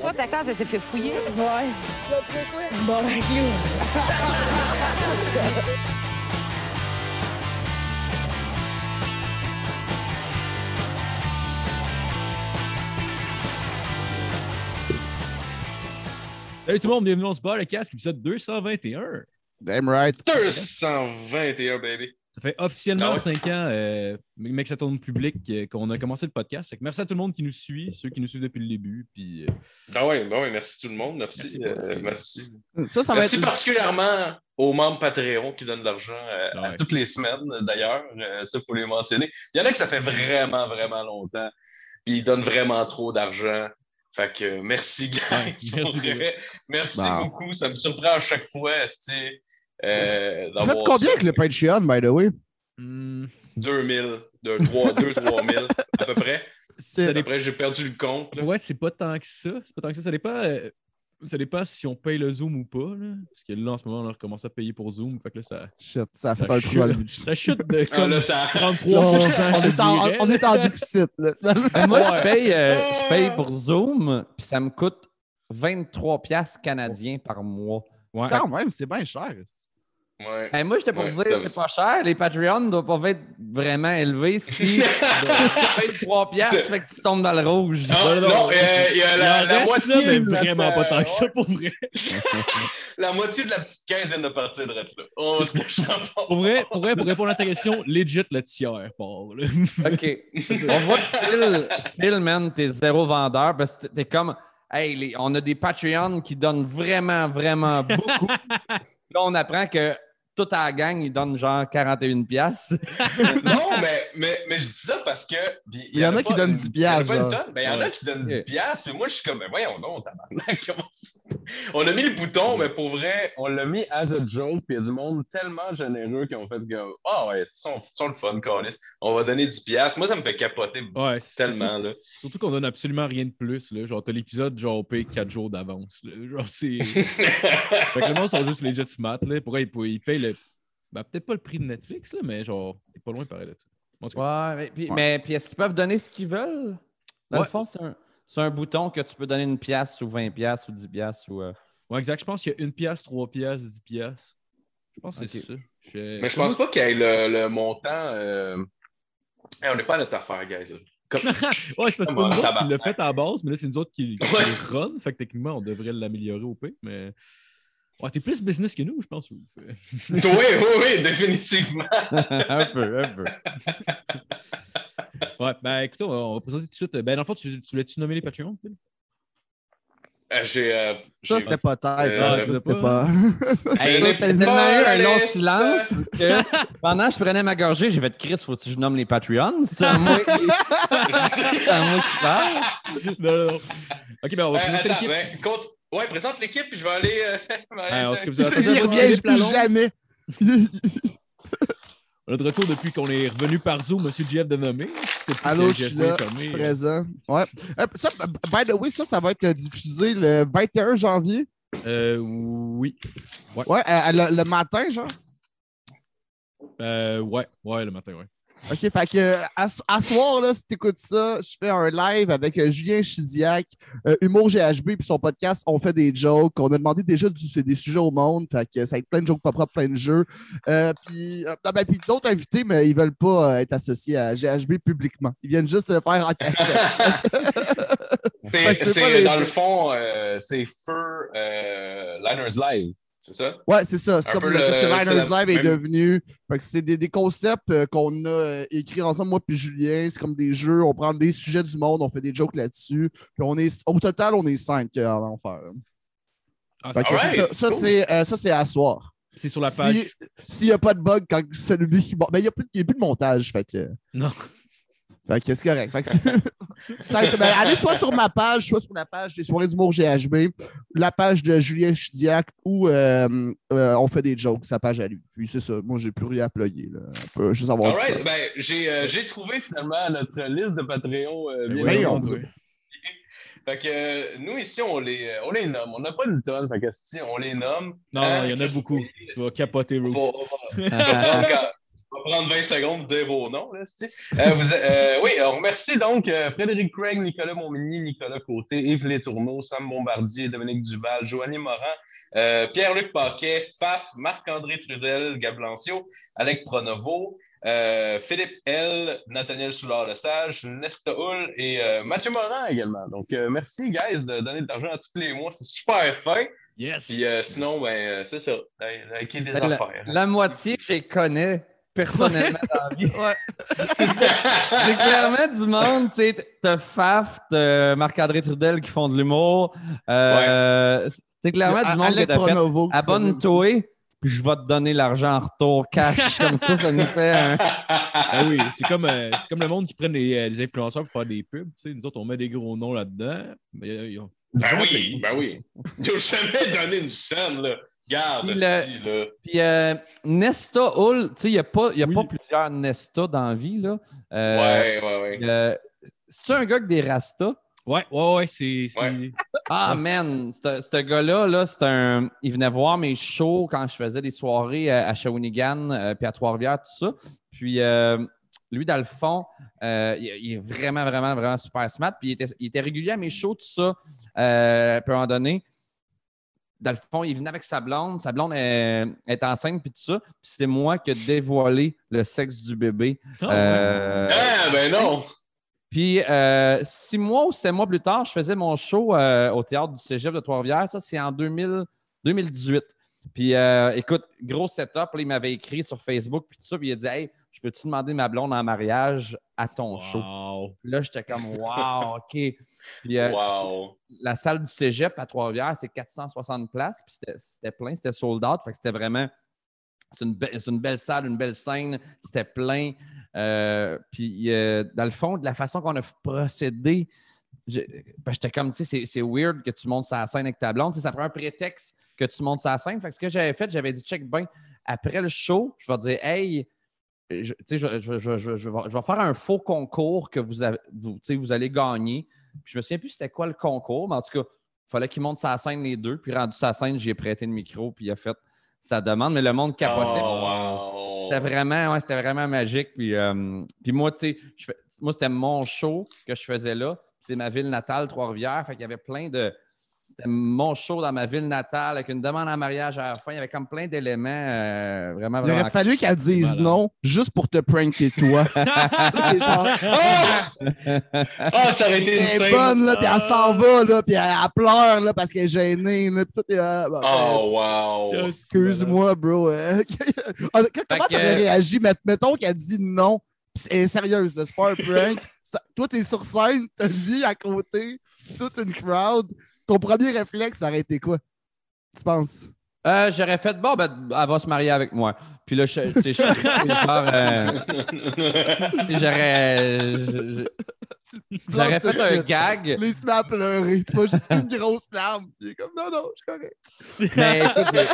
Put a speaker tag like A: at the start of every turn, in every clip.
A: Toi, ta case, elle s'est fait fouiller.
B: Ouais. Bon, ben, clou.
C: Salut tout le monde, bienvenue dans ce bar, le casque, épisode 221.
D: Damn right.
E: 221, baby.
C: Ça fait officiellement
E: Ah ouais.
C: 5 ans, euh, mec, ça tourne public, euh, qu'on a commencé le podcast. Que merci à tout le monde qui nous suit, ceux qui nous suivent depuis le début. Puis, euh,
E: Ben oui, ben merci tout le monde. Merci.
C: Merci
E: euh, merci.
D: Ça, ça va
E: Merci
D: être.
E: particulièrement aux membres Patreon qui donnent de l'argent euh, à
C: Ouais.
E: toutes les semaines, d'ailleurs. Euh, ça, il faut les mentionner. Il y en a que ça fait vraiment, vraiment longtemps. Puis ils donnent vraiment trop d'argent. Fait que merci, guys.
C: Ouais, merci.
E: Merci
D: Bon.
E: beaucoup. Ça me surprend à chaque fois, esti, euh,
D: Vous faites combien
E: ça.
D: avec le Patreon, by the way?
C: hmm,
E: 2000, 2-3 000 à peu près.
C: ça dépend-
E: Après, j'ai perdu le compte. là.
C: Ouais, c'est pas tant que ça. C'est pas tant que ça. Ça dépend, euh, ça dépend si on paye le Zoom ou pas. là. Parce que là, en ce moment, on a recommencé à payer pour Zoom. Fait que là, ça,
D: Shit, ça a fait
C: ça,
D: un trou dans le
C: chute,
D: budget.
C: ça chute de
E: Ah,
C: comme
E: là, ça...
C: 33
D: on, est en, on est en déficit. là.
F: Moi, je, paye, euh, je paye pour Zoom, puis ça me coûte 23 piastres canadiens par mois.
C: Ouais.
D: Quand même, c'est bien cher.
E: Ouais.
F: Moi, j'étais pour
E: Ouais,
F: dire
E: c'est-
F: c'est pas cher. Les Patreons ne doivent pas être vraiment élevés si tu 23 piastres,
E: C'est-
F: fait que tu tombes dans le rouge.
E: Non,
C: non,
E: non, euh, il y a la, moitié. notre,
C: vraiment pas tant que ça pour vrai.
E: La moitié de la petite caisse vient de partir de là. On se fond.
C: Pour vrai, pour vrai, pour répondre à ta question, legit le tiers, Paul.
F: OK. On voit que Phil, Phil, man, t'es zéro vendeur parce que t'es comme, hey, les- on a des Patreons qui donnent vraiment, vraiment beaucoup. Là, on apprend que toute la gang, ils donnent genre 41 piastres.
E: Non, mais, mais, mais je dis ça parce que.
D: Il y en a qui donnent
E: une-
D: 10
E: il y en a
D: piastres,
E: pas une
D: genre.
E: tonne, mais il y en a qui donnent 10
F: Yeah.
E: piastres, puis moi, je suis comme, ben voyons donc, tabarnak. On a mis le bouton, mais pour vrai, on l'a mis as a joke, puis il y a du monde tellement généreux qui ont fait que, ah ouais, c'est son, son le fun, Carlis. On va donner 10 piastres. Moi, ça me fait capoter
C: Ouais,
E: tellement, là.
C: Surtout, surtout qu'on donne absolument rien de plus. Là. Genre, t'as l'épisode, genre, on paye 4 jours d'avance. Genre, c'est. fait que le monde sont juste legit smart. Là. Pour eux, ils, ils payent le. Ben, peut-être pas le prix de Netflix, là, mais genre, t'es pas loin pareil cas,
F: Ouais, mais, puis,
D: Ouais.
F: mais puis est-ce qu'ils peuvent donner ce qu'ils veulent? Dans
C: Ouais.
F: le fond, c'est un, c'est un bouton que tu peux donner une pièce ou 20 pièces ou 10 pièces ou... euh,
C: Ouais, exact. Je pense qu'il y a une pièce, trois pièces, 10 pièces. Je pense que c'est ça. Je-
E: Mais je pense pas qu'il y ait le, le montant. euh, hey, on n'est pas à notre affaire, guys. Comme-
C: Ouais, c'est parce que nous autres qui l'a fait à la base, mais là, c'est nous autres qui, qui run. Fait que techniquement, on devrait l'améliorer au P. Mais. Ouais, t'es plus business que nous, je pense.
E: Oui, oui, oui, définitivement.
F: un peu, un peu.
C: Ouais, ben écoute, on va- on va présenter tout de suite. Ben, dans le fond, tu, tu voulais-tu nommer les Patreons? Phil?
E: Euh, J'ai. euh,
D: Ça, c'était pas tête.
E: Euh,
D: hein,
C: c'était pas.
D: pas.
F: Hey,
D: Ça, c'était-
F: tellement eu un long silence que pendant que je prenais ma gorgée, j'ai fait Chris, faut que je nomme les Patreons? C'est à moi, qui- parle.
C: non, non, non. Ok, ben on va
E: Euh,
C: présenter l'équipe.
E: ben, Ouais, présente l'équipe, puis je vais aller. euh,
C: Ah, en tout cas, vous avez
D: Il revient plus jamais.
C: On est de retour depuis qu'on est revenu par Zoom, Monsieur Jeff de que
D: Allô, je suis là,
C: fermé.
D: je suis présent. Ouais. Euh, Ça, by the way, ça, ça va être diffusé le 21 janvier?
C: Euh, oui.
D: Ouais, euh, le, le matin, genre?
C: Euh, ouais, ouais, le matin, ouais.
D: OK, fait que à, à soir, là, si t'écoutes ça, je fais un live avec euh, Julien Chidiac, euh, Humour GHB, puis son podcast, on fait des jokes. On a demandé déjà du- des sujets au monde, fait que ça va être plein de jokes pas propres, plein de jeux. Euh, puis euh, non, ben, puis d'autres invités, mais ils veulent pas être associés à GHB publiquement. Ils viennent juste le faire en cachette.
E: C'est dans le fond, euh, c'est Fur euh, Liners Live, c'est ça?
D: Ouais, c'est ça. C'est comme le, Liners
E: la
D: Live est
E: même-
D: devenu. Fait que c'est des, des concepts euh, qu'on a euh, écrits ensemble, moi puis Julien. C'est comme des jeux. On prend des sujets du monde, on fait des jokes là-dessus. Puis on est, au total, on est cinq euh, à en faire.
C: Ah,
D: que ça, ça,
E: cool.
D: c'est, euh, ça, c'est à soir.
C: c'est sur la page.
D: Si- S'il n'y a pas de bug quand celui qui. Bon, ben, il n'y a, plus- il y a plus de montage. Fait que.
C: Non.
D: Fait que c'est correct. Fait que ça être- ben, allez soit sur ma page, soit sur la page des soirées d'humour GHB, la page de Julien Chidiac où euh, euh, on fait des jokes, sa page à lui. Puis c'est ça. Moi, j'ai plus rien à plugger. Là. On peut juste avoir fun.
E: ben, j'ai euh, j'ai trouvé finalement notre liste de Patreon. euh,
C: Ben
D: on-
E: remplie. Fait que euh, nous, ici, on les, euh, on les nomme. On n'a pas une tonne, fait que si on les nomme.
C: Non,
E: Hein?
C: non, il y en a beaucoup. Tu vas capoter, Roof.
E: Va, on va- prendre quand- on va prendre 20 secondes pour dire vos noms. Là, euh, vous, euh, oui, on remercie donc euh, Frédéric Craig, Nicolas Montmigny, Nicolas Côté, Yves Létourneau, Sam Bombardier, Dominique Duval, Joanny Morin, euh, Pierre-Luc Paquet, Faf, Marc-André Trudel, Gab Lancio, Alec Pronovo, euh, Philippe L, Nathaniel Soulard-Lesage, Nesta Hull et euh, Mathieu Morin également. Donc, euh, merci, guys, de donner de l'argent à tous les mois. C'est super fin.
C: Yes!
E: Puis euh, sinon, ben, euh, c'est ça. Liker des
F: la,
E: affaires.
F: la moitié, je les connais personnellement dans la vie.
D: Ouais.
F: C'est clairement du monde, tu sais, t'as Faf, t'as Marc-André Trudel qui font de l'humour. Euh, C'est clairement du monde t'as fait. Abonne-toi, puis je vais te donner l'argent en retour, cash, comme ça, ça nous fait un...
C: Ah oui, c'est comme, euh, c'est comme le monde qui prennent les, euh, les influenceurs pour faire des pubs. tu sais. Nous autres, on met des gros noms là-dedans. Mais euh, ils ont-
E: Ben oui, ben oui. Ils n'ont jamais donné une scène, là. Garde,
F: Puis le-
E: là.
F: Puis euh, Nesta Hull, tu sais, il n'y a, pas, y a
C: Oui.
F: pas plusieurs Nesta dans la vie, là. Euh,
E: Ouais, ouais, ouais.
F: euh, C'est-tu un gars avec des rastas?
C: Ouais, ouais, ouais, c'est. c'est-
E: Ouais.
F: Ah, man, ce gars-là, là, c'est un... il venait voir mes shows quand je faisais des soirées à Shawinigan, puis à Trois-Rivières, tout ça. Puis euh, lui, dans le fond, euh, il, il est vraiment, vraiment, vraiment super smart. Puis il était, il était régulier à mes shows, tout ça, euh, à un moment donné. Dans le fond, il venait avec sa blonde. Sa blonde est, est enceinte, puis tout ça. Puis c'est moi qui ai dévoilé le sexe du bébé.
C: Ah.
F: Euh,
E: Ah, ben non!
F: puis euh, six mois ou sept mois plus tard, je faisais mon show euh, au théâtre du Cégep de Trois-Rivières. Ça, c'est en 2000 2018. Puis euh, écoute, gros setup. Là, il m'avait écrit sur Facebook, puis tout ça. Puis il a dit Hey, je peux-tu demander ma blonde en mariage à ton show?
C: Wow.
F: Puis là, j'étais comme Wow, OK. Puis euh,
E: Wow!
F: la salle du Cégep à Trois-Rivières, c'est 460 places. Puis c'était- plein, c'était sold out. Fait que c'était vraiment. C'est une, be- c'est une belle salle, une belle scène. C'était plein. Euh, puis, euh, dans le fond, de la façon qu'on a procédé, ben, j'étais comme, tu sais, c'est- weird que tu montes la scène avec ta blonde. Ça prend un prétexte que tu montes la scène. Fait que ce que j'avais fait, j'avais dit, check ben, après le show, je vais dire, hey, je, vais, faire un faux concours que vous, avez- vous, allez gagner. Puis je me souviens plus c'était quoi le concours, mais en tout cas, il fallait qu'ils montent sa scène les deux. Puis rendu sa scène, j'ai prêté le micro, puis il a fait sa demande. Mais le monde capotait.
E: Oh, wow!
F: C'était vraiment, ouais, c'était vraiment magique. Puis, euh, puis moi, tu sais, moi, c'était mon show que je faisais là. C'est ma ville natale, Trois-Rivières. Fait qu'il y avait plein de. C'était mon show dans ma ville natale avec une demande en mariage à la fin. Il y avait comme plein d'éléments euh, vraiment,
D: Il
F: vraiment.
D: aurait fallu qu'elle dise non juste pour te pranker toi. Genre,
E: Ah! Ah, ça aurait été une
D: elle est
E: scène!
D: bonne, là, puis elle s'en va, là, puis elle, elle pleure, là, parce qu'elle est gênée, là, ah, bah, ben,
E: Oh, wow!
D: Excuse-moi, bro. euh, Ah, Comment t'aurais réagi? Met- Mettons qu'elle dit non, pis elle est sérieuse, c'est pas un prank. Ça- toi, t'es sur scène, t'as lui à côté, toute une crowd. Ton premier réflexe, ça aurait été quoi? Tu penses?
F: Euh, J'aurais fait, bon, ben, elle va se marier avec moi. Puis là, je, tu sais, je- genre, euh, j'aurais. J'aurais fait un gag.
D: Là, il se met à pleurer. Tu vois juste une grosse larme. Il est comme non, non, je suis correct.
F: Mais écoute,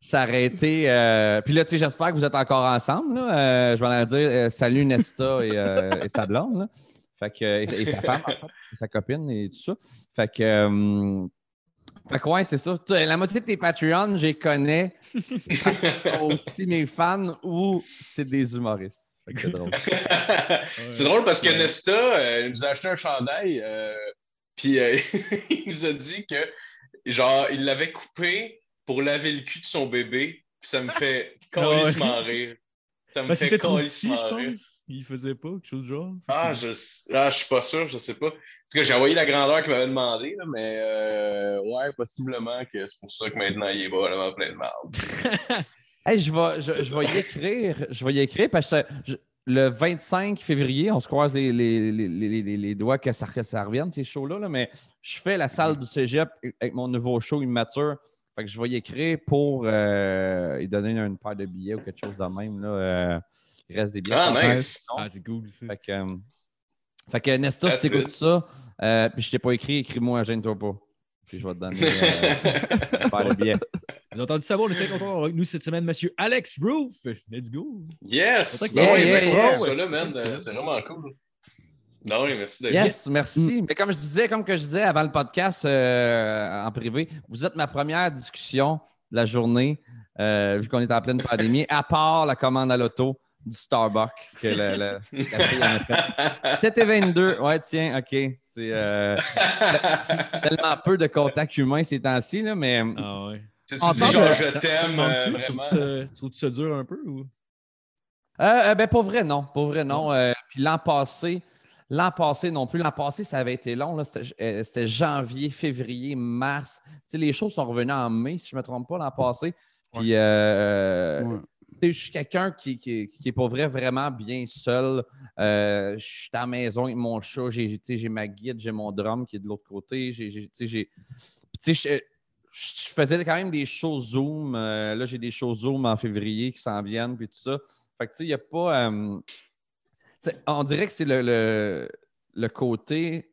F: ça aurait été. euh, Puis là, tu sais, j'espère que vous êtes encore ensemble. Là. Euh, je vais leur dire euh, salut Nesta et, euh, et sa blonde. là. Fait que, et, et sa femme, en fait, et sa copine et tout ça. Fait que. euh, Fait que ouais, c'est ça. La moitié de tes Patreons, je les connais. aussi mes fans ou c'est des humoristes. Fait que c'est drôle.
E: C'est drôle parce que Nesta euh, nous a acheté un chandail, euh, puis euh, il nous a dit que, genre, il l'avait coupé pour laver le cul de son bébé, puis ça me fait calissement rire. Ça me
C: Ben,
E: fait
C: je
E: rire.
C: Il faisait pas quelque chose du genre?
E: Ah, je, ah, je suis pas sûr, je sais pas. Parce que j'ai envoyé la grandeur qu'il m'avait demandé, là, mais euh, ouais, possiblement que c'est pour ça que maintenant il est vraiment plein de mal.
F: Hey, je, vais, je, je vais y écrire. Je vais y écrire parce que je- le 25 février, on se croise les, les, les, les, les- les doigts que ça, que ça revienne, ces shows-là. là, mais je fais la salle du cégep avec mon nouveau show immature. Fait que je vais y écrire pour euh, lui donner une paire de billets ou quelque chose de même. Là, euh, il reste des billets.
E: Ah, nice.
C: Ah, c'est cool. ça.
F: Fait que, euh, fait que Nesta, si t'écoutes ça, euh, puis je t'ai pas écrit, écris-moi, gêne-toi pas. Puis je vais te donner euh, de billets.
C: Vous avez entendu savoir, on était encore avec nous cette semaine, monsieur Alex Roof. Let's go.
E: Yes!
C: Content
E: ouais, ouais, sois là,
C: c'est ça.
E: vraiment cool. Non, merci David.
F: Yes, merci. Mais comme je disais, comme que je disais avant le podcast euh, en privé, vous êtes ma première discussion de la journée. euh, vu qu'on est en pleine pandémie, à part la commande à l'auto du Starbucks que la, la- la fille en a fait. 7 et 22, ouais, tiens, OK. C'est euh, tellement peu de contact humain ces temps-ci, là, mais
C: Ah ouais.
E: Tu, tu dis genre
D: que-
E: je t'aime
C: manque-tu?
E: euh,
C: Trouves-tu
E: vraiment?
C: ça- Trouves-tu ça dur un peu ou?
F: Euh, euh, ben, pour vrai, non. Pour vrai, non. Euh, puis l'an passé, l'an passé non plus. L'an passé, ça avait été long. là. C'était euh, janvier, février, mars. Tu sais, les choses sont revenues en mai, si je ne me trompe pas, l'an passé. Puis, euh,
D: Ouais.
F: Je suis quelqu'un qui, qui, qui est pour vrai vraiment bien seul. Euh, je suis à la maison avec mon chat. J'ai ma guide, j'ai mon drum qui est de l'autre côté. Je, faisais quand même des shows Zoom. Euh, là, j'ai des shows Zoom en février qui s'en viennent, puis tout ça. Fait que, tu sais, il n'y a pas. euh, on dirait que c'est le, côté.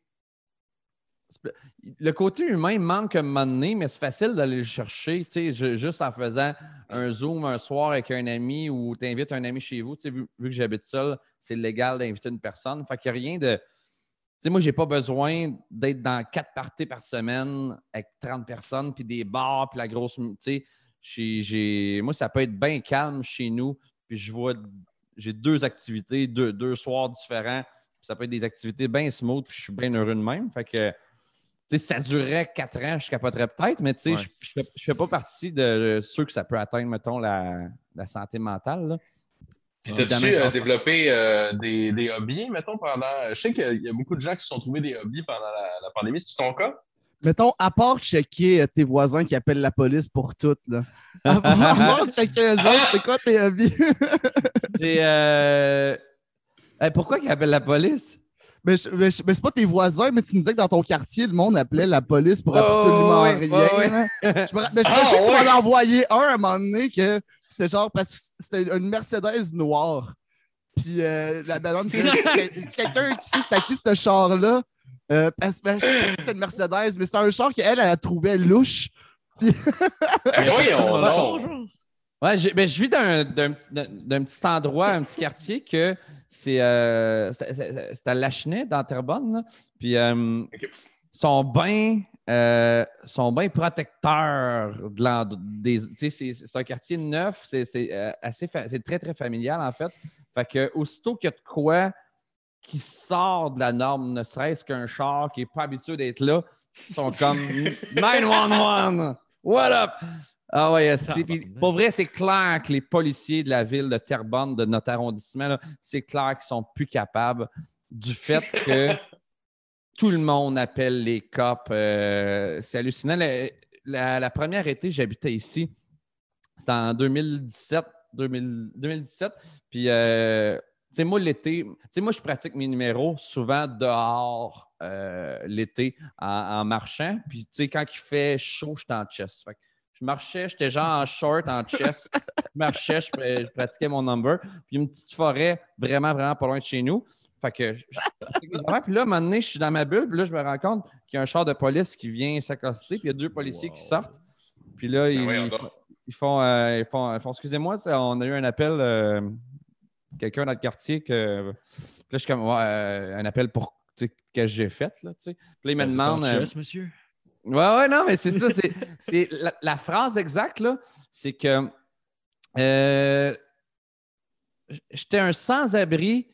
F: Le côté humain manque un moment donné, mais c'est facile d'aller le chercher, tu sais, ju- juste en faisant un Zoom un soir avec un ami ou tu invites un ami chez vous. Tu sais, vu, vu que j'habite seul, c'est légal d'inviter une personne. Fait qu'il n'y a rien de. Tu sais, moi, j'ai pas besoin d'être dans quatre parties par semaine avec 30 personnes, puis des bars, puis la grosse. Tu sais, j'ai- j'ai- moi, ça peut être bien calme chez nous, puis je vois. J'ai deux activités, deux, deux soirs différents, puis ça peut être des activités bien smooth, puis je suis bien heureux de même. Fait que. Tu sais, si ça durait quatre ans, je capoterais peut-être, mais tu sais,
C: Ouais.
F: je, je fais, pas partie de ceux que ça peut atteindre, mettons, la, la santé mentale. là.
E: Puis t'as-tu euh, développé euh, des, des hobbies, mettons, pendant. Je sais qu'il y a beaucoup de gens qui se sont trouvés des hobbies pendant la, la pandémie. C'est ton cas?
D: Mettons, à part checker euh, tes voisins qui appellent la police pour tout, là. À part, à part checker eux autres, c'est quoi tes hobbies?
F: J'ai. euh, pourquoi qu'ils appellent la police?
D: Mais je- mais je- mais c'est pas tes voisins, mais tu me disais que dans ton quartier, le monde appelait la police pour
F: Oh,
D: absolument rien.
F: ouais.
D: là. Je me mais je me
E: Ah,
D: que tu m'en as envoyé un à un moment donné que c'était genre parce que c'était une Mercedes noire. Puis euh, la Est-ce quelqu'un qui sait c'était à qui ce char-là? Euh, parce, ben, je sais pas si c'était une Mercedes, mais c'était un char qu'elle, elle, elle trouvait louche.
E: Voyons donc.
C: genre?
F: Ouais, j'ai- ben, je vis d'un, d'un petit- d'un- d'un petit endroit, un petit quartier que c'est euh, à Lachenay, dans Terrebonne. là. Puis, euh,
E: Ok.
F: sont bien euh, sont bien protecteurs de C'est, un quartier neuf, c'est, euh, assez c'est très, très familial, en fait. Fait que aussitôt qu'il y a de quoi qui sort de la norme, ne serait-ce qu'un char qui n'est pas habitué d'être là, ils sont comme 911! What up? Ah ouais, esti. Puis pour vrai, c'est clair que les policiers de la ville de Terrebonne, de notre arrondissement, c'est clair qu'ils sont plus capables du fait que tout le monde appelle les cops. euh, c'est hallucinant. La, la première été, j'habitais ici. C'était en 2017. 2000 2017. Puis, euh, tu sais, moi, l'été, tu sais, moi, je pratique mes numéros souvent dehors euh, l'été en, en marchant. Puis, tu sais, quand il fait chaud, je suis en chest. Fait que je marchais, j'étais genre en short, en chest. je marchais, je, je pratiquais mon number. Puis, une petite forêt vraiment, vraiment pas loin de chez nous. Fait que je. Puis là, à un moment donné, je suis dans ma bulle. Puis là, je me rends compte qu'il y a un char de police qui vient s'accoster. Puis il y a deux policiers qui sortent. Puis là, ils, ils ils font, euh, ils font, ils font, excusez-moi, on a eu un appel, euh, quelqu'un dans le quartier que. Puis là, je suis comme, ouais, euh, un appel pour, tu sais, qu'est-ce que j'ai fait, là, tu sais. Puis là, il me
C: Vous êtes
F: demande.
C: en
F: euh,
C: monsieur?
F: Ouais, ouais, non, mais c'est ça. C'est, la, la phrase exacte, là, c'est que euh, j'étais un sans-abri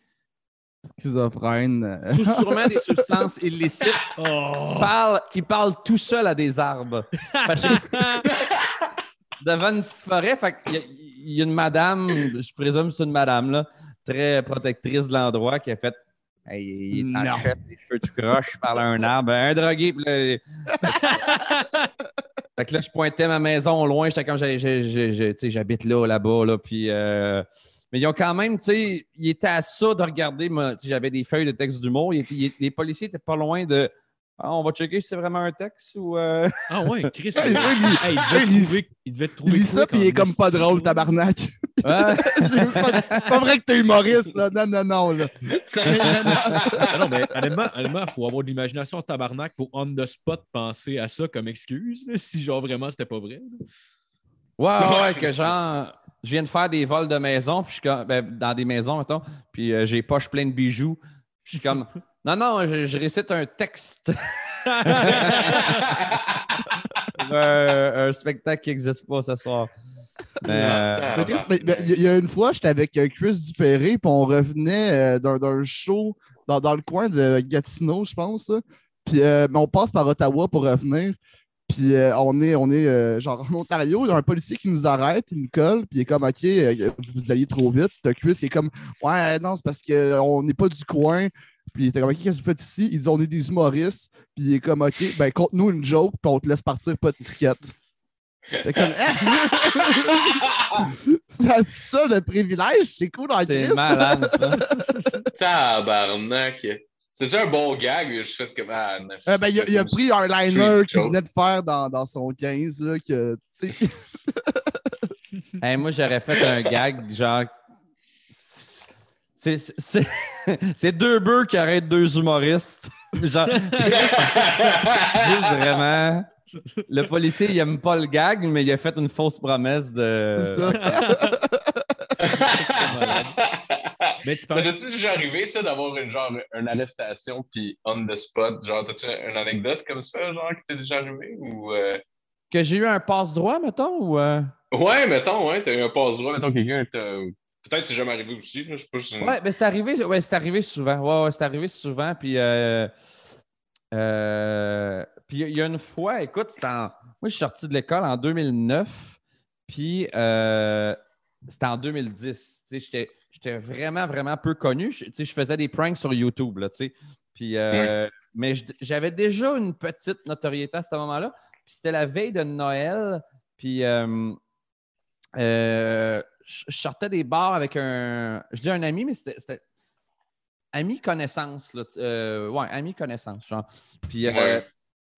D: Schizophrène.
F: sous sûrement des substances illicites
C: Oh!
F: parle, qui parle tout seul à des arbres. Devant une petite forêt, fait qu'il y a- il y, a une madame, je présume que c'est une madame, là, très protectrice de l'endroit, qui a fait Hey, il est en chef, les cheveux tout croche, il parle à un arbre, un drogué. puis là, fait que là, je pointais ma maison au loin, j'étais comme, j'habite là, là-bas, là, puis. euh, mais ils ont quand même, tu sais, ils étaient à ça de regarder, j'avais des feuilles de texte d'humour, les policiers étaient pas loin de. Ah, on va checker si c'est vraiment un texte ou. euh,
C: Ah ouais, Chris.
D: Ils-
C: Hey, il, devait trouver, il devait te
D: Il
C: trouver
D: lit ça, puis il est comme pas drôle, tabarnak.
F: Ouais.
D: pas, pas vrai que t'es humoriste, là. Non, non, non, là.
C: Ah non, mais honnêtement, il faut avoir de l'imagination en tabarnak pour on the spot penser à ça comme excuse, là, si genre vraiment c'était pas vrai. là.
F: Ouais, ouais, que genre, je viens de faire des vols de maison, puis je suis comme, ben, dans des maisons, mettons, puis euh, j'ai poche plein de bijoux. Puis je suis comme, non, non, je, je récite un texte. Un, un spectacle qui n'existe pas ce soir. Mais, euh,
D: Mais Chris, mais- mais Il y a- une fois, j'étais avec euh, Chris Dupéré, puis on revenait euh, d'un d'un show dans, dans le coin de Gatineau, je pense. Puis euh, mais on passe par Ottawa pour revenir. Puis euh, on est, on est euh, genre en Ontario, il y a un policier qui nous arrête, il nous colle, puis il est comme OK, euh, vous alliez trop vite. T'as Chris, il est comme Ouais, non, c'est parce qu'on n'est pas du coin. Puis il était comme OK, qu'est-ce que vous faites ici? Il dit On est des humoristes. Puis il est comme OK, ben conte-nous une joke, puis on te laisse partir, pas de ticket. J'étais comme Ah! C'est ça le privilège, c'est cool en
F: c'est
D: Christ.
F: malade, ça.
E: Tabarnak. C'est un bon gag, je fais comme. Ah, neuf.
D: Euh, ben, il, a, il a pris un liner qu'il venait de faire dans, dans son 15, là, que, tu sais,
F: Hey, moi, j'aurais fait un gag, genre. C'est, c'est, c'est deux bœufs qui arrêtent deux humoristes. Genre, juste vraiment. Le policier, il aime pas le gag, mais il a fait une fausse promesse de.
D: c'est ça.
C: Mais tu parles.
E: t'es-tu déjà arrivé, ça, d'avoir une, genre, une arrestation puis on the spot? Genre, t'as-tu une anecdote comme ça, genre, qui t'est déjà arrivé? Ou, euh,
F: Que j'ai eu un passe-droit, mettons, ou. euh?
E: Ouais, mettons, ouais, t'as eu un passe-droit, mettons, quelqu'un t'a. Peut-être c'est jamais arrivé aussi, là, je sais pas si
F: Ouais, mais c'est arrivé, ouais, c'est arrivé souvent. Ouais, ouais, c'est arrivé souvent. Puis, euh, euh, puis il y a une fois, écoute, c'était en- moi, je suis sorti de l'école en 2009. Puis, euh, c'était en 2010. Tu sais, J'étais, j'étais vraiment, vraiment peu connu. Je, tu sais, je faisais des pranks sur YouTube, là, tu sais. Puis, euh, Mais j'avais déjà une petite notoriété à ce moment-là. Puis, c'était la veille de Noël. Puis, euh, je je sortais des bars avec un. Je dis un ami, mais c'était. ami connaissance, là. euh, ouais, ami connaissance, genre. Puis, euh,
E: Ouais.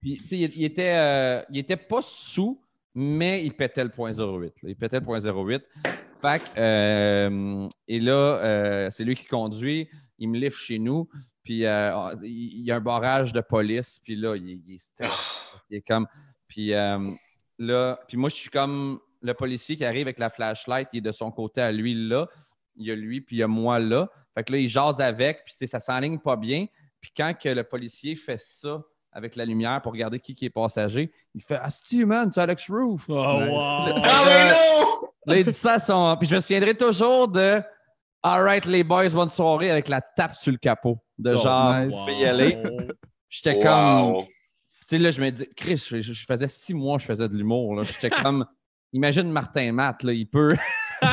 F: puis tu sais, il, il était, euh, il était pas sous, mais il pétait le point 08. là. Il pétait le point 08. Fait que, et là, c'est lui qui conduit. Il me livre chez nous. Puis, il y a un barrage de police. Puis là, il, il est stressé. Il est comme. Puis là, puis moi, je suis comme le policier qui arrive avec la flashlight, il est de son côté à lui là. Il y a lui, puis il y a moi là. Fait que là, il jase avec, puis c'est- ça s'enligne pas bien. Puis quand que le policier fait ça avec la lumière pour regarder qui, qui est passager, il fait Ah, c'est-tu, man, c'est Alex Roof.
C: Oh, wow!
E: Ah, mais non!
F: Là, il dit ça à son. Puis je me souviendrai toujours de All right, les boys, bonne soirée avec la tape sur le capot. De
C: Oh,
F: genre,
D: nice.
F: on peut y aller. J'étais comme.
E: Wow.
F: Tu sais, là, je me dis, Chris, je, je faisais six mois que je faisais de l'humour. là. J'étais comme, imagine Martin Matt, là, il peut.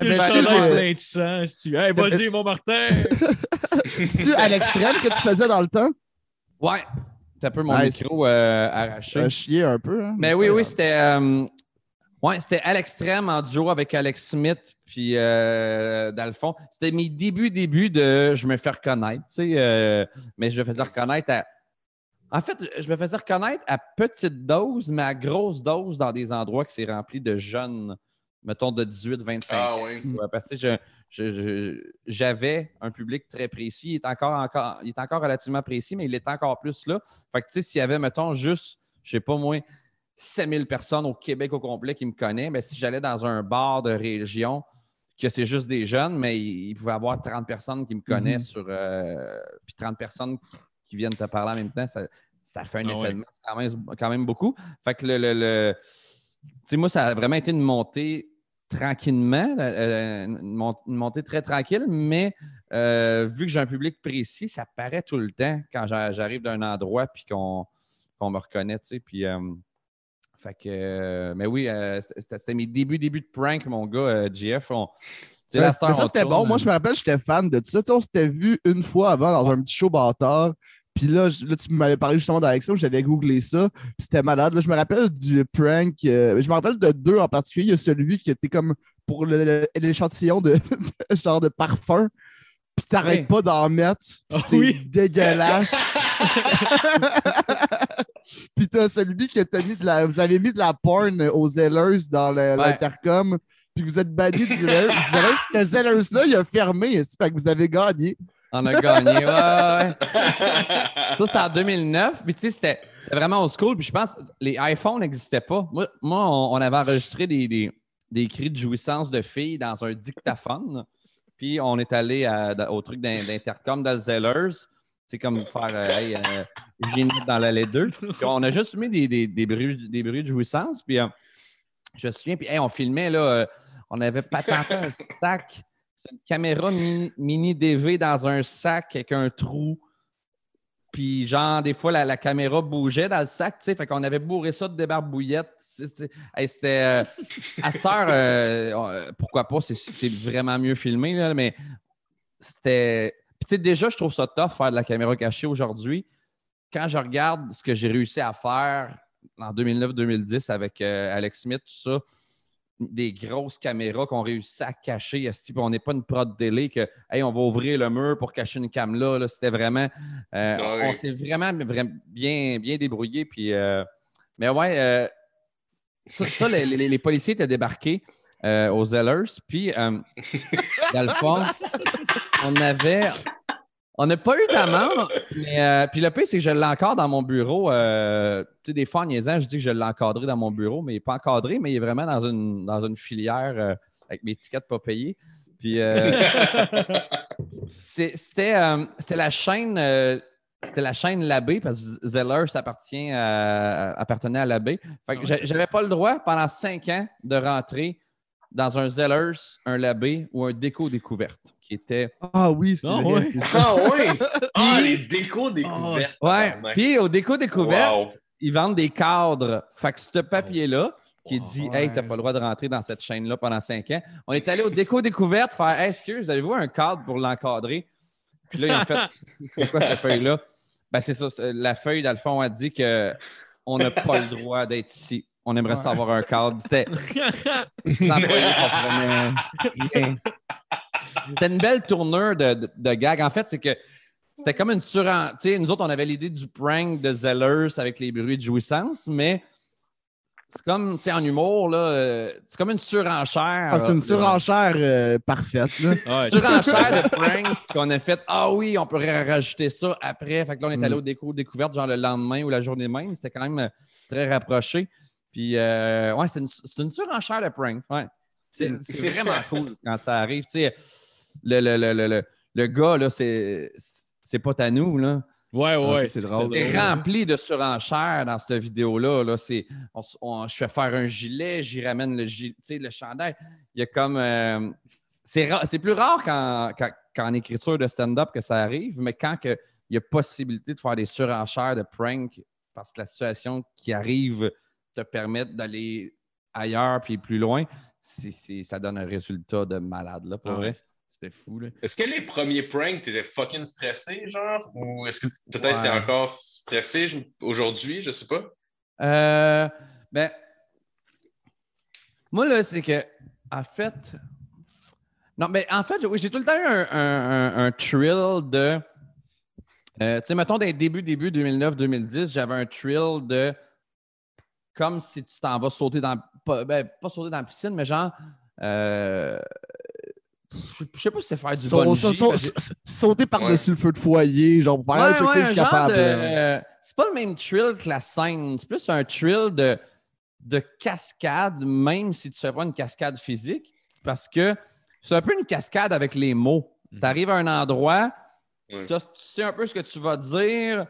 C: Que
D: Ben, tu le-
C: plein de sang, si tu Hey, vas-y, mon Martin!
D: C'est-tu à l'extrême que tu faisais dans le temps?
F: Ouais. T'as un peu mon
D: Nice.
F: micro euh, arraché.
D: Euh, chier un peu, hein?
F: Mais oui, oui, c'était. euh, ouais, c'était à l'extrême en duo avec Alex Smith, puis euh, dans le fond, c'était mes débuts, débuts de je me fais reconnaître, tu sais, euh, mais je me faisais reconnaître à. En fait, je me faisais reconnaître à petite dose, mais à grosse dose dans des endroits qui c'est rempli de jeunes, mettons de 18-25
E: Ah,
F: ans.
E: oui.
F: Ouais, parce que je- je- je- j'avais un public très précis. Il est, encore, encore, il est encore relativement précis, mais il est encore plus là. Fait que, tu sais, s'il y avait, mettons, juste, je sais pas moi, 7000 personnes au Québec au complet qui me connaissent, mais si j'allais dans un bar de région, que c'est juste des jeunes, mais il, il pouvait y avoir 30 personnes qui me connaissent sur. euh, puis 30 personnes qui, qui viennent te parler en même temps, ça, ça fait un
C: Ah
F: effet de masse quand même, quand même beaucoup. Fait que le. le- le- tu sais, moi, ça a vraiment été une montée tranquillement, euh, une, mont- une montée très tranquille, mais euh, vu que j'ai un public précis, ça paraît tout le temps quand j'a- j'arrive d'un endroit puis qu'on qu'on me reconnaît, tu sais. Puis, euh, fait que, euh, mais oui, euh, c'était mes débuts, débuts de prank, mon gars, euh, GF. On, tu sais,
D: Ouais,
F: la star,
D: mais ça, c'était bon. Moi,
F: euh,
D: je me rappelle, j'étais fan de ça. Tu sais, on s'était vu une fois avant dans un petit show bâtard. Puis là, là, tu m'avais parlé justement d'Alexandre, j'avais googlé ça. Puis c'était malade. Là, je me rappelle du prank. euh, je me rappelle de deux en particulier. Il y a celui qui était comme pour l'échantillon de, de genre de parfum. Puis t'arrêtes
F: Oui.
D: pas d'en mettre.
C: Ah
D: c'est
C: oui.
D: dégueulasse. Puis t'as celui qui a mis de la. Vous avez mis de la porn aux Zellers dans
F: Ouais.
D: l'intercom. Puis vous êtes banni du. Puis Le Zellers-là, il a fermé. c'est Fait que vous avez gagné.
F: On a gagné. Ouais. Ça, c'est en 2009. Puis, tu sais, c'était vraiment old school. Puis, je pense que les iPhones n'existaient pas. Moi, moi, on, avait enregistré des, des, des cris de jouissance de filles dans un dictaphone. Puis, on est allé à- au truc d'in- d'intercom dans le Zellers. C'est comme faire euh, hey, euh, Génie dans l'allée 2. Puis, on a juste mis des, des, des bruits, des bruits de jouissance. Puis, euh, Je me souviens, puis hey, on filmait, là, euh, on avait patenté un sac. C'est une caméra mini, DV dans un sac avec un trou. Puis, genre, des fois, la, caméra bougeait dans le sac, tu sais. Fait qu'on avait bourré ça de débarbouillettes. C'était. euh, à cette heure, euh, on- pourquoi pas, c'est- vraiment mieux filmé, là, mais c'était. Puis, déjà, je trouve ça tough faire de la caméra cachée aujourd'hui. Quand je regarde ce que j'ai réussi à faire en 2009-2010 avec euh, Alex Smith, tout ça, des grosses caméras qu'on réussit à cacher, puis on n'est pas une prod délai que, hey, on va ouvrir le mur pour cacher une cam là. là. C'était vraiment. euh,
E: Ah
F: on-
E: oui.
F: On s'est vraiment, vraiment bien, bien débrouillé. Puis, euh, mais ouais, euh, ça, ça, les, les- les policiers étaient débarqués aux Zellers. Puis, dans le fond, on avait. On n'a pas eu d'amende, mais euh, puis le pire, c'est que je l'ai encore dans mon bureau. euh, tu sais, des fois, en niaisant, je dis que je l'ai encadré dans mon bureau, mais il n'est pas encadré, mais il est vraiment dans une, dans une filière euh, avec mes tickets pas payés. Puis c'est- c'était la chaîne. c'était la chaîne Labbé, parce que Zeller, ça appartient à- appartenait à Labbé. Fait que j'a- j'avais pas le droit pendant cinq ans de rentrer dans un Zellers, un Labbé ou un déco découverte, qui était
D: Ah oui, c'est
C: Ah
D: vrai,
C: ouais.
D: ça.
E: Ah oui! Ah, les décos découvertes.
F: Ouais,
E: tabarnak.
F: puis au déco découverte,
E: Wow.
F: ils vendent des cadres. Fait que ce papier-là, qui
C: Wow.
F: dit Hey, t'as pas le droit de rentrer dans cette chaîne-là pendant cinq ans, on est allé au déco découverte faire Hey, excuse, avez-vous un cadre pour l'encadrer? Puis là, ils ont fait C'est quoi cette feuille-là? Ben, c'est ça. La feuille, dans le fond, a dit que on n'a pas le droit d'être ici. On aimerait
D: Ouais.
F: savoir un cadre. C'était. C'était une belle tournure de, de, de gag. En fait, c'est que c'était comme une sais, nous autres, on avait l'idée du prank de Zellers avec les bruits de jouissance, mais c'est comme, tu sais, en humour, là, euh, c'est comme une surenchère.
D: Ah, c'est une surenchère euh, parfaite. Là.
C: Ouais,
F: Surenchère de prank qu'on a fait. Ah oui, on pourrait rajouter ça après. Fait que là, on est allé
D: Mm.
F: au déco découverte, genre le lendemain ou la journée même. C'était quand même euh, très rapproché. Puis, euh, ouais, c'était une, c'est une surenchère de prank. Ouais. C'est c'est vraiment cool quand ça arrive. Tu sais, le, le, le, le, le, le gars, là, c'est c'est pas à nous, là.
C: ouais, ouais.
D: c'est drôle.
F: C'est rempli de surenchères dans cette vidéo-là. Là. C'est- on s- on- je fais faire un gilet, j'y ramène le, gi- tu sais, le chandail. Il y a comme. euh, c'est, ra- c'est plus rare qu'en, écriture de stand-up que ça arrive, mais quand que il y a possibilité de faire des surenchères de prank parce que la situation qui arrive te permet d'aller ailleurs puis plus loin, ça donne un résultat de malade, là, pour
C: Ah
F: vrai.
C: C'était fou, là.
E: Est-ce que les premiers pranks, t'étais fucking stressé, genre? Ou est-ce que peut-être
F: Ouais.
E: t'es encore stressé aujourd'hui? Je sais pas?
F: Euh, ben, moi, là, c'est que, en fait, non, mais en fait, oui, j'ai tout le temps eu un, un- un- un thrill de, euh, tu sais, mettons, les débuts, début 2009-2010, j'avais un thrill de, comme si tu t'en vas sauter dans, pas, ben, pas sauter dans la piscine, mais genre, euh, je je sais pas si c'est faire du
D: Sau-
F: bungee,
D: sau- sau-
F: parce que-
D: sa- sauter par-dessus le feu de foyer, genre pour faire
F: Ouais,
D: checker,
F: ouais,
D: je
F: un
D: suis
F: genre
D: capable.
F: de-
D: là.
F: euh, c'est pas le même thrill que la scène. C'est plus un thrill de, de cascade, même si tu fais pas une cascade physique, parce que c'est un peu une cascade avec les mots.
C: Mhm.
F: Tu arrives à un endroit, tu sais un peu ce que tu vas dire.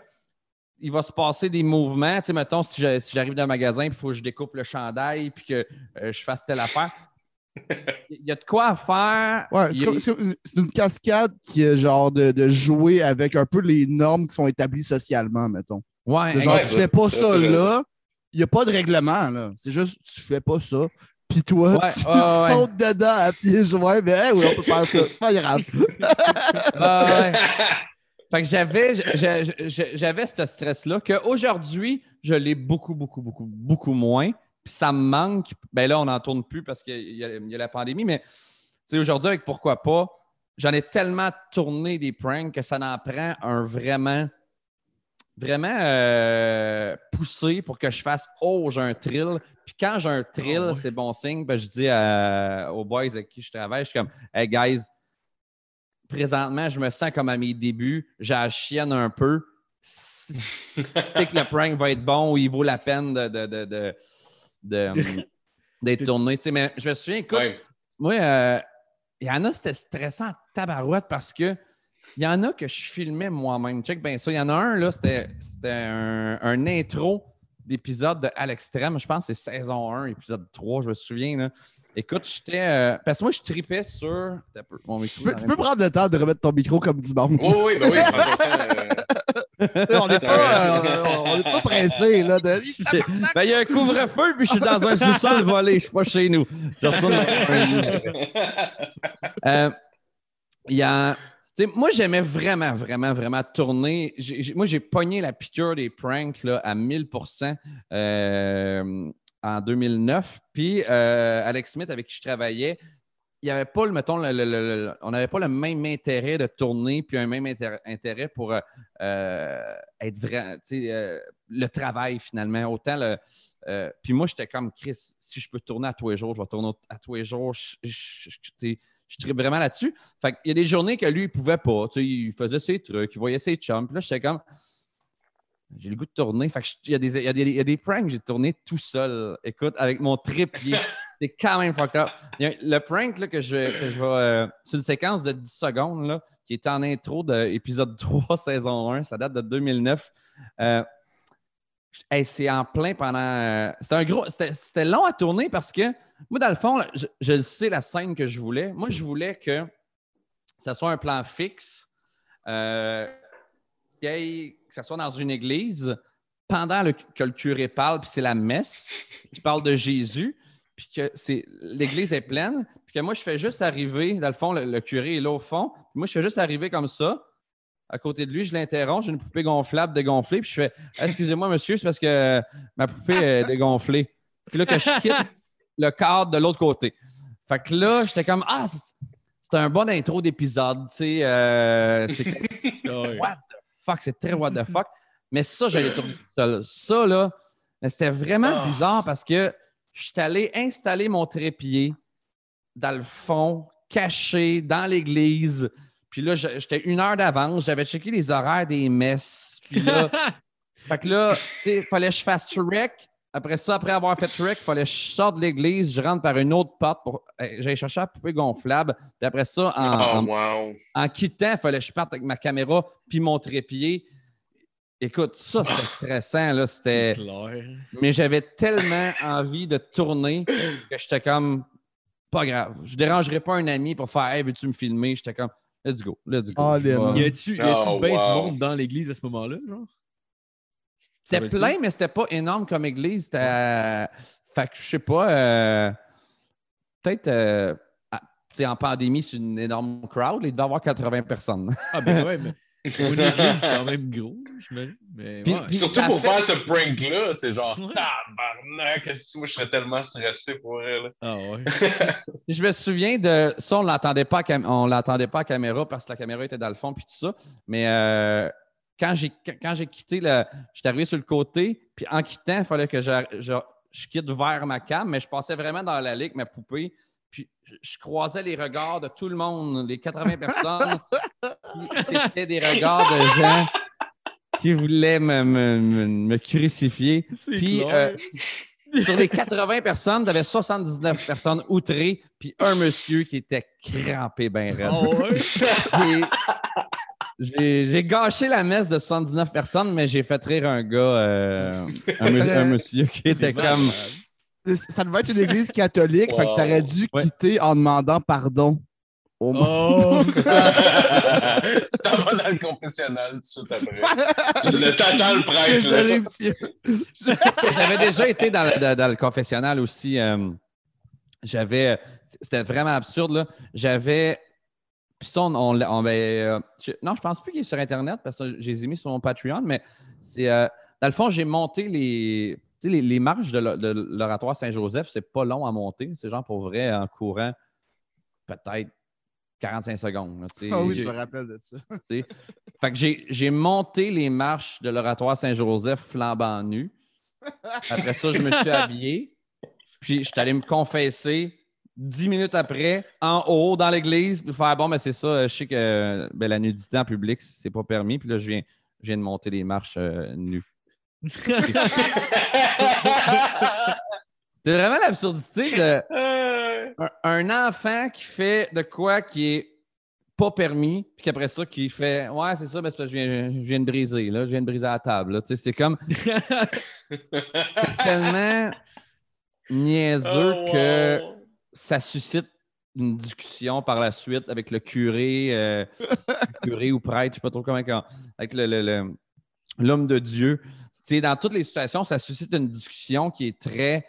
F: Il va se passer des mouvements. Tu sais, mettons, si j'arrive dans un magasin il faut que je découpe le chandail puis que euh, je fasse telle affaire. Il y a de quoi faire.
D: Ouais, c'est
F: a-
D: une, cascade qui est genre de, de jouer avec un peu les normes qui sont établies socialement, mettons.
F: Ouais,
D: De genre,
E: Ouais,
D: tu fais pas
E: ça,
D: là, il n'y a pas de règlement, là. C'est juste, tu fais pas ça. Puis toi,
F: Ouais,
D: tu
F: ouais, ouais.
D: sautes dedans à pieds joints. Mais hey, oui, on peut faire ça. C'est pas grave.
F: Ah ouais. Fait que j'avais, j'a- j'a- j'avais ce stress-là qu'aujourd'hui, je l'ai beaucoup, beaucoup, beaucoup, beaucoup moins. Puis ça me manque. Ben là, on n'en tourne plus parce qu'il y, y a la pandémie, mais tu sais, aujourd'hui, avec pourquoi pas, j'en ai tellement tourné des pranks que ça n'en prend un vraiment, vraiment euh, poussé pour que je fasse Oh, j'ai un thrill. Puis quand j'ai un thrill,
C: Ah
F: c'est bon signe. Ben, je dis à- aux boys avec qui je travaille, je suis comme Hey guys, présentement, je me sens comme à mes débuts. J'ai la chienne un peu. Si c'est que le prank va être bon ou il vaut la peine de, de- de- de- de- d'être tourné. Tu sais, mais je me souviens, écoute,
E: Ouais.
F: moi, euh, il y en a, c'était stressant en tabarouette parce que il y en a que je filmais moi-même. Check bien ça. Il y en a un, là, c'était, c'était un, un intro d'épisodes de À l'extrême. Je pense que c'est saison 1, épisode 3, je me souviens. Là. Écoute, j'étais. euh, parce que moi, je tripais sur. Peu, Mon micro,
D: Tu peux, tu peux prendre le temps de remettre ton micro comme du monde.
E: Oui, oui, ben oui. temps, euh,
D: on n'est pas, euh, on est pas pressé là, de.
F: Ben, il y a un couvre-feu, puis je suis dans un sous-sol volé. Je suis pas chez nous. Je retourne. Euh, il y a. moi, j'aimais vraiment, vraiment, vraiment tourner. J'ai- j'ai- moi, j'ai pogné la piqûre des pranks là, à 1000 euh, en 2009. Puis, euh, Alex Smith, avec qui je travaillais, il n'y avait pas, le, mettons, le- on n'avait pas le même intérêt de tourner, puis un même intér- intérêt pour euh, euh, être vrai, euh, le travail finalement. Autant le. puis moi, j'étais comme Chris, si je peux tourner à tous les jours, je vais tourner à tous les jours. Je, tripe vraiment là-dessus. Fait qu'il y a des journées que lui, il pouvait pas. Il faisait ses trucs, il voyait ses chums. Puis là, j'étais comme. J'ai le goût de tourner. Fait que je- il y, a des, il y a des- il y a des pranks que j'ai tourné tout seul. Écoute, avec mon trépied. C'est quand même fucked up. Le prank là, que je, que je vais. euh, c'est une séquence de 10 secondes là, qui est en intro de l'épisode 3, saison 1. Ça date de 2009. Euh, hey, c'est en plein pendant. euh, C'était un gros. C'était long à tourner parce que moi, dans le fond, là, je, je le sais la scène que je voulais. Moi, je voulais que ça soit un plan fixe. euh, qu'il y ait- que ça soit dans une église pendant le- que le curé parle, puis c'est la messe qui parle de Jésus, puis que c'est l'église est pleine, puis que moi, je fais juste arriver, dans le fond, le, le curé est là au fond, puis moi, je fais juste arriver comme ça, à côté de lui, je l'interromps, j'ai une poupée gonflable dégonflée, puis je fais Excusez-moi, monsieur, c'est parce que ma poupée est dégonflée. Puis là, que je quitte le cadre de l'autre côté. Fait que là, j'étais comme Ah, c'est un bon intro d'épisode, tu sais. euh, c'est what fuck, c'est très what the fuck. Mais ça, j'allais tourner tout seul. Ça, là, c'était vraiment
E: Ah.
F: bizarre parce que je suis allé installer mon trépied dans le fond, caché dans l'église. Puis là, je- j'étais une heure d'avance. J'avais checké les horaires des messes. Puis là, fait que là, tu sais, il fallait que je fasse Shrek. Après ça, après avoir fait Shrek, il fallait que je sorte de l'église, je rentre par une autre porte pour. J'allais chercher la poupée gonflable. Puis après ça, en,
E: Oh,
F: en-
E: wow.
F: en quittant, il fallait que je parte avec ma caméra puis mon trépied. Écoute, ça, c'était stressant. Là, c'était... Mais j'avais tellement envie de tourner que j'étais comme, pas grave. Je dérangerais pas un ami pour faire, hey, veux-tu me filmer? J'étais comme, let's go, let's go. Vais-
C: Y a-tu y a-tu
E: Oh,
C: bien du monde dans l'église à ce moment-là, genre?
F: C'était plein, mais c'était pas énorme comme église. C'était. euh, Fait que je sais pas. euh, Peut-être. euh, ah, en pandémie, c'est une énorme crowd. Il doit y avoir 80 personnes.
C: Ah, ben ouais, mais pour une église, c'est quand même gros. Mais
F: Puis-
C: ouais.
F: puis-
E: Surtout pour
F: fait-
E: faire ce prank-là, c'est genre
C: Ouais.
E: tabarnak, qu'est-ce que moi je serais tellement stressé pour elle.
C: Ah ouais.
F: Je me souviens de ça, on l'entendait pas, à cam- on l'entendait pas à caméra parce que la caméra était dans le fond puis tout ça. Mais euh, quand j'ai quand j'ai quitté le, j'étais arrivé sur le côté, puis en quittant, il fallait que je, je, je quitte vers ma cam, mais je passais vraiment dans l'allée avec ma poupée. Puis je, croisais les regards de tout le monde, les 80 personnes. C'était des regards de gens qui voulaient me, me- me- me crucifier. Puis, euh, sur les 80 personnes, tu avais 79 personnes outrées, puis un monsieur qui était crampé ben raide. Et J'ai gâché la messe de 79 personnes, mais j'ai fait rire un gars, euh, un, monsieur qui était comme.
D: Ça devait être une église catholique, fait que
E: Wow.
D: t'aurais dû
F: Ouais.
D: quitter en demandant pardon. Au monde.
C: Oh!
E: tu t'en vas dans le confessionnal tout de suite après. tu le t'attends le prêtre.
D: Désolé, monsieur.
F: J'avais déjà été dans, le- dans- dans le confessionnal aussi. euh, J'avais. C'était vraiment absurde, là. J'avais. Puis ça, on, on, on avait, euh, je- non, je pense plus qu'il est sur Internet parce que je les ai mis sur mon Patreon, mais c'est. euh, dans le fond, j'ai monté les. Tu sais, les, les marches de l'o- de l'oratoire Saint-Joseph, c'est pas long à monter. C'est genre pour vrai en courant peut-être 45 secondes.
D: Ah oui, je me rappelle de ça.
F: tu sais. Fait que j'ai, j'ai monté les marches de l'oratoire Saint-Joseph flambant nu. Après ça, je me suis habillé. Puis je suis allé me confesser dix minutes après, en haut, dans l'église, puis faire bon, ben c'est ça, je sais que ben, la nudité en public, c'est pas permis. Puis là, je viens, je viens de monter les marches euh, nues. C'est vraiment l'absurdité de
E: Euh,
F: un, un enfant qui fait de quoi qui est pas permis, puis qu'après ça, qui fait Ouais, c'est ça, mais que je viens, je viens de briser, là. Je viens de briser la table. là. Tu sais, C'est comme. C'est tellement niaiseux
E: Oh, wow.
F: que ça suscite une discussion par la suite avec le curé, euh, curé ou prêtre, je sais pas trop comment, quand- avec le- le- le- l'homme de Dieu. Dans toutes les situations, ça suscite une discussion qui est très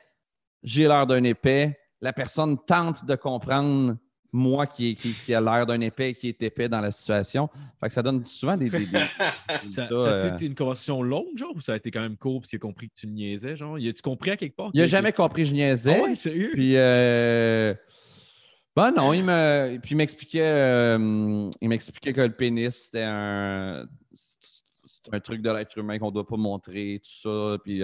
F: j'ai l'air d'un épais. La personne tente de comprendre moi qui, qui, qui a l'air d'un épais et qui est épais dans la situation. Fait que ça donne souvent des. des- des-
C: Ça, ça a
F: euh,
C: été une conversation longue, genre, ou ça a été quand même court parce qu'il a compris que tu niaisais, genre? Y a-tu compris à quelque part?
F: Il n'a
C: que-
F: jamais compris que je niaisais.
C: Ah ouais, sérieux?
F: Puis, euh, ben non, il me, puis il m'expliquait, euh, il m'expliquait que le pénis c'était un, c'est un truc de l'être humain qu'on doit pas montrer, tout ça. Puis,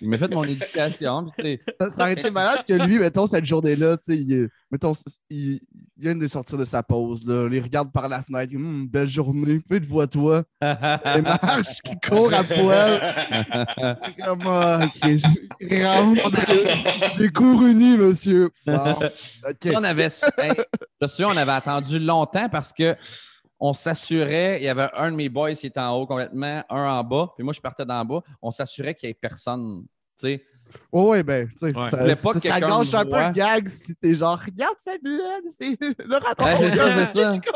F: il m'a fait mon éducation. Puis,
D: Ça, ça aurait été malade que lui, mettons, cette journée-là, il, mettons, il, il vient de sortir de sa pause, là. Il regarde par la fenêtre, Hum, belle journée, puis te vois-toi. Et marche qui court à poil. Comme, ah, ok, je rentre, monsieur. J'ai couru nu, monsieur. Bon,
F: on avait, hey, je suis sûr, on avait attendu longtemps parce que on s'assurait, il y avait un de mes boys qui était en haut complètement, un en bas, puis moi je partais d'en bas. On s'assurait qu'il n'y ait personne. Tu sais,
D: ouais, ben, tu sais,
C: Ouais.
D: ça, ça- ça gâche un peu le gag si t'es genre, regarde Samuel, c'est le raton.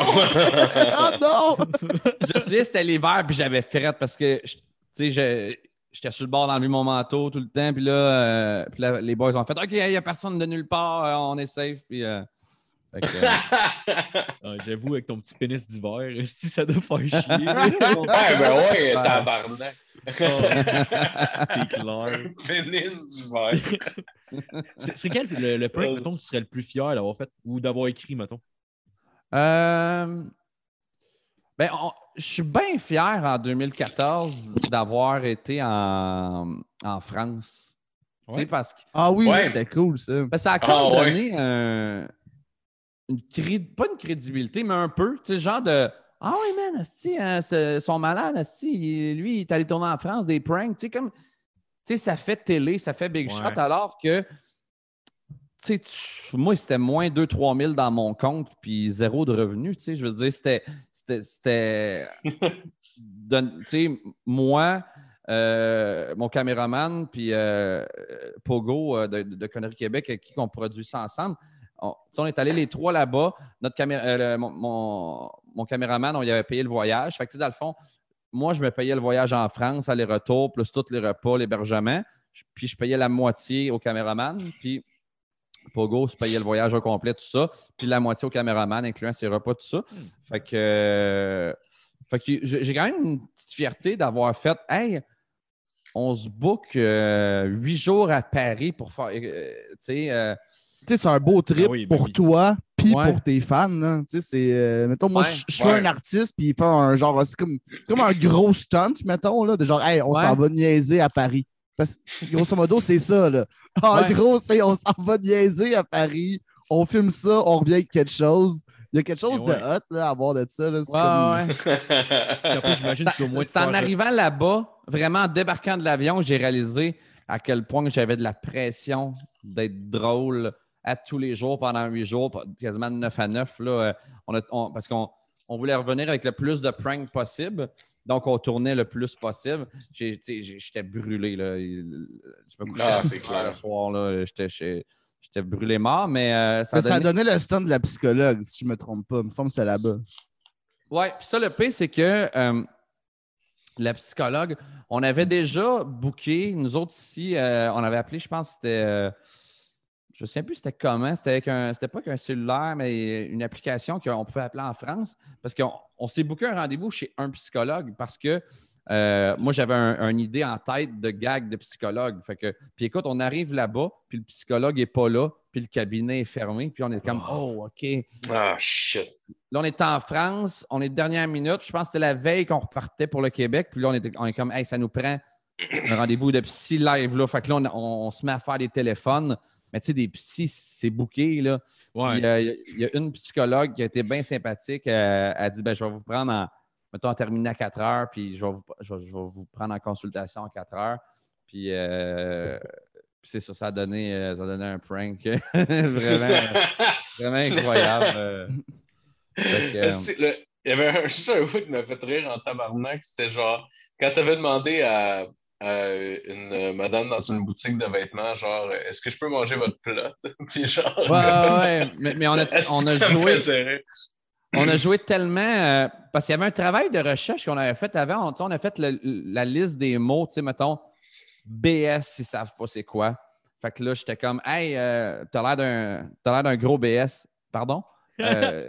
D: Oh non!
F: je me souviens, c'était l'hiver, puis j'avais frette parce que, tu sais, je- j'étais sur le bord d'enlever mon manteau tout le temps, puis là, euh, puis là, les boys ont fait OK, il n'y a personne de nulle part, euh, on est safe, puis. euh, euh,
C: J'avoue, avec ton petit pénis d'hiver, esti, ça doit faire chier.
E: Ouais, ben ouais,
F: Ouais.
E: tabarnak.
C: C'est clair.
E: Pénis d'hiver.
C: C'est quel le, le prank, mettons, que tu serais le plus fier d'avoir fait ou d'avoir écrit, mettons?
F: Euh, ben, on- je suis bien fier en 2014 d'avoir été en, en France. Tu sais,
C: Ouais.
F: parce que
D: Ah oui,
E: Ouais.
D: c'était cool ça.
F: ben, ça a comme
E: Ah, ouais.
F: donné un- une pas une crédibilité, mais un peu. Tu sais, genre de Ah oui, man, asti, hein, son malade, asti, lui, il est allé tourner en France des pranks. Tu sais, comme. Tu sais, ça fait télé, ça fait Big
C: Ouais.
F: Shot, alors que. Tu sais, tu- moi, c'était moins 2-3 000 dans mon compte, puis zéro de revenus. Tu sais, je veux dire, c'était. C'était. Tu sais, moi, euh, mon caméraman, puis euh, Pogo euh, de, de Conneries Québec, avec qui on produit ça ensemble. On, on est allés les trois là-bas. Notre caméra, euh, mon, mon, mon caméraman, on y avait payé le voyage. Fait que, dans le fond, moi, je me payais le voyage en France, aller-retour, plus tous les repas, l'hébergement. Puis je payais la moitié au caméraman. Puis Pogo se payait le voyage au complet, tout ça. Puis la moitié au caméraman, incluant ses repas, tout ça. Fait que, euh, fait que j'ai quand même une petite fierté d'avoir fait Hey, on se book euh, huit jours à Paris pour faire. euh, tu sais,
D: sais, c'est un beau trip
C: Ah oui, ben
D: pour
C: oui.
D: toi puis
F: Ouais.
D: pour tes fans. là. Tu sais, c'est. euh, mettons, moi,
F: Ouais.
D: je suis
E: Ouais.
D: un artiste, puis il fait un genre. C'est comme, c'est comme un gros stunt, mettons, là, de genre, hey, on
F: Ouais.
D: s'en va niaiser à Paris. Parce que, grosso modo, c'est ça, là. En
F: Ouais.
D: gros, c'est on s'en va niaiser à Paris, on filme ça, on revient avec quelque chose. Il y a quelque chose
C: Et ouais.
D: de hot, là, à voir de ça, là. C'est
F: ouais,
D: comme-
C: après, j'imagine moins te
F: C'est en arrivant là-bas, vraiment en débarquant de l'avion, que j'ai réalisé à quel point j'avais de la pression d'être drôle à tous les jours pendant huit jours, quasiment de 9 à 9. Là, Euh, on a- on- parce qu'on on voulait revenir avec le plus de pranks possible. Donc, on tournait le plus possible. J'étais brûlé. Là. Je me couchais
E: Ah,
F: à
E: c'est
F: 10 heures
E: clair.
F: le soir. là. J'étais- J'étais j'étais brûlé mort, mais euh, ça,
D: Mais ça
F: donné
D: le stunt de la psychologue, si je me trompe pas. Il me semble que c'était là-bas.
F: Oui, puis ça, le pire, c'est que euh, la psychologue, on avait déjà booké, nous autres ici, euh, on avait appelé, je pense, c'était. Je ne sais plus c'était comment, c'était avec un. C'était pas qu'un cellulaire, mais une application qu'on pouvait appeler en France. Parce qu'on on s'est booké un rendez-vous chez un psychologue parce que euh, moi, j'avais un- une idée en tête de gag de psychologue. Fait que, puis écoute, on arrive là-bas, puis le psychologue n'est pas là, puis le cabinet est fermé, puis on est comme, oh, OK.
E: Ah, shit.
F: Là, on est en France, on est dernière minute. Je pense que c'était la veille qu'on repartait pour le Québec. Puis là, on, était, on est comme, hey, ça nous prend un rendez-vous de psy live. Là. Fait que là, on, on- on se met à faire des téléphones. Mais tu sais, des psys, c'est booké. Là.
C: Ouais.
F: Puis, euh, il y, a une psychologue qui a été bien sympathique. euh, elle a dit, ben, je vais vous prendre en, mettons, en terminer à 4 heures, puis je vais vous, je vais- je vais vous prendre en consultation à 4 heures. Puis, euh, puis c'est ça, ça a donné, euh, ça a donné un prank vraiment, vraiment incroyable. euh,
E: le- Il y avait un, juste un bout qui m'a fait rire en tabarnak. C'était genre, quand tu avais demandé à, à une euh, madame dans une boutique de vêtements, genre, est-ce que je peux manger votre plat? Puis genre,
F: ouais, ouais, ouais. Mais, mais on a, on a joué. on a joué tellement. euh, parce qu'il y avait un travail de recherche qu'on avait fait avant. On, a fait le- la liste des mots, tu sais, mettons, BS, ils savent pas c'est quoi. Fait que là, j'étais comme, hey, euh, t'as l'air d'un t'as l'air d'un gros BS. Pardon? Euh,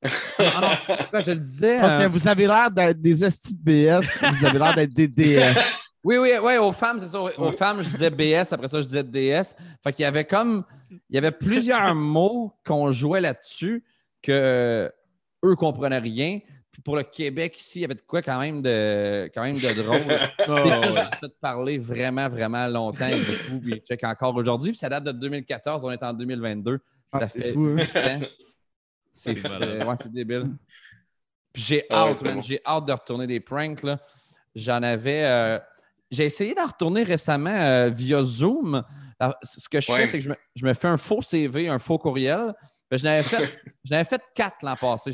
F: non, non, pourquoi je le disais?
D: Parce que
F: euh,
D: vous avez l'air d'être des estis de BS, puis vous avez l'air d'être des DS.
F: Oui, oui, oui, aux femmes, c'est ça. Aux femmes, je disais BS, après ça, je disais DS. Fait qu'il y avait comme. Il y avait plusieurs mots qu'on jouait là-dessus que euh, eux comprenaient rien. Puis pour le Québec ici, il y avait de quoi quand même de, quand même de drôle.
C: Oh,
F: ça,
C: ouais.
F: j'ai fait parler vraiment, vraiment longtemps et beaucoup. Puis check encore aujourd'hui. Puis ça date de 2014, on est en 2022.
D: Ah,
F: ça
D: c'est
F: fait
D: fou, hein.
F: C'est euh, ouais, c'est débile. Puis j'ai
E: Ah ouais,
F: hâte,
E: bon.
F: j'ai hâte de retourner des pranks. là. J'en avais. euh, j'ai essayé d'en retourner récemment euh, via Zoom. Alors, ce que je
E: Ouais.
F: fais, c'est que je me, je me fais un faux CV, un faux courriel. Ben, je n'avais fait, fait quatre l'an passé.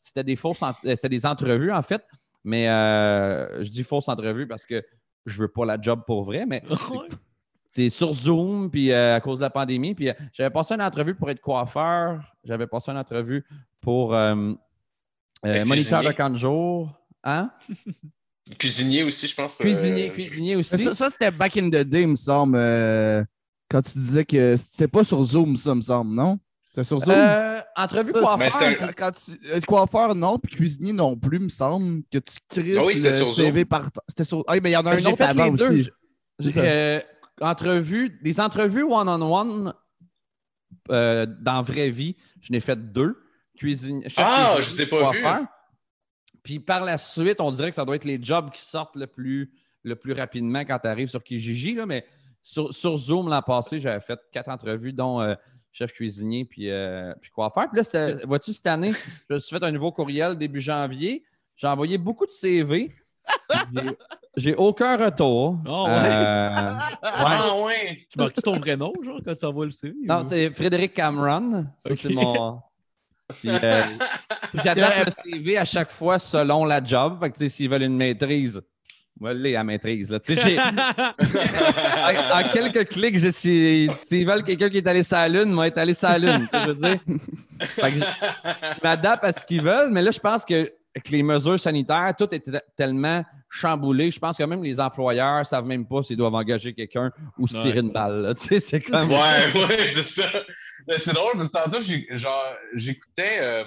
F: C'était des fausses, euh, c'était des entrevues en fait. Mais euh, je dis fausses entrevues parce que je veux pas la job pour vrai. Mais c'est sur Zoom, puis euh, à cause de la pandémie. Puis euh, j'avais passé une entrevue pour être coiffeur. J'avais passé une entrevue pour moniteur de camp de jour. Hein?
E: Cuisinier aussi, je pense.
F: Cuisinier,
E: euh,
F: cuisinier
D: Mais
F: aussi.
D: Ça, ça, c'était back in the day, il me semble. euh, quand tu disais que c'était pas sur Zoom, ça, me semble, non? C'était sur Zoom?
F: Euh, entrevue
D: Ça,
F: coiffeur.
E: un-
D: Quand, quand tu, euh, coiffeur, non, puis cuisinier non plus, me semble, que tu crises
E: Ah oui,
D: le
E: sur
D: CV
E: Zoom.
D: par... C'était sur... Ah, oui, mais il y en a un
F: J'ai
D: autre
F: fait
D: avant
F: les deux.
D: aussi. C'est ça.
F: Euh, entrevues, des entrevues one-on-one euh, dans vraie vie, je n'ai fait deux. Cuisine,
E: Ah, je t'ai pas vu.
F: Puis par la suite, on dirait que ça doit être les jobs qui sortent le plus, le plus rapidement quand tu arrives sur Kijiji. Là, mais sur, sur Zoom l'an passé, j'avais fait quatre entrevues, dont euh, chef cuisinier puis, euh, puis coiffeur. Puis là, vois-tu, cette année, je me suis fait un nouveau courriel début janvier. J'ai envoyé beaucoup de CV. J'ai- aucun retour.
C: Ah ouais?
F: Euh,
E: Ah ouais!
C: Tu marques ton vrai nom, genre, quand tu envoies le CV?
F: non,
C: ou-
F: c'est Frédéric Cameron. C'est mon. Puis, euh, J'adapte le CV à chaque fois selon la job. Fait que, tu sais, s'ils veulent une maîtrise, moi, l'ai à maîtrise. Là. J'ai- en, quelques clics, je s'ils veulent quelqu'un qui est allé sur la Lune, moi, être allé sur la Lune. Je veux dire. Fait que je je m'adapte à ce qu'ils veulent, mais là, je pense que avec les mesures sanitaires, tout est te- tellement chamboulé. Je pense que même les employeurs ne savent même pas s'ils doivent engager quelqu'un ou se
C: Ouais.
F: tirer une balle. là. Tu sais, c'est comme.
E: Ouais, ouais, c'est ça. C'est drôle parce que tantôt, j'ai- genre, j'écoutais euh,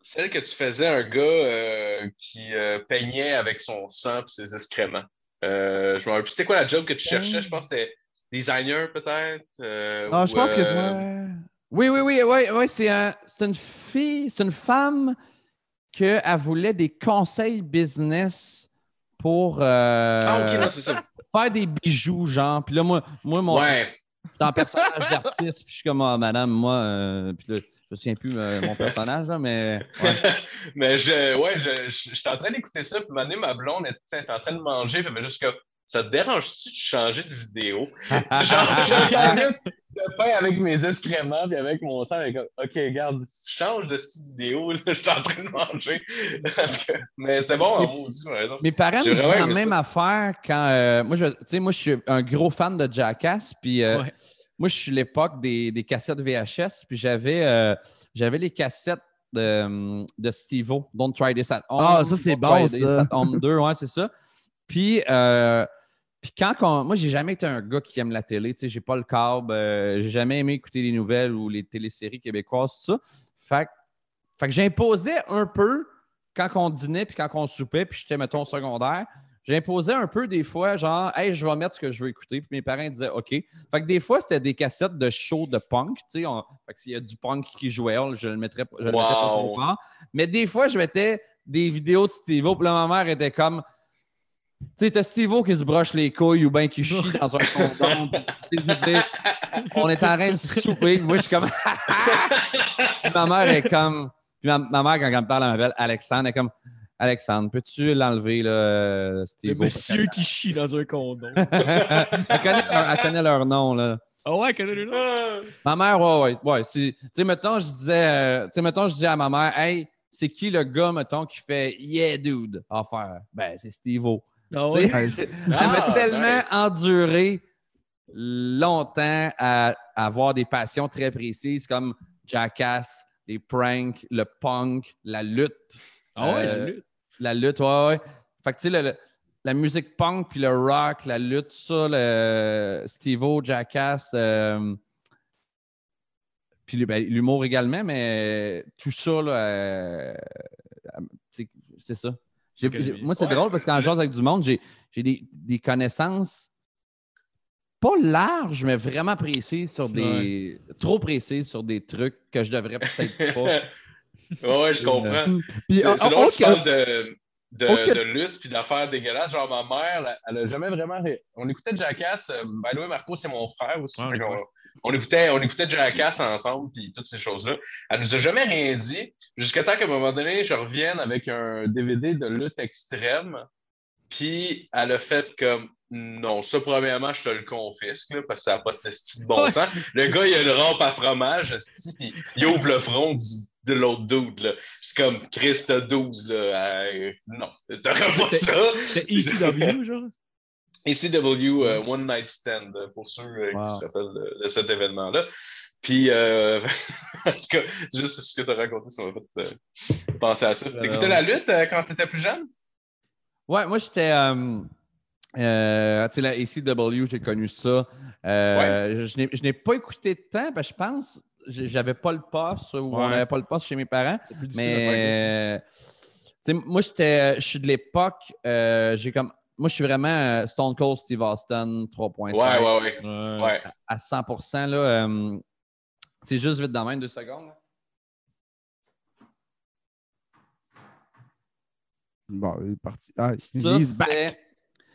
E: celle que tu faisais un gars euh, qui euh, peignait avec son sang et ses excréments. Je me rappelle c'était quoi la job que tu cherchais? Je pense que c'était designer peut-être. euh,
D: Ah,
E: ou,
D: je pense que c'est-.
F: Oui, oui, oui, oui, oui, c'est un- c'est une fille, c'est une femme qu'elle voulait des conseils business pour
E: Ah, non, ça.
F: faire des bijoux, genre. Puis là, moi, moi mon,
E: Ouais.
F: J'étais en personnage d'artiste, puis je suis comme, ah, madame, moi, euh, puis là, je me souviens plus euh, mon personnage, là, mais.
E: Mais je, ouais, je, je- en train d'écouter ça, puis ma blonde était, en train de manger, puis elle juste comme Ça te dérange-tu de changer de vidéo? Genre, je regardais le pain avec mes excréments, puis avec mon sang, avec OK, regarde, change de style vidéo, là, je suis en train de manger. Mais c'était bon, maudit, par exemple.
F: Mes parents me
E: vraiment
F: la même
E: ça.
F: affaire quand. euh, moi, je, tu sais, moi, je suis un gros fan de Jackass. Puis euh,
C: Ouais.
F: moi, je suis l'époque des, des cassettes VHS. Puis j'avais euh, j'avais les cassettes de, de Steve-O, Don't Try This at Home.
D: Ah, ça, c'est bon,
F: Try This
D: ça.
F: at Home 2, ouais, c'est ça. Puis, euh, puis quand on- moi, j'ai jamais été un gars qui aime la télé. Tu sais, j'ai pas le câble. euh, j'ai jamais aimé écouter les nouvelles ou les téléséries québécoises, tout ça. Fait, que- fait que j'imposais un peu quand on dînait puis quand on soupait, puis j'étais, mettons, secondaire. J'imposais un peu des fois, genre, hey, je vais mettre ce que je veux écouter. Puis mes parents disaient, OK. Fait que des fois, c'était des cassettes de show de punk. Tu sais, on- fait que s'il y a du punk qui jouait, je le mettrais je le mettais pas trop fort. Mais des fois, je mettais des vidéos de Steve-O. Puis là, ma mère était comme, tu sais, t'as Steve-O qui se broche les couilles ou bien qui chie dans un condom. On est en train de souper. Moi, je suis comme. Puis ma mère est comme. Puis ma, ma mère, quand elle me parle, elle m'appelle Alexandre. Elle est comme Alexandre, peux-tu l'enlever, là, euh,
C: Le monsieur qui chie dans un condom.
F: elle, connaît leur, elle connaît leur nom, là.
C: Ah ouais, Canada.
E: Ah.
F: Ma mère, ouais, ouais. ouais. Si- Tu sais, mettons, je disais, euh, tu sais, mettons, je disais à ma mère, hey, c'est qui le gars, mettons, qui fait Yeah, dude, à faire? Ben, c'est Steve-O.
C: Ah ouais?
D: Nice.
F: Elle
E: Ah,
F: m'a tellement
E: nice.
F: enduré longtemps à, à avoir des passions très précises comme Jackass, les pranks, le punk, la lutte.
C: Ah ouais, la
F: Euh,
C: lutte.
F: La lutte, ouais, ouais. Fait que, tu sais, le- le- la musique punk, puis le rock, la lutte, ça, le Steve-O, Jackass, euh, puis ben, l'humour également, mais tout ça, là, euh, c'est ça. Moi, c'est
E: Ouais.
F: drôle parce qu'en jase avec du monde, j'ai j'ai des, des connaissances pas larges, mais vraiment précises sur des. trop précises sur des trucs que je devrais peut-être pas.
E: Ouais, je comprends.
D: Puis,
E: que
D: autre
E: tu
D: que-
E: parles de, de, lutte puis d'affaires dégueulasses. Genre, ma mère, elle- elle a jamais vraiment. On écoutait Jackass. euh, By the way, Marco, c'est mon frère aussi. On, écoutait, on écoutait Jackass ensemble puis toutes ces choses-là. Elle nous a jamais rien dit jusqu'à temps qu'à un moment donné, je revienne avec un DVD de lutte extrême. Puis elle a fait comme. Non, ça, premièrement, je te le confisque, là, parce que ça n'a pas de bon sens. Le gars, il a une rampe à fromage, puis il ouvre le front du- de l'autre dude. là. C'est comme Chris, t'as 12. Là, euh, non, t'auras pas ça.
C: C'était ECW, genre.
E: ECW euh, One Night Stand, euh, pour ceux euh,
F: Wow.
E: qui se rappellent de, de cet événement-là. Puis, euh, en tout cas, c'est juste ce que tu as raconté, ça m'a fait penser à ça. T'écoutais la lutte quand t'étais plus jeune?
F: Ouais, moi, j'étais. Euh, tu sais, la ACW, j'ai connu ça. Euh, Je n'ai- je n'ai pas écouté de temps, parce que je pense. J'avais pas le poste ou on
C: Ouais.
F: n'avait pas le poste chez mes parents. Mais. euh, tu sais, moi, je suis de l'époque. j'ai comme. Moi, je suis vraiment euh, Stone Cold Steve Austin 3.5
E: Ouais, ouais, ouais.
C: Ouais.
E: ouais.
F: à 100 là. euh, c'est juste vite dans même deux secondes. là.
D: Bon, il est parti. Ah,
F: Ça,
D: he's back.
F: c'était.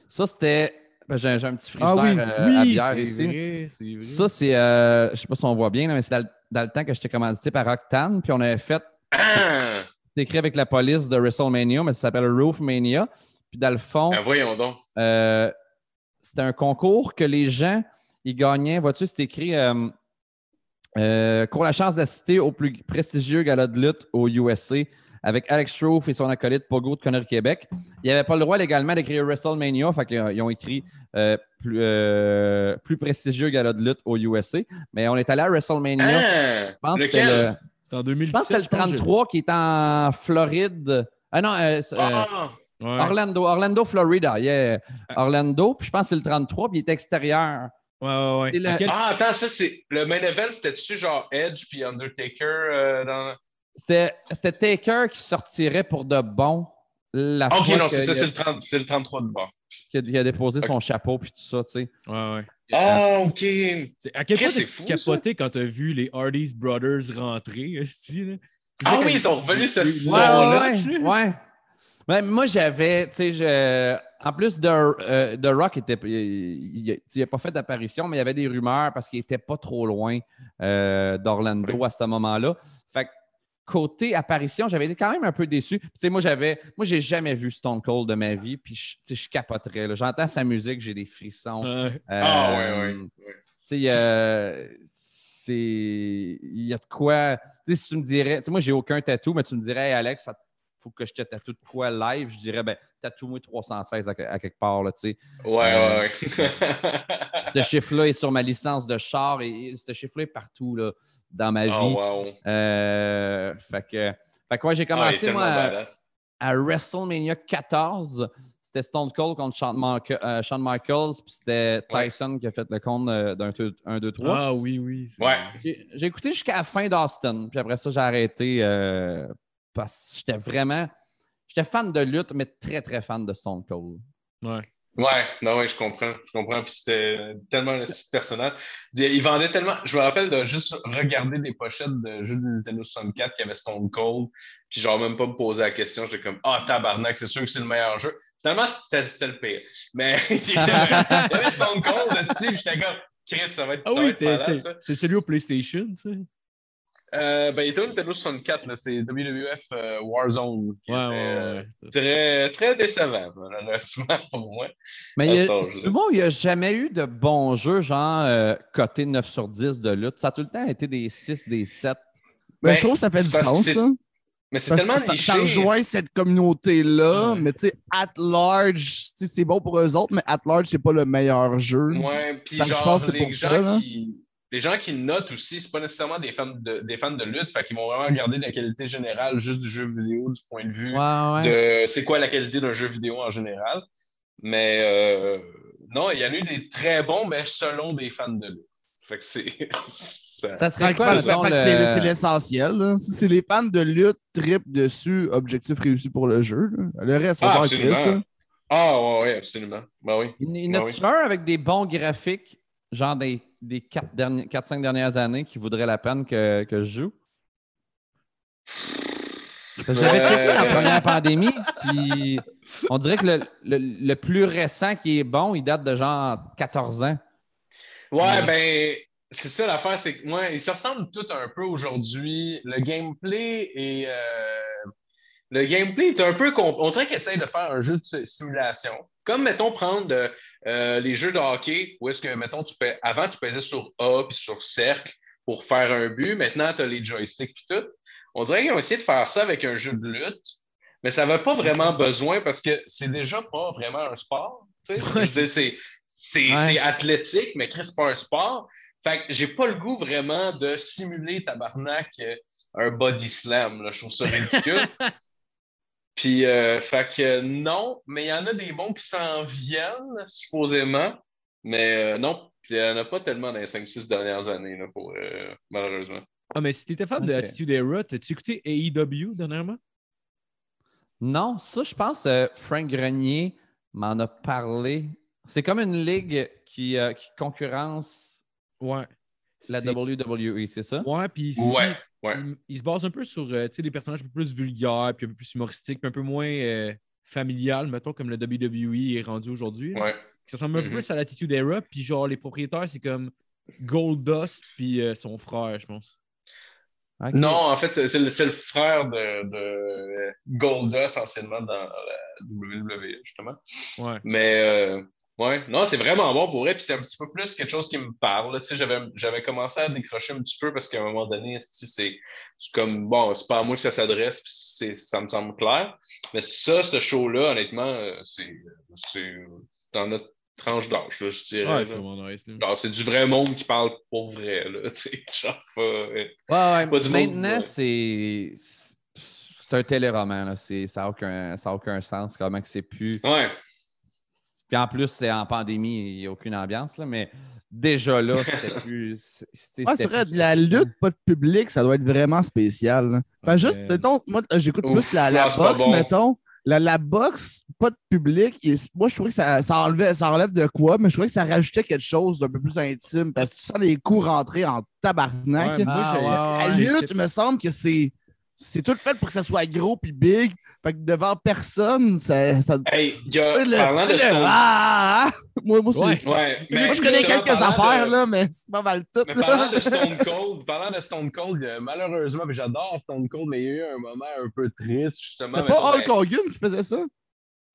F: Ça, c'était. ben, J'ai, j'ai un petit
D: Ah
F: frigidaire
D: oui,
F: euh, à
C: Oui,
F: bière
C: c'est
F: ici.
C: vrai, c'est vrai.
F: Ça, c'est. euh, je sais pas si on voit bien, là, mais c'est dans, le- dans le temps que j'étais commandité par Octane. Puis on avait fait.
E: Ah,
F: C'est écrit avec la police de WrestleMania, mais ça s'appelle Roofmania. Puis dans le fond,
E: ben voyons donc.
F: euh, c'était un concours que les gens, ils gagnaient. Vois-tu, c'est écrit. Euh, euh, court la chance d'assister au plus prestigieux gala de lutte au USA avec Alex Roof et son acolyte Pogo de Connery Québec. Ils n'avaient pas le droit légalement d'écrire WrestleMania, fait qu'ils ils ont écrit euh, plus, euh, plus prestigieux gala de lutte au USA. Mais on est allé à WrestleMania.
E: Ah,
F: je pense que c'était le,
C: C'est en
F: je
C: 2017.
F: pense que c'était le 33 qui est en Floride. Ah non, euh, euh,
E: Ah,
C: Ouais.
F: Orlando, Orlando, Florida. Yeah. Orlando, puis je pense que c'est le 33, puis il est extérieur.
C: Ouais, ouais, ouais.
F: Le-
C: quel-
E: ah, attends, ça, c'est. Le main event, c'était-tu genre Edge puis Undertaker euh, dans.
F: C'était c'était Taker qui sortirait pour de bon la
E: Ok,
F: fois
E: non, c'est ça,
F: a-
E: c'est le, 30 c'est le 33 de bord.
F: qu'il a, il a déposé son chapeau puis tout ça, tu sais.
C: Ouais, ouais.
E: Ah, ok.
C: C'est- À quel point
E: c'est fou,
C: capoté quand t'as vu les Hardy's Brothers rentrer? C'est
E: Ah
C: ça,
E: oui, ils sont revenus cette
C: Ouais,
E: saison-là.
F: ouais, ouais. Ben, moi, j'avais, tu sais, je- en plus de, euh, de Rock, était, il n'a pas fait d'apparition, mais il y avait des rumeurs parce qu'il n'était pas trop loin euh, d'Orlando à ce moment-là. Fait que côté apparition, j'avais été quand même un peu déçu. Tu sais, moi, j'avais, moi, j'ai jamais vu Stone Cold de ma vie, puis je, tu sais, je capoterais. là. J'entends sa musique, j'ai des frissons.
E: Ah,
F: Euh,
E: ouais, ouais. ouais.
F: tu sais, euh, c'est. Il y a de quoi. Tu sais, si tu me dirais. Tu sais, moi, j'ai aucun tatou, mais tu me dirais, Hey, Alex, ça faut que je te tatoue de quoi live? Je dirais, ben, tatoue-moi 316 à, à quelque part, là, tu sais.
E: Ouais,
F: Euh,
E: ouais, ouais.
F: Ce chiffre-là est sur ma licence de char et, et ce chiffre-là est partout, là, dans ma vie.
E: Oh, wow.
F: Euh, fait que. Fait que, ouais, j'ai
E: Ah,
F: commencé,
E: tellement
F: moi, à, WrestleMania 14. C'était Stone Cold contre Shawn, euh, Shawn Michaels, puis c'était
E: Ouais.
F: Tyson qui a fait le compte euh, d'un 1, 2, 3.
C: Ah oui, oui.
E: Ouais.
F: J'ai j'ai écouté jusqu'à la fin d'Austin, puis après ça, j'ai arrêté euh, parce que j'étais vraiment. J'étais fan de lutte, mais très, très fan de Stone Cold.
C: Ouais.
E: Ouais, non, ouais, je comprends. Je comprends. Puis c'était tellement un site personnel. Il vendait tellement. Je me rappelle de juste regarder des pochettes de jeux de Nintendo 64 qui avaient Stone Cold. Puis genre même pas me poser la question. J'étais comme Ah, tabarnak, c'est sûr que c'est le meilleur jeu. Finalement, c'était le pire. Mais il était vraiment- il y avait Stone Cold, Steve. J'étais comme Chris, ça va être.
C: Ah oui, c'est celui au PlayStation, tu sais.
E: Euh, ben, il était au Nintendo 64, là, c'est WWF euh, Warzone. qui
C: Ouais,
E: était,
C: ouais,
E: euh,
C: ouais.
E: Très, très décevant, malheureusement, pour moi.
F: Mais souvent, il n'y a jamais eu de bons jeux, genre euh, coté 9 sur 10 de lutte. Ça a tout le temps été des 6, des 7.
D: Ben,
E: Ben,
D: je trouve que ça fait du sens, ça.
E: Mais c'est
D: Parce
E: tellement
D: que ça,
E: niché.
D: ça rejoint cette communauté-là,
C: Ouais.
D: mais tu sais, at large, c'est bon pour eux autres, mais at large, c'est pas le meilleur jeu.
E: Ouais, puis
D: je pense que c'est pour
E: gens
D: ça, là.
E: qui. Les gens qui notent aussi, c'est pas nécessairement des fans de, des fans de lutte, fait qu'ils vont vraiment regarder la qualité générale juste du jeu vidéo, du point de vue
F: Ouais, ouais.
E: de c'est quoi la qualité d'un jeu vidéo en général. Mais euh, non, il y en a eu des très bons, mais selon des fans de lutte. Fait que c'est. ça-
F: serait quoi, le-
D: c'est c'est l'essentiel. là. Si c'est les fans de lutte trip dessus, objectif réussi pour le jeu. là. Le reste, on
E: Ah,
D: s'en.
E: Ah, ouais, ouais, absolument. Ben oui.
F: Il y en
E: Ben
F: avec des bons graphiques, genre des, des 4-5 dernières années, qui vaudrait la peine que, que je joue? J'avais checké la première pandémie, puis on dirait que le, le- le plus récent qui est bon, il date de genre 14 ans.
E: Ouais,
F: Ouais.
E: ben, c'est ça l'affaire, c'est que moi, ils se ressemblent tous un peu aujourd'hui. Le gameplay est. euh, le gameplay est un peu. On dirait qu'ils essayent de faire un jeu de simulation. Comme, mettons, prendre euh, euh, les jeux de hockey, où est-ce que, mettons, tu avant, tu pesais sur A puis sur cercle pour faire un but. Maintenant, tu as les joysticks puis tout. On dirait qu'ils ont essayé de faire ça avec un jeu de lutte, mais ça n'avait pas vraiment besoin parce que c'est déjà pas vraiment un sport. c'est c'est
F: Ouais.
E: c'est athlétique, mais Chris, c'est pas un sport. Fait que j'ai pas le goût vraiment de simuler tabarnak euh, un body slam. Là. Je trouve ça ridicule. Puis, euh, fait que non, mais il y en a des bons qui s'en viennent, supposément. Mais euh, non, il n'y en a pas tellement dans les 5-6 dernières années, là, pour, euh, malheureusement.
C: Ah, mais si t'étais fan de. Attitude Era, t'as-tu écouté AEW dernièrement?
F: Non, ça, je pense, euh, Frank Grenier m'en a parlé. C'est comme une ligue qui, euh, qui concurrence
C: Ouais.
F: la WWE, c'est ça?
C: Ouais, puis ici,
E: Ouais, ouais.
C: il, il se base un peu sur euh, tu sais, des personnages un peu plus vulgaires, puis un peu plus humoristiques, puis un peu moins euh, familial, mettons, comme le WWE est rendu aujourd'hui.
E: Ouais.
C: Ça ressemble un peu
E: Mhm.
C: plus à l'Attitude Era, puis genre, les propriétaires, c'est comme Goldust, puis euh, son frère, je pense.
E: Non, en fait, c'est le, c'est le frère de, de Goldust, anciennement dans la WWE, justement.
C: Ouais.
E: Mais ouais, non, c'est vraiment bon pour vrai. Puis c'est un petit peu plus quelque chose qui me parle. Tu sais, j'avais, j'avais commencé à décrocher un petit peu parce qu'à un moment donné, c'est, comme bon, c'est pas à moi que ça s'adresse, puis c'est, ça me semble clair. Mais ça, ce show-là, honnêtement, euh, c'est, c'est dans notre tranche d'âge, là, je dirais.
C: Ouais, c'est nice.
E: du vrai monde qui parle pour vrai, là, tu sais. Genre, pas,
F: Ouais, ouais.
E: Pas du monde,
F: Maintenant, c'est. C'est un téléroman. Là. C'est- Ça n'a aucun, ça a aucun sens. Comment que c'est plus.
E: Ouais.
F: Puis en plus, c'est en pandémie, il n'y a aucune ambiance. Là, mais déjà là, c'était plus. c'est- c'est-
D: Ouais, c'est vrai,
F: plus-
D: la lutte, pas de public, ça doit être vraiment spécial. là. Ben, juste, mettons, moi, j'écoute
E: Ouf,
D: plus la, la
E: non,
D: boxe,
E: bon.
D: mettons. La, la boxe, pas de public. et moi, je trouvais que ça, ça, enlevait, ça enlève de quoi, mais je trouvais que ça rajoutait quelque chose d'un peu plus intime parce que tu sens les coups rentrer en tabarnak.
C: Ouais, moi,
F: Ah, ouais,
D: la lutte, me semble que c'est. C'est tout fait pour que ça soit gros puis big. Fait que devant personne, ça. ça
E: Hey, a,
D: le-
E: parlant de
D: le-
E: Stone
D: ah, ah, ah. Moi, moi, c'est-
C: Ouais.
E: Ouais, mais
D: moi, je connais quelques affaires,
E: de-
D: là, mais c'est pas mal tout.
E: Mais
D: là.
E: parlant de Stone Cold, parlant de Stone Cold, euh, malheureusement, j'adore Stone Cold, mais il y a eu un moment un peu triste, justement. Mettons,
D: pas Hulk Hogan qui faisait ça?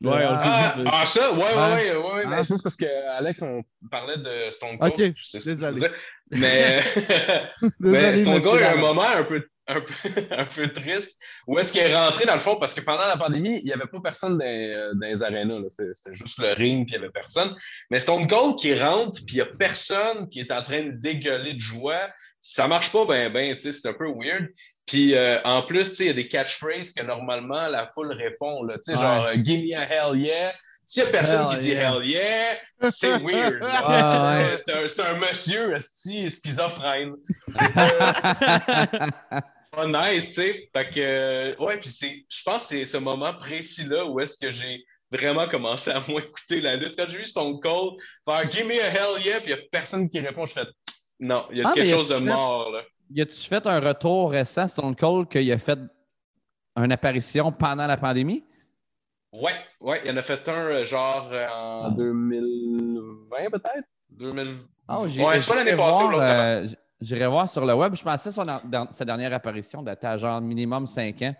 C: Ouais,
D: Ah,
C: Hulk Hogan,
E: Ah, ah, ça, ouais, ouais,
F: Ouais.
E: ouais, ouais, ouais, mais
F: Ouais.
E: juste parce que Alex, on parlait de Stone Cold.
D: Ok,
E: c'est
D: désolé.
E: Mais,
D: Désolé,
E: mais Stone Cold, il y a un moment un peu, un peu, un peu triste où est-ce qu'il est rentré dans le fond? Parce que pendant la pandémie, il n'y avait pas personne dans, euh, dans les arénas. C'était juste le ring, puis il n'y avait personne. Mais Stone Cold qui rentre, puis il n'y a personne qui est en train de dégueuler de joie, ça marche pas ben, tu sais, c'est un peu weird. Puis euh, en plus, tu sais, il y a des catchphrases que normalement la foule répond, là, tu sais,
F: Ouais.
E: genre euh, Give me a hell yeah. S'il n'y a personne
F: Hell
E: qui dit
F: yeah.
E: hell yeah, c'est weird.
F: Ah, ouais.
E: C'est un, monsieur esti, schizophrène. pas nice, tu sais. Fait que, euh, ouais, puis c'est, je pense que c'est ce moment précis-là où est-ce que j'ai vraiment commencé à moins écouter la lutte. Quand j'ai vu Stone Cold faire Give me a hell yeah, puis il n'y a personne qui répond, je fais non, il y a
F: Ah,
E: quelque chose de
F: fait-
E: mort, là.
F: Y a-tu fait un retour récent, Stone Cold, qu'il a fait une apparition pendant la pandémie?
E: Ouais, ouais, il y en a fait un euh, genre euh, en 2020 peut-être? 2000...
F: Oh, j'ai-
E: ouais, soit l'année passée ou l'autre
F: J'irai voir sur le web. Je pensais que son- dans- sa dernière apparition datait à genre minimum 5 ans.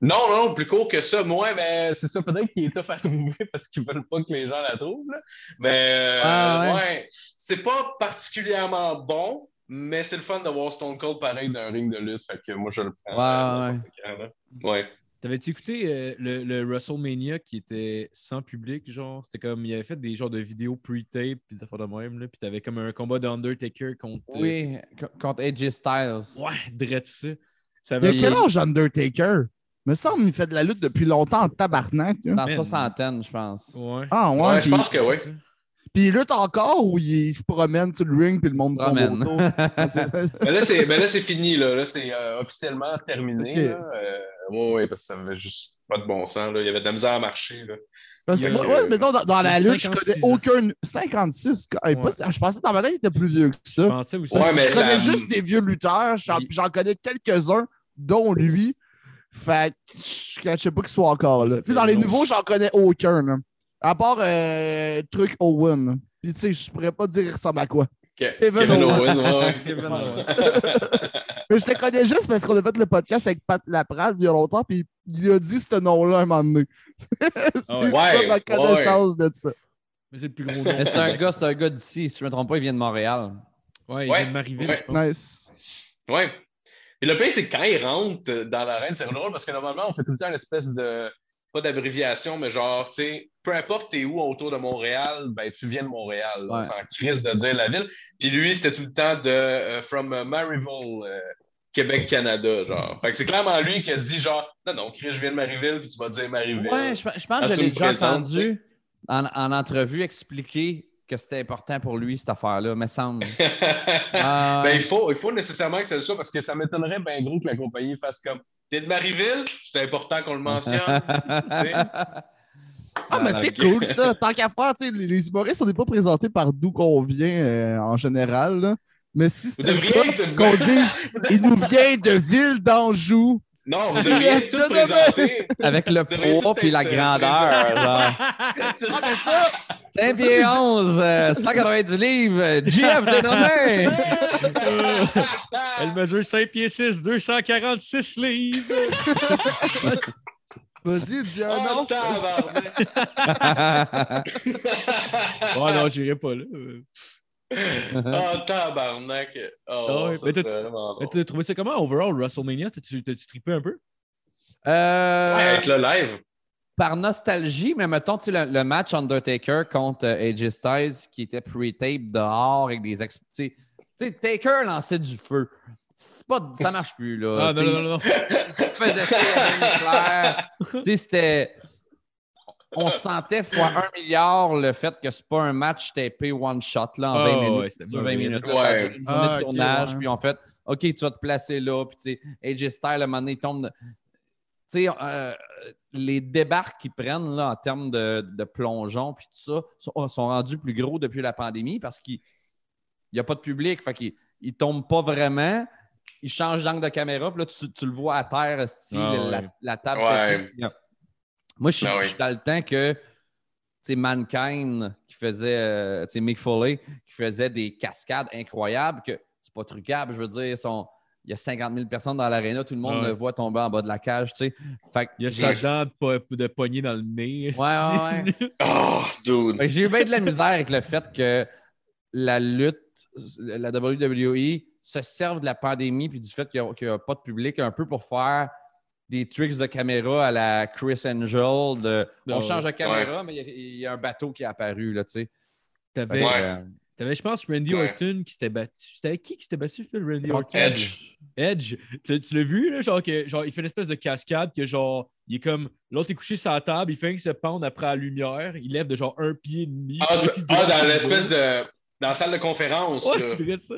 E: Non, non, plus court que ça. Moi, mais c'est ça, peut-être qu'il est tough à trouver parce qu'ils veulent pas que les gens la trouvent. là. Mais euh,
F: Ah, ouais.
E: ouais, c'est pas particulièrement bon, mais c'est le fun de voir Stone Cold pareil d'un ring de lutte. Fait que moi, je le prends.
F: Ouais,
E: ouais.
C: T'avais-tu écouté euh, le, le WrestleMania qui était sans public, genre? C'était comme, il avait fait des genres de vidéos pre-tape, puis des affaires de même, là. Puis t'avais comme un combat d'Undertaker contre... euh,
F: Oui, co- contre AJ Styles.
C: Ouais, drette ça. Ça
D: Il y a
C: avait-
D: quel âge Undertaker? Me semble qu'il fait de la lutte depuis longtemps en tabarnak.
F: Dans
C: Man.
F: soixantaine, je pense.
C: Ouais.
D: Ah ouais,
E: Ouais, je pense que oui.
D: Puis il lutte encore ou il, se promène sur le ring puis le monde tombe
F: Promène.
D: autour? Ça.
E: Mais là, c'est ben là, c'est fini. Là, là c'est euh, officiellement terminé.
D: Ok.
E: Là. Euh, ouais, parce que ça avait juste pas de bon sens. Là. Il y avait de la misère à marcher. Là.
D: Parce que moi, ouais, mettons, dans, dans la lutte, je connais
C: 56 ans.
D: aucun. 56. hey, pas-
C: Ouais.
D: je pensais que dans ma tête, il était plus vieux que
C: Je
D: ça.
C: pensais aussi.
E: Ouais,
D: Parce que
E: mais
D: je connais
E: ça-
D: juste des vieux lutteurs. J'en
C: Il-
D: connais quelques-uns, dont lui. Fait que je je sais pas qu'il soit encore là. Tu sais, dans les nouveaux, j'en connais aucun. là. À part euh, truc Owen. Puis tu sais, je pourrais pas dire il ressemble à quoi.
E: Ke-
D: Kevin
E: Kevin. Owen. ouais.
C: Kevin Owens.
D: Mais je te connais juste parce qu'on a fait le podcast avec Pat Laprade il y a longtemps, puis il a dit ce nom-là un moment donné. c'est
C: Ah ouais.
D: ça ma connaissance de ça.
C: Mais c'est le plus gros nom.
F: C'est un gars, c'est un gars d'ici. Si je ne me trompe pas, il vient de Montréal.
C: Ouais, il
E: Ouais,
C: vient de Marieville,
E: ouais.
C: je pense.
D: Nice.
E: Ouais. Et le pire, c'est quand il rentre dans l'arène, c'est drôle parce que normalement, on fait tout le temps une espèce de. Pas d'abréviation, mais genre, tu sais, peu importe t'es où autour de Montréal, ben tu viens de Montréal.
F: Ouais.
E: S'en crisse de dire la ville. Puis lui, c'était tout le temps de euh, From euh, Maryville, euh, Québec, Canada, genre. Fait que c'est clairement lui qui a dit genre, non, non, Chris, je viens de Maryville, puis tu vas dire Maryville.
F: Ouais, je, je pense que
E: me
F: déjà entendu en, en entrevue expliquer que c'était important pour lui, cette affaire-là, me semble.
E: Ben, il, faut, il faut nécessairement que c'est ça parce que ça m'étonnerait bien gros que la compagnie fasse comme T'es de Maryville, c'est important qu'on le mentionne.
D: Ah, mais c'est
E: ok.
D: cool ça. Tant qu'à faire, les, les humoristes, on n'est pas présentés par d'où qu'on vient euh, en général. là. Mais si
E: être-
D: qu'on dise il nous vient de Ville d'Anjou.
E: Non, vous devriez
D: demain.
E: présentés.
F: Avec le poids
E: tout
F: puis la grandeur. genre.
D: Ah, mais ça,
F: 5
D: ça,
F: pieds
D: j'ai-
F: 11, euh, 190 livres, GF dénommé.
C: Elle mesure 5 pieds 6, 246 livres.
D: vas-y, dis un
E: Oh,
D: nom.
C: Oh non, j'irai pas là.
E: Oh, tabarnak. Oh,
C: Ah ouais,
E: ça,
C: mais
E: c'est
C: t'as-
E: vraiment
C: Mais t'as trouvé ça comment, overall, WrestleMania? T'as-tu t'as-tu trippé un peu?
F: Euh,
E: Ouais, avec le live.
F: par nostalgie, mais mettons, tu sais, le, le match Undertaker contre euh, AJ Styles qui était pre-tape dehors avec des ex... Tu sais, tu sais, Taker lançait du feu. C'est pas, ça marche plus, là.
C: Ah non, non, non, non.
F: il faisait ça, il y avait une claire. Tu sais, c'était... On sentait fois un milliard le fait que c'est pas un match tapé one shot là, en
C: Ah,
F: 20 minutes.
C: ouais, c'était
F: sur 20
C: mauvais.
F: minutes. là,
E: Ouais.
F: une journée
D: Ah,
F: de tournage,
D: ouais.
F: puis en fait, OK, tu vas te placer là, puis tu sais, AJ Styles, à un moment donné, il tombe. de- Tu sais, euh, les débarques qu'ils prennent là, en termes de, de plongeon, puis tout ça, sont, sont rendus plus gros depuis la pandémie parce qu'il n'y a pas de public, fait qu'ils ils tombent pas vraiment. Ils changent d'angle de caméra, puis là, tu, tu le vois à terre, style,
C: Ah,
F: la,
C: ouais.
F: la table.
E: Ouais.
F: Moi, je suis
E: Ah,
F: je suis dans le temps que sais, Mankind qui faisait, euh, tu sais, Mick Foley qui faisait des cascades incroyables, que c'est pas trucable, je veux dire, son- il y a 50 000 personnes dans l'aréna, tout le monde
C: Ouais.
F: le voit tomber en bas de la cage, tu sais. Fait que
C: Il y a sa dent de, de poignée dans le nez.
F: Ouais, ouais, ouais.
E: Oh, dude.
F: J'ai eu bien de la misère avec le fait que la lutte, la WWE, se serve de la pandémie puis du fait qu'il n'y a, pas de public un peu pour faire des tricks de caméra à la Chris Angel. De, on change de caméra, mais il y a- il y, a un bateau qui est apparu, là, tu sais. Fait
C: T'avais,
F: que,
E: Ouais.
F: euh,
C: t'avais, je pense, Randy
E: Ouais.
C: Orton qui s'était battu. C'était avec qui qui s'était battu, Phil? Randy Orton?
E: Edge.
C: Edge. Tu, tu l'as vu, là? Genre, que, genre, il fait une espèce de cascade que, genre, il est comme. L'autre est couché sur la table, il fait qu'il se pendre après la lumière, il lève de genre un pied et demi.
E: Ah, ah, dans l'espèce de. Dans la salle de conférence.
C: Ouais,
E: là.
C: ça.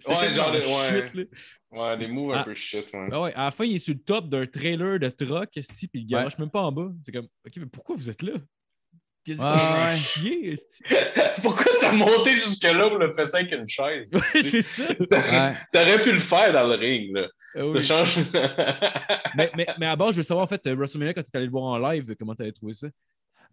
C: C'est
E: Ouais, genre de- ouais.
C: shit, là.
E: Ouais, des moves un
C: Ah.
E: peu shit. Ouais.
C: Ah ouais, à la fin, il est sur le top d'un trailer de truck, esti, puis il
F: Ouais.
C: garoche même pas en bas. C'est comme, OK, mais pourquoi vous êtes là? Qu'est-ce qu'on fait
F: ouais.
C: chier?
E: Pourquoi t'as monté jusque-là pour le faire ça avec une chaise?
C: Ouais, c'est ça.
F: ouais.
E: T'aurais pu le faire dans le ring, là.
C: Ah oui.
E: Ça change.
C: mais, mais, mais à base, je veux savoir, en fait, euh, WrestleMania, quand tu es allé le voir en live, comment tu avais trouvé ça?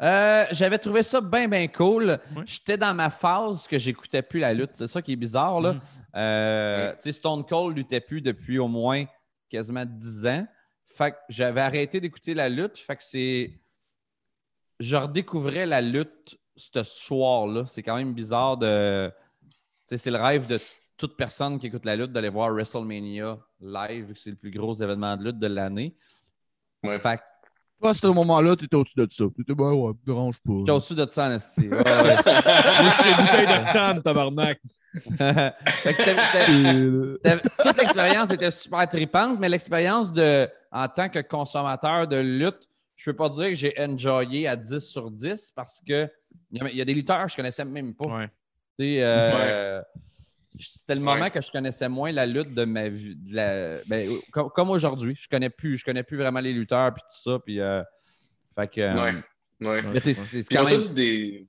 F: Euh, J'avais trouvé ça bien, bien cool. J'étais dans ma phase que j'écoutais plus la lutte. C'est ça qui est bizarre. Là.
C: Mhm.
F: Euh,
E: Ouais.
F: tu sais, Stone Cold luttait plus depuis au moins quasiment 10 ans. Fait que j'avais arrêté d'écouter la lutte. Fait que c'est. Je redécouvrais la lutte ce soir-là. C'est quand même bizarre de. C'est le rêve de toute personne qui écoute la lutte d'aller voir WrestleMania live, vu que c'est le plus gros événement de lutte de l'année.
E: Ouais.
F: Fait que
D: Toi, à ce moment-là, tu étais au-dessus de ça. Tu étais, ben ouais, me dérange
F: j'étais
D: pas.
F: au-dessus de ça, en esti. Ouais, ouais.
C: Une bouteille de tanne, tabarnak.
F: Fait que c'était- c'était-
D: Et-
F: c'était- toute l'expérience était super tripante, mais l'expérience de en tant que consommateur de lutte, je peux pas dire que j'ai enjoyé à 10 sur 10 parce que il y a- il y, a des lutteurs que je connaissais même pas.
C: Ouais.
F: Tu sais, euh, C'était le moment
E: Ouais.
F: que je connaissais moins la lutte de ma vie. de la- ben, comme, comme aujourd'hui, je connais plus, je connais plus vraiment les lutteurs puis tout ça. Puis, euh, fait que, euh,
E: Ouais. Ouais.
F: mais c'est- c'est c'est
E: Puis Ils
F: quand
E: ont
F: même.
E: des.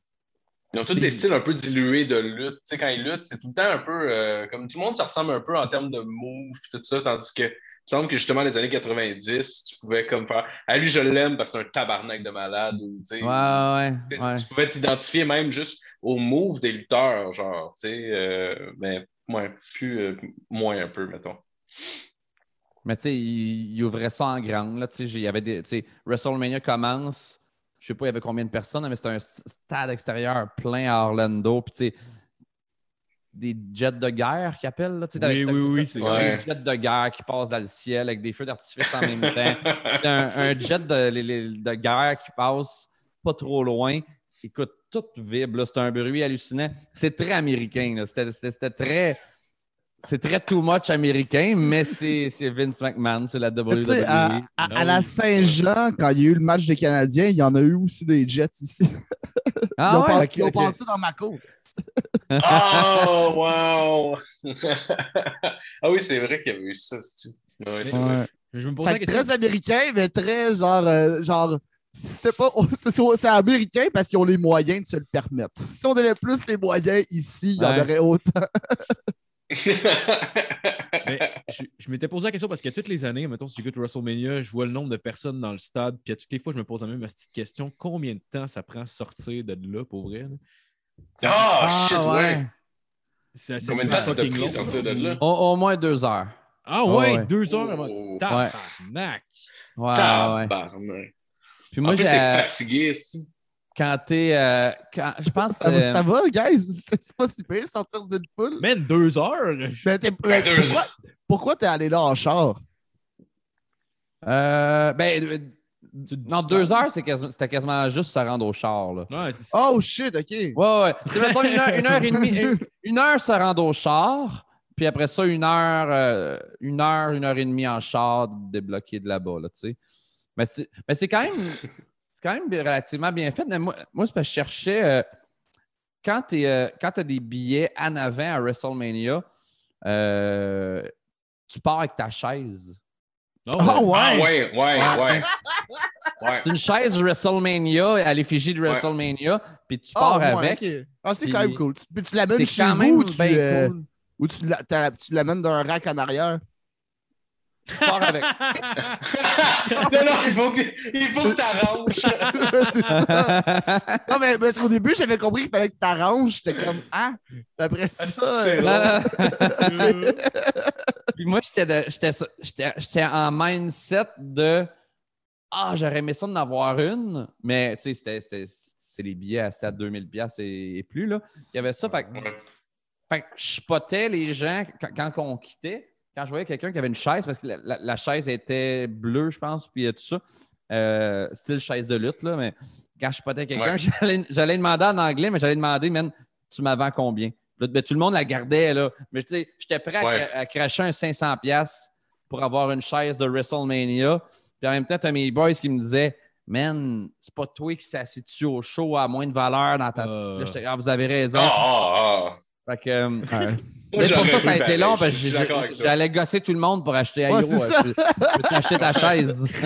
E: Ils ont tous des styles un peu dilués de lutte. Tu sais, quand ils luttent, c'est tout le temps un peu. euh, comme tout le monde se ressemble un peu en termes de moves et tout ça, tandis que. Il me semble que justement, les années 90, tu pouvais comme faire. Ah, lui, je l'aime parce que c'est un tabarnak de malade. Ou,
F: Ouais, ouais,
E: tu-
F: ouais.
E: Tu pouvais t'identifier même juste aux moves des lutteurs, genre, tu sais. euh, mais ouais, plus. euh, moins un peu, mettons.
F: Mais tu sais, il, il ouvrait ça en grande. Là, tu sais, j'ai- il y avait des, tu sais, WrestleMania commence. Je sais pas, il y avait combien de personnes, mais c'était un st- stade extérieur plein à Orlando. Puis tu sais, des jets de guerre qu'ils appellent. Là, tu sais,
C: Oui, oui, oui, c'est.
F: Des jets de guerre qui passent dans le ciel avec des feux d'artifice en même temps. un, un jet de, de guerre qui passe pas trop loin. Écoute, tout vibre. C'est un bruit hallucinant. C'est très américain. c'était très. C'est très too much américain, mais c'est c'est Vince McMahon, c'est la
D: Tu sais, à,
F: WWE.
D: à- à la
C: oui.
D: Saint-Jean, quand il y a eu le match des Canadiens, il y en a eu aussi des Jets ici. ils
F: Ah
D: ont, pas-
F: ouais,
D: ils ont passé dans ma cour.
E: Oh, wow! ah oui, c'est vrai qu'il y avait eu ça. c'est- Ouais, c'est vrai.
C: Je me
D: que très américain, mais très genre. euh, genre c'était pas. C'est c'est américain parce qu'ils ont les moyens de se le permettre. Si on avait plus les moyens ici, il y en
F: Ouais.
D: aurait autant.
C: Mais je, je m'étais posé la question parce que toutes les années, mettons, si j'écoute WrestleMania, je vois le nombre de personnes dans le stade, puis à toutes les fois, je me pose la même petite question combien de temps ça prend à sortir de là pour vrai? Ça-
E: Ah, shit, ouais!
C: ça- ça
E: Combien de temps ça t'a pris sortir de là?
F: Au, au moins deux heures.
C: Ah
F: Oh,
C: ouais,
F: ouais.
C: deux heures avant.
E: Oh,
C: Tabarnak!
F: Ouais, ouais.
E: tabarnak.
F: Puis moi, euh,
E: fatigué, aussi.
F: Quand t'es. euh, quand, je pense.
D: Ça, va-
F: euh,
D: ça va, guys? C'est pas si pire sortir d'une poule.
C: Man, deux heures!
D: Ben, t'es-
E: Ben, deux
D: pourquoi pourquoi t'es allé là en char?
F: euh, ben, euh, non, deux heures, c'était quasiment juste se rendre au char. Là.
C: Ouais.
D: Oh shit, ok.
F: Ouais, ouais. C'est mettons une heure, une heure et demie. Une, une heure se rendre au char, puis après ça, une heure, euh, une heure, une heure et demie en char débloqué de là-bas, là, tu sais. Mais c'est, mais c'est quand même. C'est quand même relativement bien fait. Mais moi, moi c'est parce que je cherchais. euh, quand tu as des billets en avant à WrestleMania, euh, tu pars avec ta chaise.
C: Non,
D: Ah
C: ouais.
D: ouais?
E: Ah, ouais, ouais, ouais. Ouais.
F: C'est une chaise WrestleMania à l'effigie de WrestleMania, puis tu pars
D: ouais,
F: avec.
D: Ah, c'est quand même cool. Tu, puis tu l'amènes chez vous ou tu, euh,
F: cool.
D: ou tu t'as- tu l'amènes d'un rack en arrière?
F: Pars avec.
E: non, non, il faut que, il faut que t'arranges.
D: c'est ça. Non, mais parce qu'au début, j'avais compris qu'il fallait que t'arranges. J'étais comme, ah, après ça.
E: c'est
D: euh.
F: Puis moi, j'étais de- j'étais ça- j'étais- j'étais en mindset de Ah, j'aurais aimé ça d'en avoir une, mais tu sais, c'était- c'était- c'est les billets à 7 2000 pièces et, et plus. Là. Il y avait ça. Fait, que-
E: Ouais.
F: fait que je spotais les gens quand, quand on quittait, quand je voyais quelqu'un qui avait une chaise, parce que la, la- la chaise était bleue, je pense, puis tout ça, euh, style chaise de lutte, là, mais quand je spotais quelqu'un,
E: Ouais.
F: j'allais, j'allais demander en anglais, mais j'allais demander, man, tu m'as vends combien? Là, ben, tout le monde la gardait, là. Mais tu sais, j'étais prêt à,
E: Ouais.
F: cra- à cracher un 500$ piastres pour avoir une chaise de WrestleMania. Puis en même temps, tu as mes boys qui me disaient, man, c'est pas toi qui s'assieds au show à moins de valeur dans ta.
C: Euh.
F: Là, ah, vous avez raison.
E: Ah, ah, ah.
F: Fait que, euh, mais pour ça, ça a été long parce que j'allais gosser tout le monde pour acheter
D: ça.
F: Je peux t'acheter ta chaise?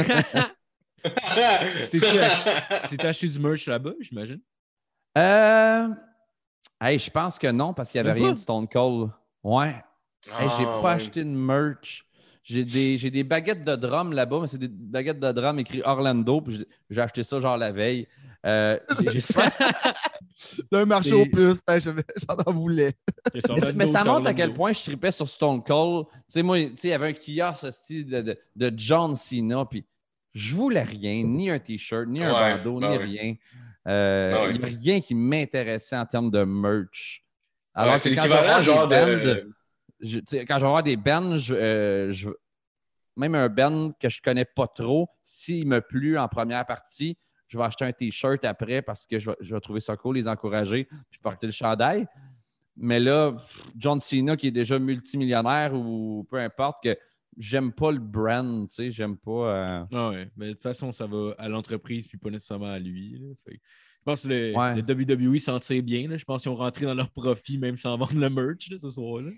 C: C'était acheté du merch là-bas, j'imagine?
F: euh... Hey, je pense que non parce qu'il n'y avait rien de Stone Cold. Ouais. Hey, j'ai
E: Ah,
F: pas
E: ouais.
F: acheté de merch. J'ai des, baguettes de drum là-bas, mais c'est des baguettes de drum écrites Orlando. J'ai acheté ça genre la veille. Euh,
D: D'un marché au plus, je- j'en en voulais.
F: Mais, ça montre à quel point je tripais sur Stone Cold. Tu sais, moi, tu sais, il y avait un kiosque style de, de, de John Cena, puis je voulais rien, ni un T-shirt, ni un
E: Ouais,
F: bandeau,
E: ben
F: ni
E: oui.
F: rien. Euh,
E: Ben
F: Il n'y a rien qui m'intéressait en termes de merch.
E: Ouais,
F: Alors
E: c'est l'équivalent genre
F: des bands,
E: de.
F: je- quand je vais voir des bands, je, euh, je- même un band que je connais pas trop, s'il me plu en première partie, je vais acheter un T-shirt après parce que je vais, je vais trouver ça cool, les encourager, puis porter le chandail. Mais là, John Cena, qui est déjà multimillionnaire ou peu importe, que j'aime pas le brand, tu sais, j'aime pas. euh,
C: Ah ouais, mais de toute façon, ça va à l'entreprise puis pas nécessairement à lui. là. Fait que je pense que le,
F: Ouais.
C: le WWE s'en tire bien. là. Je pense qu'ils ont rentré dans leur profit même sans vendre le merch là, ce soir-là.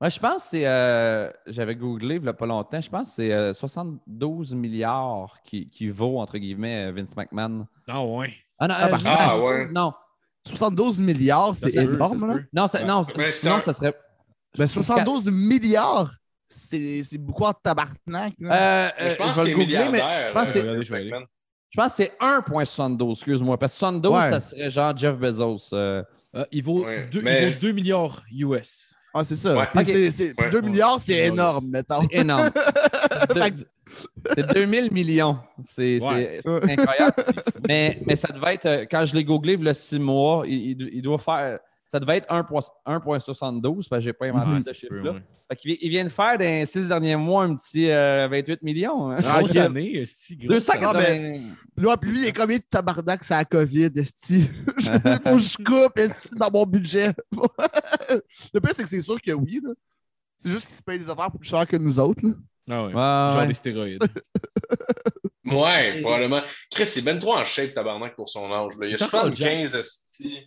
F: Ouais, je pense que c'est. euh, J'avais googlé il n'y a pas longtemps. Je pense que c'est euh, 72 milliards qui, qui vaut, entre guillemets, Vince McMahon.
C: Ah ouais.
F: Ah non,
D: Ah,
F: euh, je dis
E: Ah,
F: 72,
E: ouais.
F: Non,
D: 72 milliards,
C: Ça
D: c'est
C: peut,
D: énorme, là.
F: non, ça, non,
E: Mais c'est
F: sinon, ça serait.
D: Ben, 72 milliards, c'est c'est beaucoup en tabarnak.
F: Euh,
E: Mais je
F: euh,
E: pense
F: je vais le googler, mais je pense que
E: euh,
F: c'est-
C: je vais aller.
E: McMahon.
F: je pense que c'est 1,72, excuse-moi. Parce que 72,
D: Ouais.
F: ça serait genre Jeff Bezos. euh.
C: Euh, il, vaut
E: Ouais,
C: deux,
E: mais-
C: il vaut 2 milliards US.
D: Ah, c'est ça.
E: Ouais.
D: Puis
F: Ok.
D: c'est- c'est-
E: Ouais.
D: 2 milliards, c'est
C: Ouais.
D: énorme, mettons.
F: C'est énorme. C'est 2000 millions. C'est
C: Ouais.
F: incroyable. mais, mais ça devait être, euh, quand je l'ai googlé il y a six mois, il, il- il doit faire, ça devait être 1,- 1,72 parce que je n'ai pas inventé
C: Ouais,
F: ce chiffre-là.
C: ouais.
F: Fait qu'il vi- il vient de faire dans les six derniers mois un petit euh, 28 millions. hein.
D: Ah,
C: Grosse année, esti, grosse
F: 280.
C: année.
D: Là, puis lui, il est comme tabarnak, c'est la COVID, esti. Faut que je coupe, esti, dans mon budget. Le pire, c'est que c'est sûr que oui, là. C'est juste qu'il se paye des affaires plus chères que nous autres, là.
C: Ah ouais. Genre
F: ouais.
C: des stéroïdes.
E: Ouais, probablement. Chris, c'est ben trop en shape, tabarnak, pour son âge. Là. Il y a
C: C'est encore
E: 75 esti.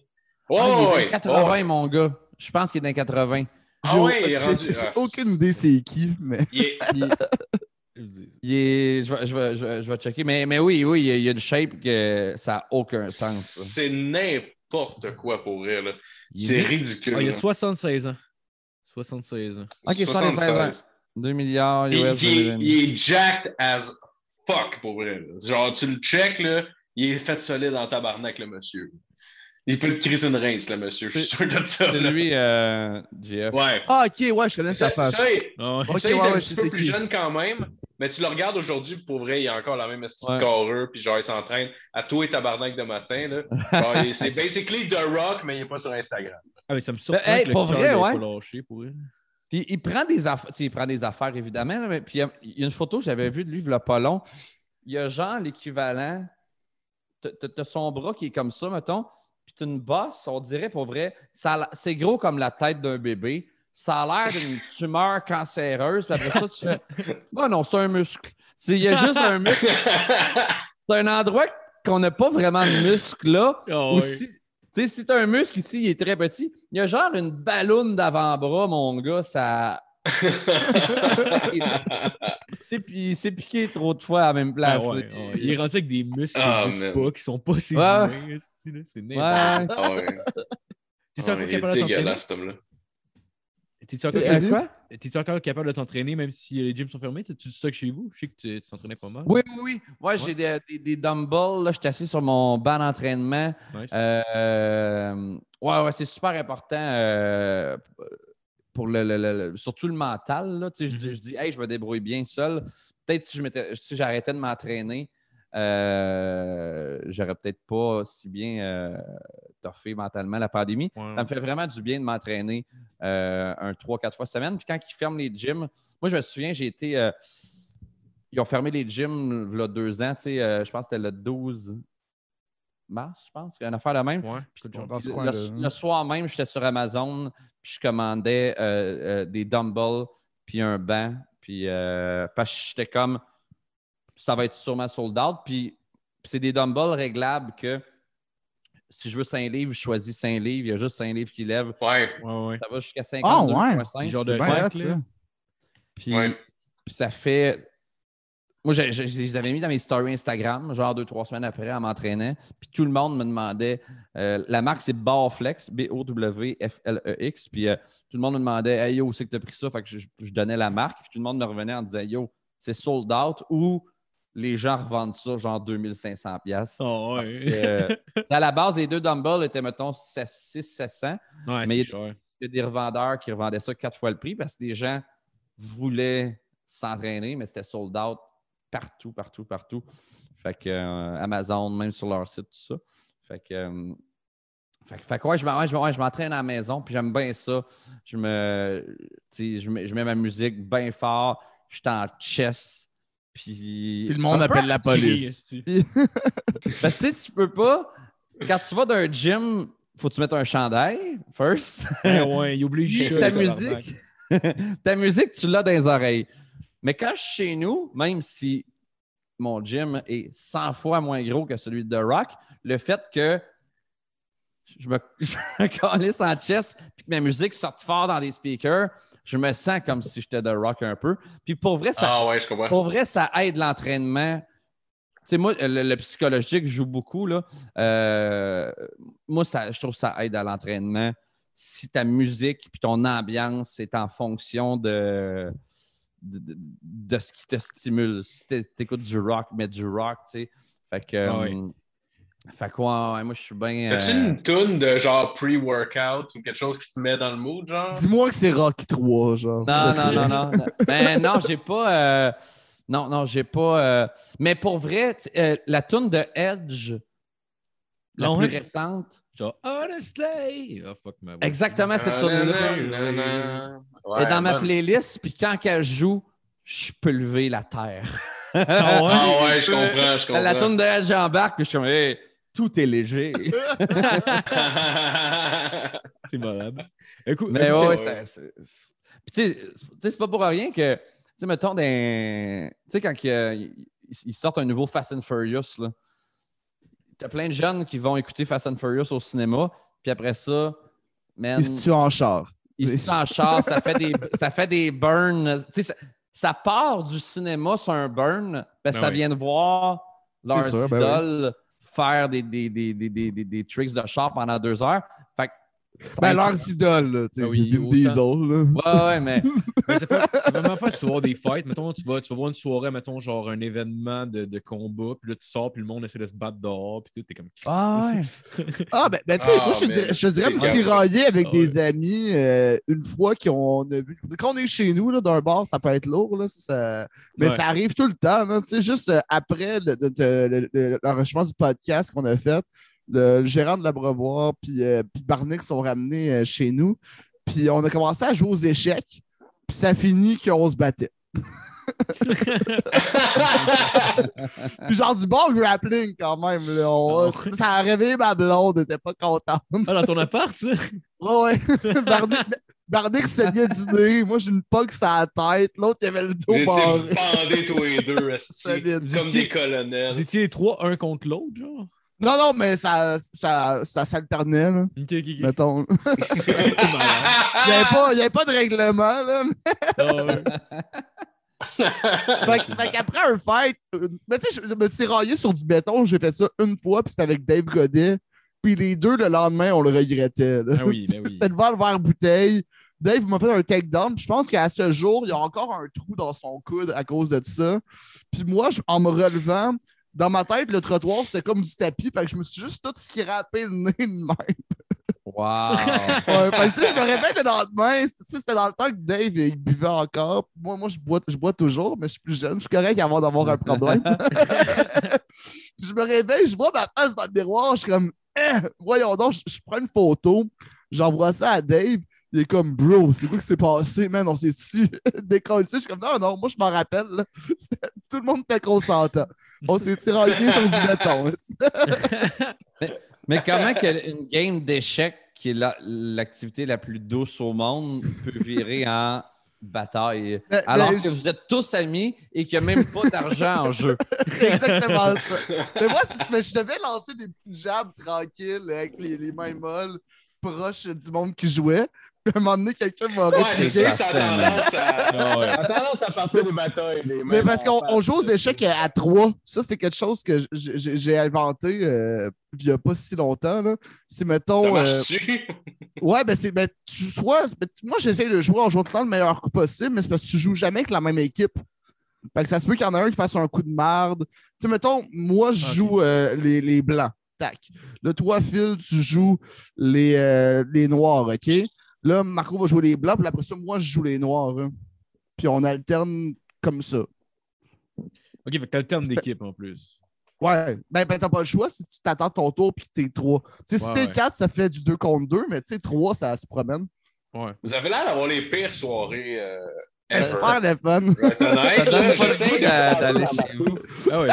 E: Ouais,
F: Ah, il est dans
E: ouais,
F: les 80,
E: ouais.
F: mon gars. Je pense qu'il est dans les 80.
E: Ah
D: J'ai-
E: ouais, il est rendu-
D: J'ai
E: ah,
D: aucune idée c'est qui, mais.
E: Il est-
F: Il, il est, je, vais, je, vais, je, vais, je vais checker. Mais, mais oui, oui, il y a- une shape que ça n'a aucun sens.
E: C'est n'importe quoi pour
C: est
E: C'est ridicule.
C: Ah, il a
E: là.
C: 76 ans. 76 ans.
F: Ok, 76 ans. 2 milliards
E: Il,
F: US.
E: il est,
F: de-
E: il est jacked as fuck pour vrai. Genre, tu le check, là, il est fait solide en tabarnak, le monsieur. Il peut te crisser une rince, le monsieur. Je suis sûr de ça.
F: C'est
E: là.
F: lui, euh, GF.
E: Ouais.
D: Ah, ok, ouais, je connais sa face.
E: ça, il-
C: ouais.
D: Ok,
E: ça, il est
D: ouais,
E: un
D: ouais,
E: petit
D: je
E: peu
D: sais
E: plus
D: qui.
E: jeune quand même, mais tu le regardes aujourd'hui, puis pour vrai, il a encore la même estime
F: Ouais.
E: puis genre, il s'entraîne à tout et tabarnak de matin. Là. C'est basically The Rock, mais il n'est pas sur Instagram.
C: Ah, mais ça me surprend
F: hey,
C: que le
F: pour vrai, ouais.
C: pas lâché pour elle.
F: Puis il prend des affaires, il prend des affaires évidemment, là, mais puis il y a- une photo que j'avais vue de lui, il a pas long. Il y a genre l'équivalent. T'as son bras qui est comme ça, mettons, une bosse, on dirait pour vrai, c'est gros comme la tête d'un bébé. Ça a l'air d'une tumeur cancéreuse, puis après ça, tu fais Bah non, c'est un muscle. C'est- Il y a juste un muscle. C'est un endroit qu'on n'a pas vraiment de muscle là.
C: Ah
F: si, tu sais, si t'as un muscle ici, il est très petit. Il y a genre une balloune d'avant-bras, mon gars, ça. C'est pi- c'est piqué trop de fois à la même
C: Ah
F: place.
C: ouais, ouais. Il est rendu avec des muscles qui
E: Ah,
C: n'existent pas, qui sont pas ses humains. là. C'est n'importe
F: Ouais.
E: Ah ouais.
C: T'es-tu
E: Ah,
C: encore
E: il
C: capable de t'entraîner?
E: dégueulasse, cet homme-là.
C: T'es-tu encore,
F: quoi?
C: encore capable de t'entraîner même si les gyms sont fermés? T'as-tu du stock chez vous? Je sais que tu tu t'entraînais pas mal.
F: Oui, oui, oui. Moi, j'ai des, des, des dumbbells. Là, je suis assis sur mon banc d'entraînement.
C: Nice.
F: Euh, ouais, ouais, c'est super important euh, pour le, le- le- le- surtout le mental. Là, sais, je, dis- je dis, hey, je me débrouille bien seul. Peut-être si je si j'arrêtais de m'entraîner, euh, j'aurais peut-être pas si bien euh, toffé mentalement la pandémie.
C: Ouais.
F: Ça me fait vraiment du bien de m'entraîner euh, un 3-4 fois semaine. Puis quand ils ferment les gyms, moi, je me souviens, j'ai été. euh, ils ont fermé les gyms il y a deux ans. tu sais, euh, je pense que c'était le 12 mars, je pense. Une affaire de même.
C: Ouais.
F: Puis
D: Dans
F: le, soir même, j'étais sur Amazon, puis je commandais euh, euh, des dumbbells, puis un banc, puis euh, parce que j'étais comme, ça va être sûrement sold out, puis, puis c'est des dumbbells réglables que si je veux 5 livres, je choisis 5 livres, il y a juste 5 livres qui lèvent,
E: Ouais.
C: Ouais, ouais.
F: ça va jusqu'à
D: Ah, ouais?
F: 52,5.
C: Genre de là.
D: ça.
F: Puis,
E: Ouais.
F: puis ça fait. Moi, je, je- je les avais mis dans mes stories Instagram, genre deux, trois semaines après, en m'entraînant. Puis tout le monde me demandait. euh, la marque, c'est Barflex, B-O-W-F-L-E-X. Puis euh, tout le monde me demandait Hey yo, où c'est que tu as pris ça? Fait que je, je donnais la marque. Puis tout le monde me revenait en disant Yo, c'est sold out ou les gens revendent ça genre 2500$. piastres.
C: Oh, ouais.
F: à la base, les deux dumbbells étaient, mettons, 600-700.
C: Ouais,
F: mais
C: c'est
F: il-
C: cher.
F: Il y a des revendeurs qui revendaient ça quatre fois le prix parce que des gens voulaient s'entraîner, mais c'était sold out partout, partout, partout. Fait que euh, Amazon, même sur leur site, tout ça. Fait que. euh, fait, que- fait que ouais, je ouais, m'entraîne à la maison, puis j'aime bien ça. Je me. Je mets, je mets ma musique bien fort, je suis en chess. Puis,
D: Puis le monde appelle la police. Puis-
F: parce que tu peux pas. Quand tu vas d'un gym, faut que tu mettes un chandail, first.
C: Ouais, ouais, il oublie
F: ta musique, ta musique, tu l'as dans les oreilles. Mais quand je suis chez nous, même si mon gym est 100 fois moins gros que celui de The Rock, le fait que je me, je me calisse en chest puis que ma musique sorte fort dans des speakers, je me sens comme si j'étais The Rock un peu. Puis pour vrai, ça,
E: Ah ouais,
F: pour vrai, ça aide l'entraînement. Tu sais, moi, le, le psychologique joue beaucoup. Là. Euh, moi, ça, je trouve que ça aide à l'entraînement. Si ta musique puis ton ambiance est en fonction de, de, de- de ce qui te stimule. Si tu écoutes du rock, mets du rock, tu sais. Fait que.
C: Ah oui.
F: euh, fait ouais, ouais, moi, je suis bien.
E: T'as-tu
F: euh,
E: une toune de genre pre-workout ou quelque chose qui te met dans le mood, genre?
D: Dis-moi que c'est Rocky 3, genre.
F: Non, non, non, non. non. Ben non, j'ai pas. euh, Non, non, j'ai pas. euh, Mais pour vrai, euh, la tune de Edge, la plus
C: ouais?
F: récente,
C: Genre, honestly! Oh, fuck ma voix.
F: exactement cette tune-là,
E: Nanana.
F: est
E: Ouais,
F: dans ma playlist. Puis quand elle joue, je peux lever la terre.
C: Ah ouais?
E: Ah ouais, je comprends, je comprends.
F: La tune de Edge embarque, puis je suis comme, hey, tout est léger.
C: C'est malade. Écoute,
F: Mais
C: écoutez,
F: ouais, c'est- Puis tu sais, c'est- pas pour rien que, tu sais, mettons, dans- tu sais, quand ils ils sortent un nouveau Fast and Furious, là, t'as plein de jeunes qui vont écouter Fast and Furious au cinéma, puis après ça, man,
D: Il se tue en char.
F: ils se tuent en char, ça fait des, ça fait des burns. Ça, ça part du cinéma sur un burn, parce que
C: Ben
F: ça
C: oui.
F: vient de voir leurs
D: sûr, ben oui.
F: idoles faire des, des, des, des, des, des- des tricks de char pendant deux heures. Fait que
D: Ben, leurs idoles, là. tu sais,
C: Ah oui.
D: Diesel, là.
F: Ouais, ouais, mais.
C: Mais c'est vraiment pas tu vas voir des fights. Mettons, tu vas, tu vas voir une soirée, mettons, genre un événement de, de combat, puis là, tu sors, puis le monde essaie de se battre dehors, puis tout, t'es comme.
F: Ah ouais.
D: Ah, ben, ben tu sais,
E: Ah,
D: moi, je
E: mais
D: dirais, je dirais me tirailler avec
C: Ah,
D: des amis euh, une fois qu'on a vu. Quand on est chez nous, là, d'un bar, ça peut être lourd, là. ça- ça- Mais
C: Ouais.
D: ça arrive tout le temps, là. Tu sais, juste euh, après le- le- le- le- l'enregistrement du podcast qu'on a fait, le, gérant de l'abreuvoir puis, euh, puis Barnick sont ramenés euh, chez nous. Puis on a commencé à jouer aux échecs, puis ça finit qu'on se battait. Puis genre du bon grappling quand même. Là. On-
C: Ah.
D: Ça a réveillé ma blonde, elle était pas contente.
C: Ah, dans ton appart, ça?
D: Ouais, ouais. Barnick, Barnick saignait du nez. Moi, j'ai une poque sur la tête. L'autre, il avait le dos
E: Vous étiez
D: barré.
E: bandés tous les deux, comme des colonels.
C: Vous étiez les trois, un contre l'autre, genre?
D: Non, non, mais ça, ça, ça s'alternait, là.
C: Ok, ok, ok.
D: Mettons. Il n'y avait, pas- il y avait pas de règlement, là.
C: Ah ouais.
D: Fait, qu'après un fight, euh, mais tu sais, je me suis raillé sur du béton. J'ai fait ça une fois, puis c'était avec Dave Godet. Puis les deux, le lendemain, on le regrettait. là.
C: Ah oui, ben oui.
D: C'était devant le verre bouteille. Dave m'a fait un takedown. Puis je pense qu'à ce jour, il y a encore un trou dans son coude à cause de ça. Puis moi, je- en me relevant, dans ma tête, le trottoir, c'était comme du tapis. Fait que je me suis juste tout scrappé le nez de même.
F: Wow.
D: Ouais, fait je me réveille le lendemain. C'était dans le temps que Dave il buvait encore. Moi, moi je, bois, je bois toujours, mais je suis plus jeune. Je suis correct avant d'avoir un problème. je me réveille, je vois ma face dans le miroir. Je suis comme, Eh, voyons donc, je, je prends une photo. J'envoie ça à Dave. Il est comme, bro, c'est quoi qui s'est passé, man? On s'est dessus décollé. Je suis comme, non, non, moi, je m'en rappelle. Tout le monde fait qu'on s'entend. On s'est tiraillé sur du béton.
F: Mais comment une game d'échecs, qui est la- l'activité la, plus douce au monde, peut virer en bataille?
D: Mais-
F: Alors
D: mais
F: que
D: je-
F: vous êtes tous amis et qu'il n'y a même pas d'argent en jeu.
D: C'est exactement ça. Mais moi, si mais je devais lancer des petits jabs tranquilles avec les, les mains molles proches du monde qui jouait. Puis à un moment donné, quelqu'un m'a
E: Ouais, c'est sûr que ça a tendance à...
C: Ah ouais.
E: ça a tendance à partir des batailles. des
D: Mais parce qu'on on joue aux échecs à, à trois. Ça, c'est quelque chose que j'ai inventé euh, il n'y a pas si longtemps. là. C'est,
E: Ça
D: mettons. euh,
E: marche-tu?
D: ouais, ben, c'est. Ben, tu sois, ben, moi, j'essaie de jouer en jouant tout le temps le meilleur coup possible, mais c'est parce que tu joues jamais avec la même équipe. Fait que ça se peut qu'il y en a un qui fasse un coup de marde. Tu sais, mettons, moi, je joue euh, les, les blancs. Tac. Là, toi, Phil, tu joues les, euh, les noirs, OK? Là, Marco va jouer les blancs, puis après ça, moi, je joue les noirs. hein. Puis on alterne comme ça.
C: Ok, fait que terme d'équipe en plus.
D: Ouais, ben, ben t'as pas le choix si tu t'attends ton tour puis que t'es trois. Tu sais, si t'es
C: ouais.
D: quatre, ça fait du 2 contre 2, mais tu sais, 3, ça se promène.
C: Ouais.
E: Vous avez l'air d'avoir les pires soirées. Euh,
D: C'est
E: ever.
D: super le fun.
E: J'essaie
F: d'aller chez vous.
C: Ah ouais,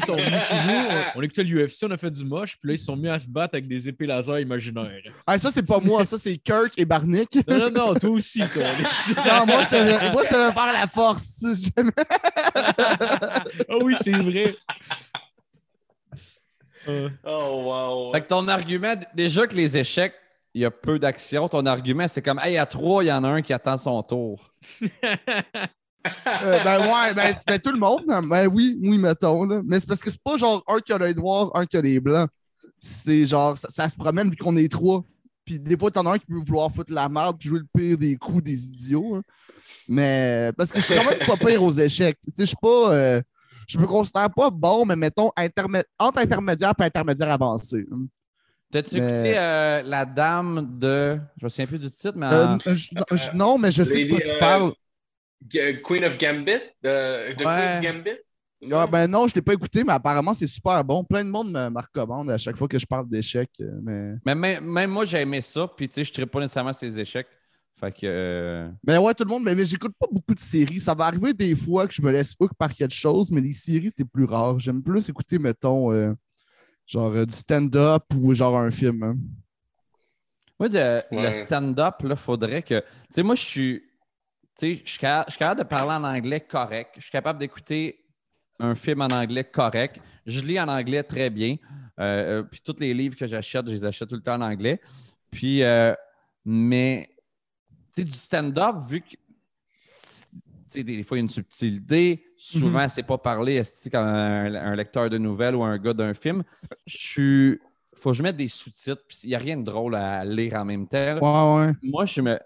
C: sont venus chez nous, on, écoutait l'UFC, on a fait du moche, puis là, ils sont mis à se battre avec des épées laser imaginaires.
D: Ah, ça, c'est pas moi, ça, c'est Kirk et Barnick.
C: Non, non, non, toi aussi, toi.
D: Non, moi, je te moi, je te faire la force.
C: Ah oui, c'est vrai. Euh,
E: Oh, wow.
F: Fait que ton argument, déjà que les échecs, il y a peu d'action, ton argument, c'est comme, hey, à trois, il y en a un qui attend son tour.
D: Euh, ben ouais, ben, c'est- ben, tout le monde. hein. Ben oui, oui, mettons. Là. Mais c'est parce que c'est pas genre un qui a l'œil noir, un qui a les blancs. C'est genre, ça, se promène vu qu'on est trois. Puis des fois, t'en as un qui peut vouloir foutre la merde jouer le pire des coups des idiots. hein. Mais parce que je suis quand même pas pire aux échecs. Tu sais, je suis pas. euh, je me considère pas bon, mais mettons entre intermédiaire et intermédiaire avancé.
F: T'as-tu
D: Mais-
F: écouté euh, La Dame de. Je me souviens plus du titre, mais.
D: Euh,
F: en-
D: je- je- non, mais je sais de quoi tu
E: euh,
D: parles.
E: G- Queen of Gambit? De, de
F: Ouais.
E: Queen's Gambit?
D: Ah, ben non, je l'ai pas écouté, mais apparemment, c'est super bon. Plein de monde me, me recommande à chaque fois que je parle d'échecs. euh, Mais...
F: Mais même, même moi, j'ai aimé ça, puis tu sais, je ne pas nécessairement ces échecs. Fait que. euh,
D: mais ouais, tout le monde, mais, mais j'écoute pas beaucoup de séries. Ça va arriver des fois que je me laisse hook par quelque chose, mais les séries, c'est plus rare. J'aime plus écouter, mettons, euh, genre euh, du stand-up ou genre un film. hein.
F: Moi, de- le stand-up, il faudrait que. Tu sais, moi, je suis. Tu sais, je suis capable, je suis capable de parler en anglais correct. Je suis capable d'écouter un film en anglais correct. Je lis en anglais très bien. Euh, euh, puis tous les livres que j'achète, je les achète tout le temps en anglais. Puis, euh, mais, tu sais, du stand-up, vu que. Tu sais, des fois, il y a une subtilité. Souvent, c'est pas parler esti, comme un, un lecteur de nouvelles ou un gars d'un film. Je suis. Faut que je mette des sous-titres. Puis, il n'y a rien de drôle à lire en même temps. là
D: Ouais, ouais.
F: moi, je me.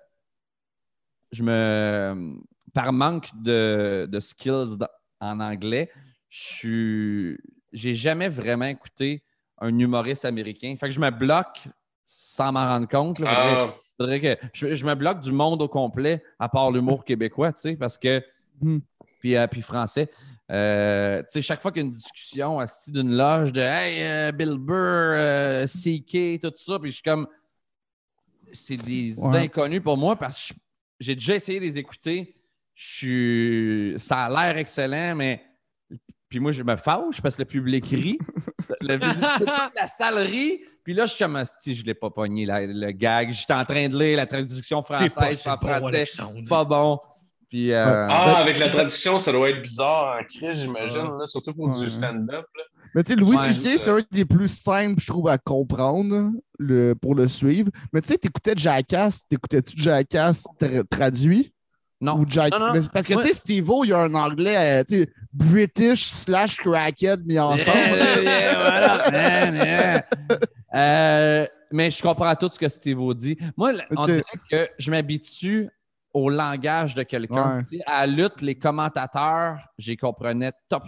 F: Je me. Par manque de, de skills en anglais, je suis. J'ai jamais vraiment écouté un humoriste américain. Fait que je me bloque sans m'en rendre compte. là.
E: Ah,
F: faudrait que je, je me bloque du monde au complet, à part l'humour québécois, tu sais, parce que.
D: Hmm.
F: Puis, euh, puis français. Euh, tu sais, chaque fois qu'il y a une discussion assis d'une loge de Hey, euh, Bill Burr, CK, tout ça, puis je suis comme. C'est des
D: Ouais.
F: inconnus pour moi parce que j'ai déjà essayé de les écouter. Je suis. Ça a l'air excellent, mais. Puis moi, je me fâche parce que le public rit. Le- le- toute la salle rit. Puis là, je suis comme si je ne l'ai pas pogné, la- le gag. J'étais en train de lire la traduction française en français. C'est pas bon. Puis. euh,
E: Ah, avec la traduction, ça doit être bizarre en crise, j'imagine,
C: Ah.
E: là, surtout pour
D: Ouais.
E: du stand-up. là.
D: Mais tu sais, Louis
F: Ouais,
D: C.K., c'est un des plus simples, je trouve, à comprendre le, pour le suivre. Mais tu sais, t'écoutais Jackass, t'écoutais-tu Jackass tra- traduit?
F: non.
D: Ou Jack...
F: Non, non.
D: Mais c'est Parce que tu sais, Steve-O, il y a un anglais, euh, tu sais, British slash crackhead mis ensemble.
F: Yeah, yeah, voilà, man, yeah. Euh, mais je comprends tout ce que Steve dit. Moi, on dirait que je m'habitue au langage de quelqu'un.
D: Ouais.
F: Tu sais, À la lutte, les commentateurs, j'y comprenais top,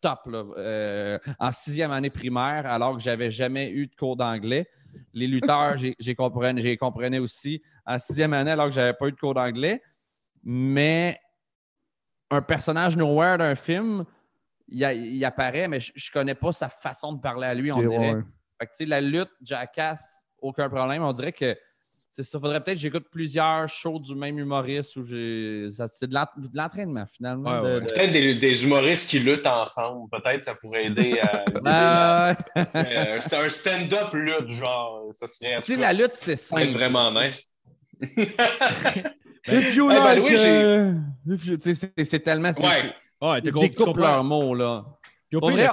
F: top, là, euh, en sixième année primaire, alors que j'avais jamais eu de cours d'anglais. Les lutteurs, j'ai comprenais, aussi en sixième année, alors que j'avais pas eu de cours d'anglais. Mais un personnage nowhere d'un film, il, a- il apparaît, mais je, je connais pas sa façon de parler à lui, on dirait.
D: ouais.
F: Fait que, tu sais, la lutte, Jackass, aucun problème. On dirait que c'est ça. Faudrait peut-être que j'écoute plusieurs shows du même humoriste où j'ai. C'est de l'ent- de l'entraînement, finalement.
C: Ouais,
F: de-
C: ouais.
F: de-
E: Peut-être des, des humoristes qui luttent ensemble. Peut-être ça pourrait aider à.
F: Ah.
E: Euh, C'est un stand-up lutte, genre. Ça serait.
F: Tu sais, la lutte, c'est simple.
E: vraiment nice.
F: If you like, euh, c'est c'est tellement. c'est-
E: Ouais.
F: c'est-
C: Ouais,
F: Ils découpent leurs mots, là. Pour vrai,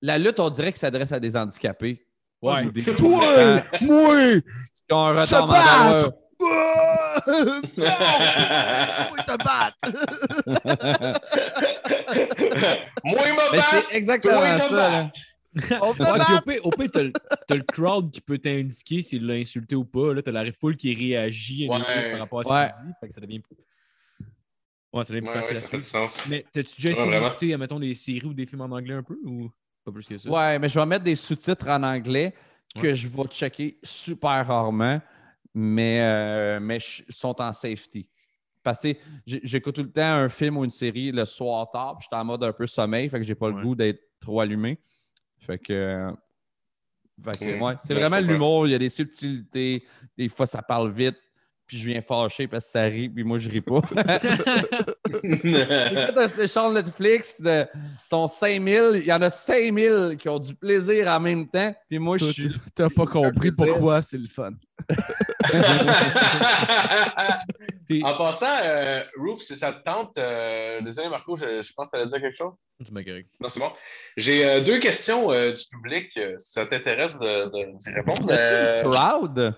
F: la lutte, on dirait que s'adresse à des handicapés.
C: Ouais.
D: Toi! Moi!
F: Qui ont un
D: Se
F: retard!
D: Non! Oui, te battre!
E: Moi, il battu!
F: c'est exactement ça. là.
D: On se
C: Ouais, au pire, t'as le, crowd qui peut t'indiquer s'il l'a insulté ou pas. Là, t'as la foule qui réagit
E: Ouais.
C: par rapport à ce
F: Ouais.
C: qu'il dit. Fait que ça devient. Ouais, plus
E: Ouais,
C: facile
E: ouais,
C: à
E: ça fait du sens.
C: Mais t'as-tu déjà essayé d'écouter, mettons, des séries ou des films en anglais un peu ou pas plus que ça?
F: Ouais, mais je vais mettre des sous-titres en anglais que
C: Ouais.
F: je vais checker super rarement, mais, euh, mais sont en safety. Parce que j'écoute tout le temps un film ou une série le soir tard, puis j'étais en mode un peu sommeil, fait que j'ai pas le goût d'être trop allumé. Fait que. fait que, ouais, c'est
E: Ouais,
F: vraiment l'humour, il y a des subtilités, des fois ça parle vite, puis je viens fâcher parce que ça rit, puis moi je ris pas. J'ai fait un spécial Netflix, de, sont 5000, il y en a 5000 qui ont du plaisir en même temps, puis moi je suis.
D: T'as pas compris pourquoi c'est le fun.
E: En passant, euh, Roof, si ça te tente, euh, désolé Marco, je, je pense que tu allais dire quelque chose?
C: Tu m'as.
E: Non, c'est bon. J'ai euh, deux questions euh, du public, euh, si ça t'intéresse de, de- d'y répondre. Euh,
F: Crowd?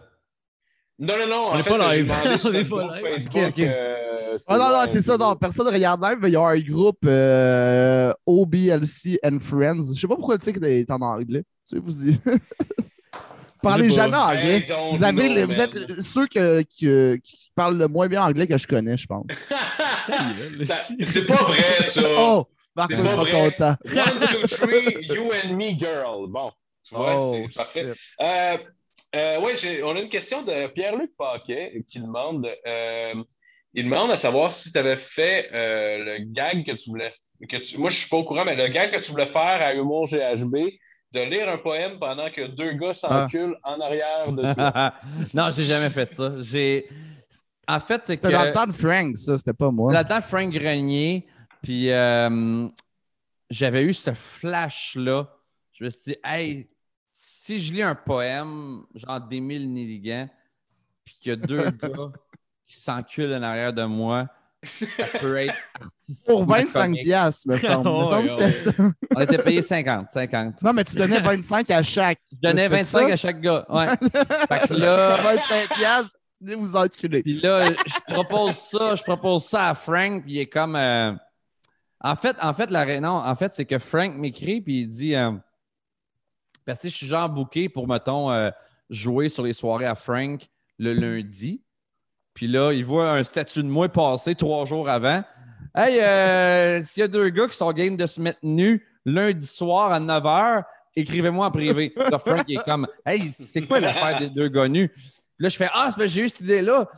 E: Non, non, non,
C: On
E: en
C: est
E: fait,
C: pas live. On est
E: notre
C: pas live.
E: Facebook.
F: Ok, ok.
E: euh,
D: Ah non, non, c'est ça, non, personne ne regarde live, mais il y a un groupe euh, OBLC and Friends. Je sais pas pourquoi tu sais qu'il est en anglais. Tu sais, vous y... Parlez
C: Je
D: jamais anglais.
E: Hey,
D: Vous, avez
E: know,
D: les- vous
E: man.
D: êtes ceux que- que- qui parlent le moins bien anglais que je connais, je pense.
E: C'est pas vrai, ça.
D: Oh! Marc n'est
E: pas
D: content.
E: One, two, three, you and me, girl. Bon, tu vois,
D: Oh,
E: c'est parfait. Euh, euh, ouais, j'ai- on a une question de Pierre-Luc Paquet qui demande euh, il demande à savoir si tu avais fait euh, le gag que tu voulais. Que tu, moi, je suis pas au courant, mais le gag que tu voulais faire à Humour GHB, de lire un poème pendant que deux gars s'enculent en arrière de toi.
F: non, j'ai jamais fait ça. J'ai. En fait, c'est que.
D: C'était dans le temps de Frank, ça, c'était pas moi.
F: Là-dedans, Frank Grenier, puis euh, j'avais eu ce flash-là. Je me suis dit, hey, si je lis un poème, genre d'Émile Nelligan, puis qu'il y a deux gars qui s'enculent en arrière de moi, ça peut être artistique.
D: Pour 25 piastres, me semble. Me semble c'était ça.
F: On était payé 50, 50.
D: Non, mais tu donnais 25 à chaque.
F: Je donnais
D: C'était
F: 25
D: ça?
F: à chaque gars. Ouais. fait que là,
D: 25 piastres, venez vous enculer.
F: Puis là, je propose ça, je propose ça à Frank, puis il est comme. euh, En fait, en fait, la non, en fait, c'est que Frank m'écrit, puis il dit euh, Parce que je suis genre booké pour, mettons, euh, jouer sur les soirées à Frank le lundi. Puis là, il voit un statut de moi passer trois jours avant. Hey, euh, s'il y a deux gars qui sont game de se mettre nus lundi soir à 9 h, écrivez-moi en privé. Là, Frank est comme Hey, c'est quoi l'affaire des deux gars nus? Puis là, je fais Ah, j'ai eu cette idée-là.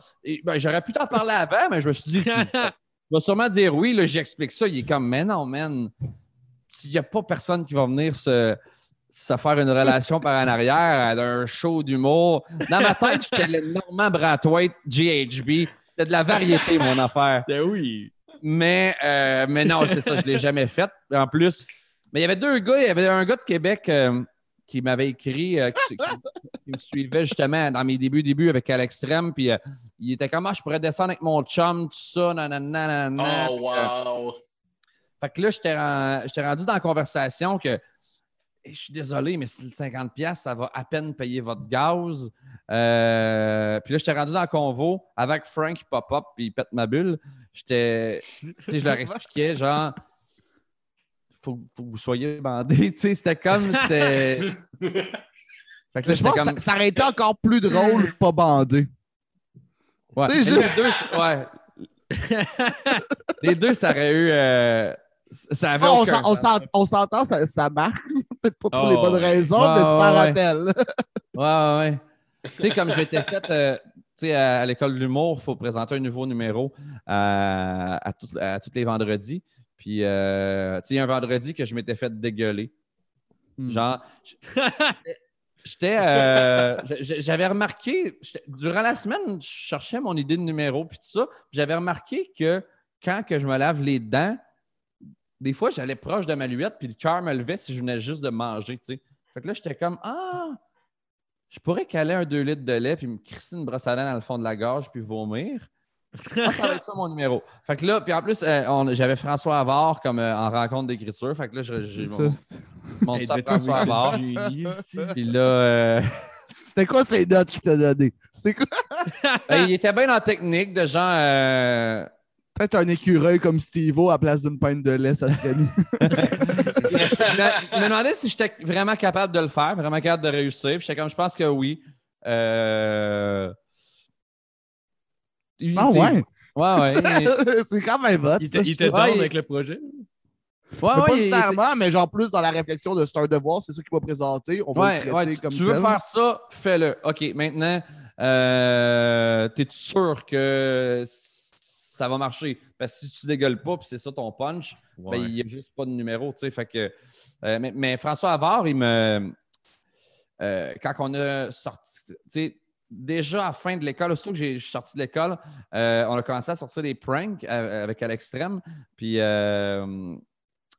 F: Ben, J'aurais pu t'en parler avant, mais je me suis dit, tu vas sûrement dire oui. Là, j'explique ça. Il est comme Mais non, man. Il n'y a pas personne qui va venir se, se faire une relation par en arrière d'un show d'humour. Dans ma tête, j'étais le Normand Brathwaite GHB. C'était de la variété, mon affaire.
C: Ben oui.
F: Mais, euh, mais non, c'est ça, je ne l'ai jamais fait. En plus, mais il y avait deux gars. Il y avait un gars de Québec euh, qui m'avait écrit, euh, qui, qui- qui me suivait justement dans mes débuts, débuts avec À l'extrême. Puis il était comme, ah, je pourrais descendre avec mon chum, tout ça, nanana, nanana.
E: Oh, wow!
F: Fait que là, j'étais ren- j'étais rendu dans la conversation que je suis désolé, mais c'est le 50$, ça va à peine payer votre gaz. Euh, puis là, j'étais rendu dans le convo avec Frank qui pop-up puis il pète ma bulle. J'étais. Tu sais, je leur expliquais, genre. Faut, faut que vous soyez bandés. Tu sais, c'était comme. C'était. Fait que là,
D: Mais je pense
F: comme.
D: que ça, ça aurait été encore plus drôle, pas bandé.
F: Ouais.
D: Juste-
F: Les deux, ouais. les deux, ça aurait eu. euh, ça avait
D: Ah, on s'entend, ça, ça marque. Peut-être pas pour
C: Oh,
D: les bonnes raisons,
F: Ouais,
D: mais tu t'en
F: ouais,
D: rappelles.
F: Ouais, ouais, ouais. tu sais, comme je m'étais fait, euh, tu sais, à, à l'école de l'humour, il faut présenter un nouveau numéro à, à, tout- à tous les vendredis. Puis, euh, tu sais, il y a un vendredi que je m'étais fait dégueuler.
D: Hmm.
F: Genre, j'étais. euh, j'avais remarqué, durant la semaine, je cherchais mon idée de numéro, puis tout ça. J'avais remarqué que quand que je me lave les dents, des fois, j'allais proche de ma luette, puis le cœur me levait si je venais juste de manger, tu sais. Fait que là, j'étais comme, ah, je pourrais caler un 2 litres de lait, puis me crisser une brosse à dents dans le fond de la gorge, puis vomir. Ah, ça va être ça mon numéro. Fait que là, puis en plus, euh, j'avais François Avard comme euh, en rencontre d'écriture. Fait que là, je- j'ai
D: C'est
F: mon, mon ça François
C: oui,
F: Avard.
C: c'est le génie, esti.
F: Puis là, euh,
D: C'était quoi ces notes qu'il t'a données? C'est quoi?
F: ben, il était bien en technique de genre.
D: Peut-être un écureuil comme Steve-O à la place d'une pinte de lait, ça serait mieux.
F: il m'a- il m'a demandé si j'étais vraiment capable de le faire, vraiment capable de réussir. Puis comme, je pense que oui. Euh...
D: Ah ouais?
F: Ouais, ouais. il-
D: c'est quand même hot.
C: Il était
D: je
C: il
F: Ouais, il-
C: avec le projet.
F: ouais,
D: Mais
F: ouais,
D: pas
F: il-
D: nécessairement, mais genre plus dans la réflexion de c'est un devoir, c'est ça qu'il m'a présenté. On va le
F: Ouais,
D: traiter
F: ouais, tu,
D: comme
F: tu veux
D: tel.
F: faire ça, fais-le. OK, maintenant, euh, t'es sûr que ça va marcher? Parce que si tu dégueules pas, puis c'est ça ton punch, ben, il n'y a juste pas de numéro, tu sais. Fait que, euh, mais, mais François Havard, il me. euh, quand on a sorti, tu sais, déjà à la fin de l'école, aussitôt que j'ai je suis sorti de l'école, euh, on a commencé à sortir des pranks euh, avec à l'extrême. Puis euh,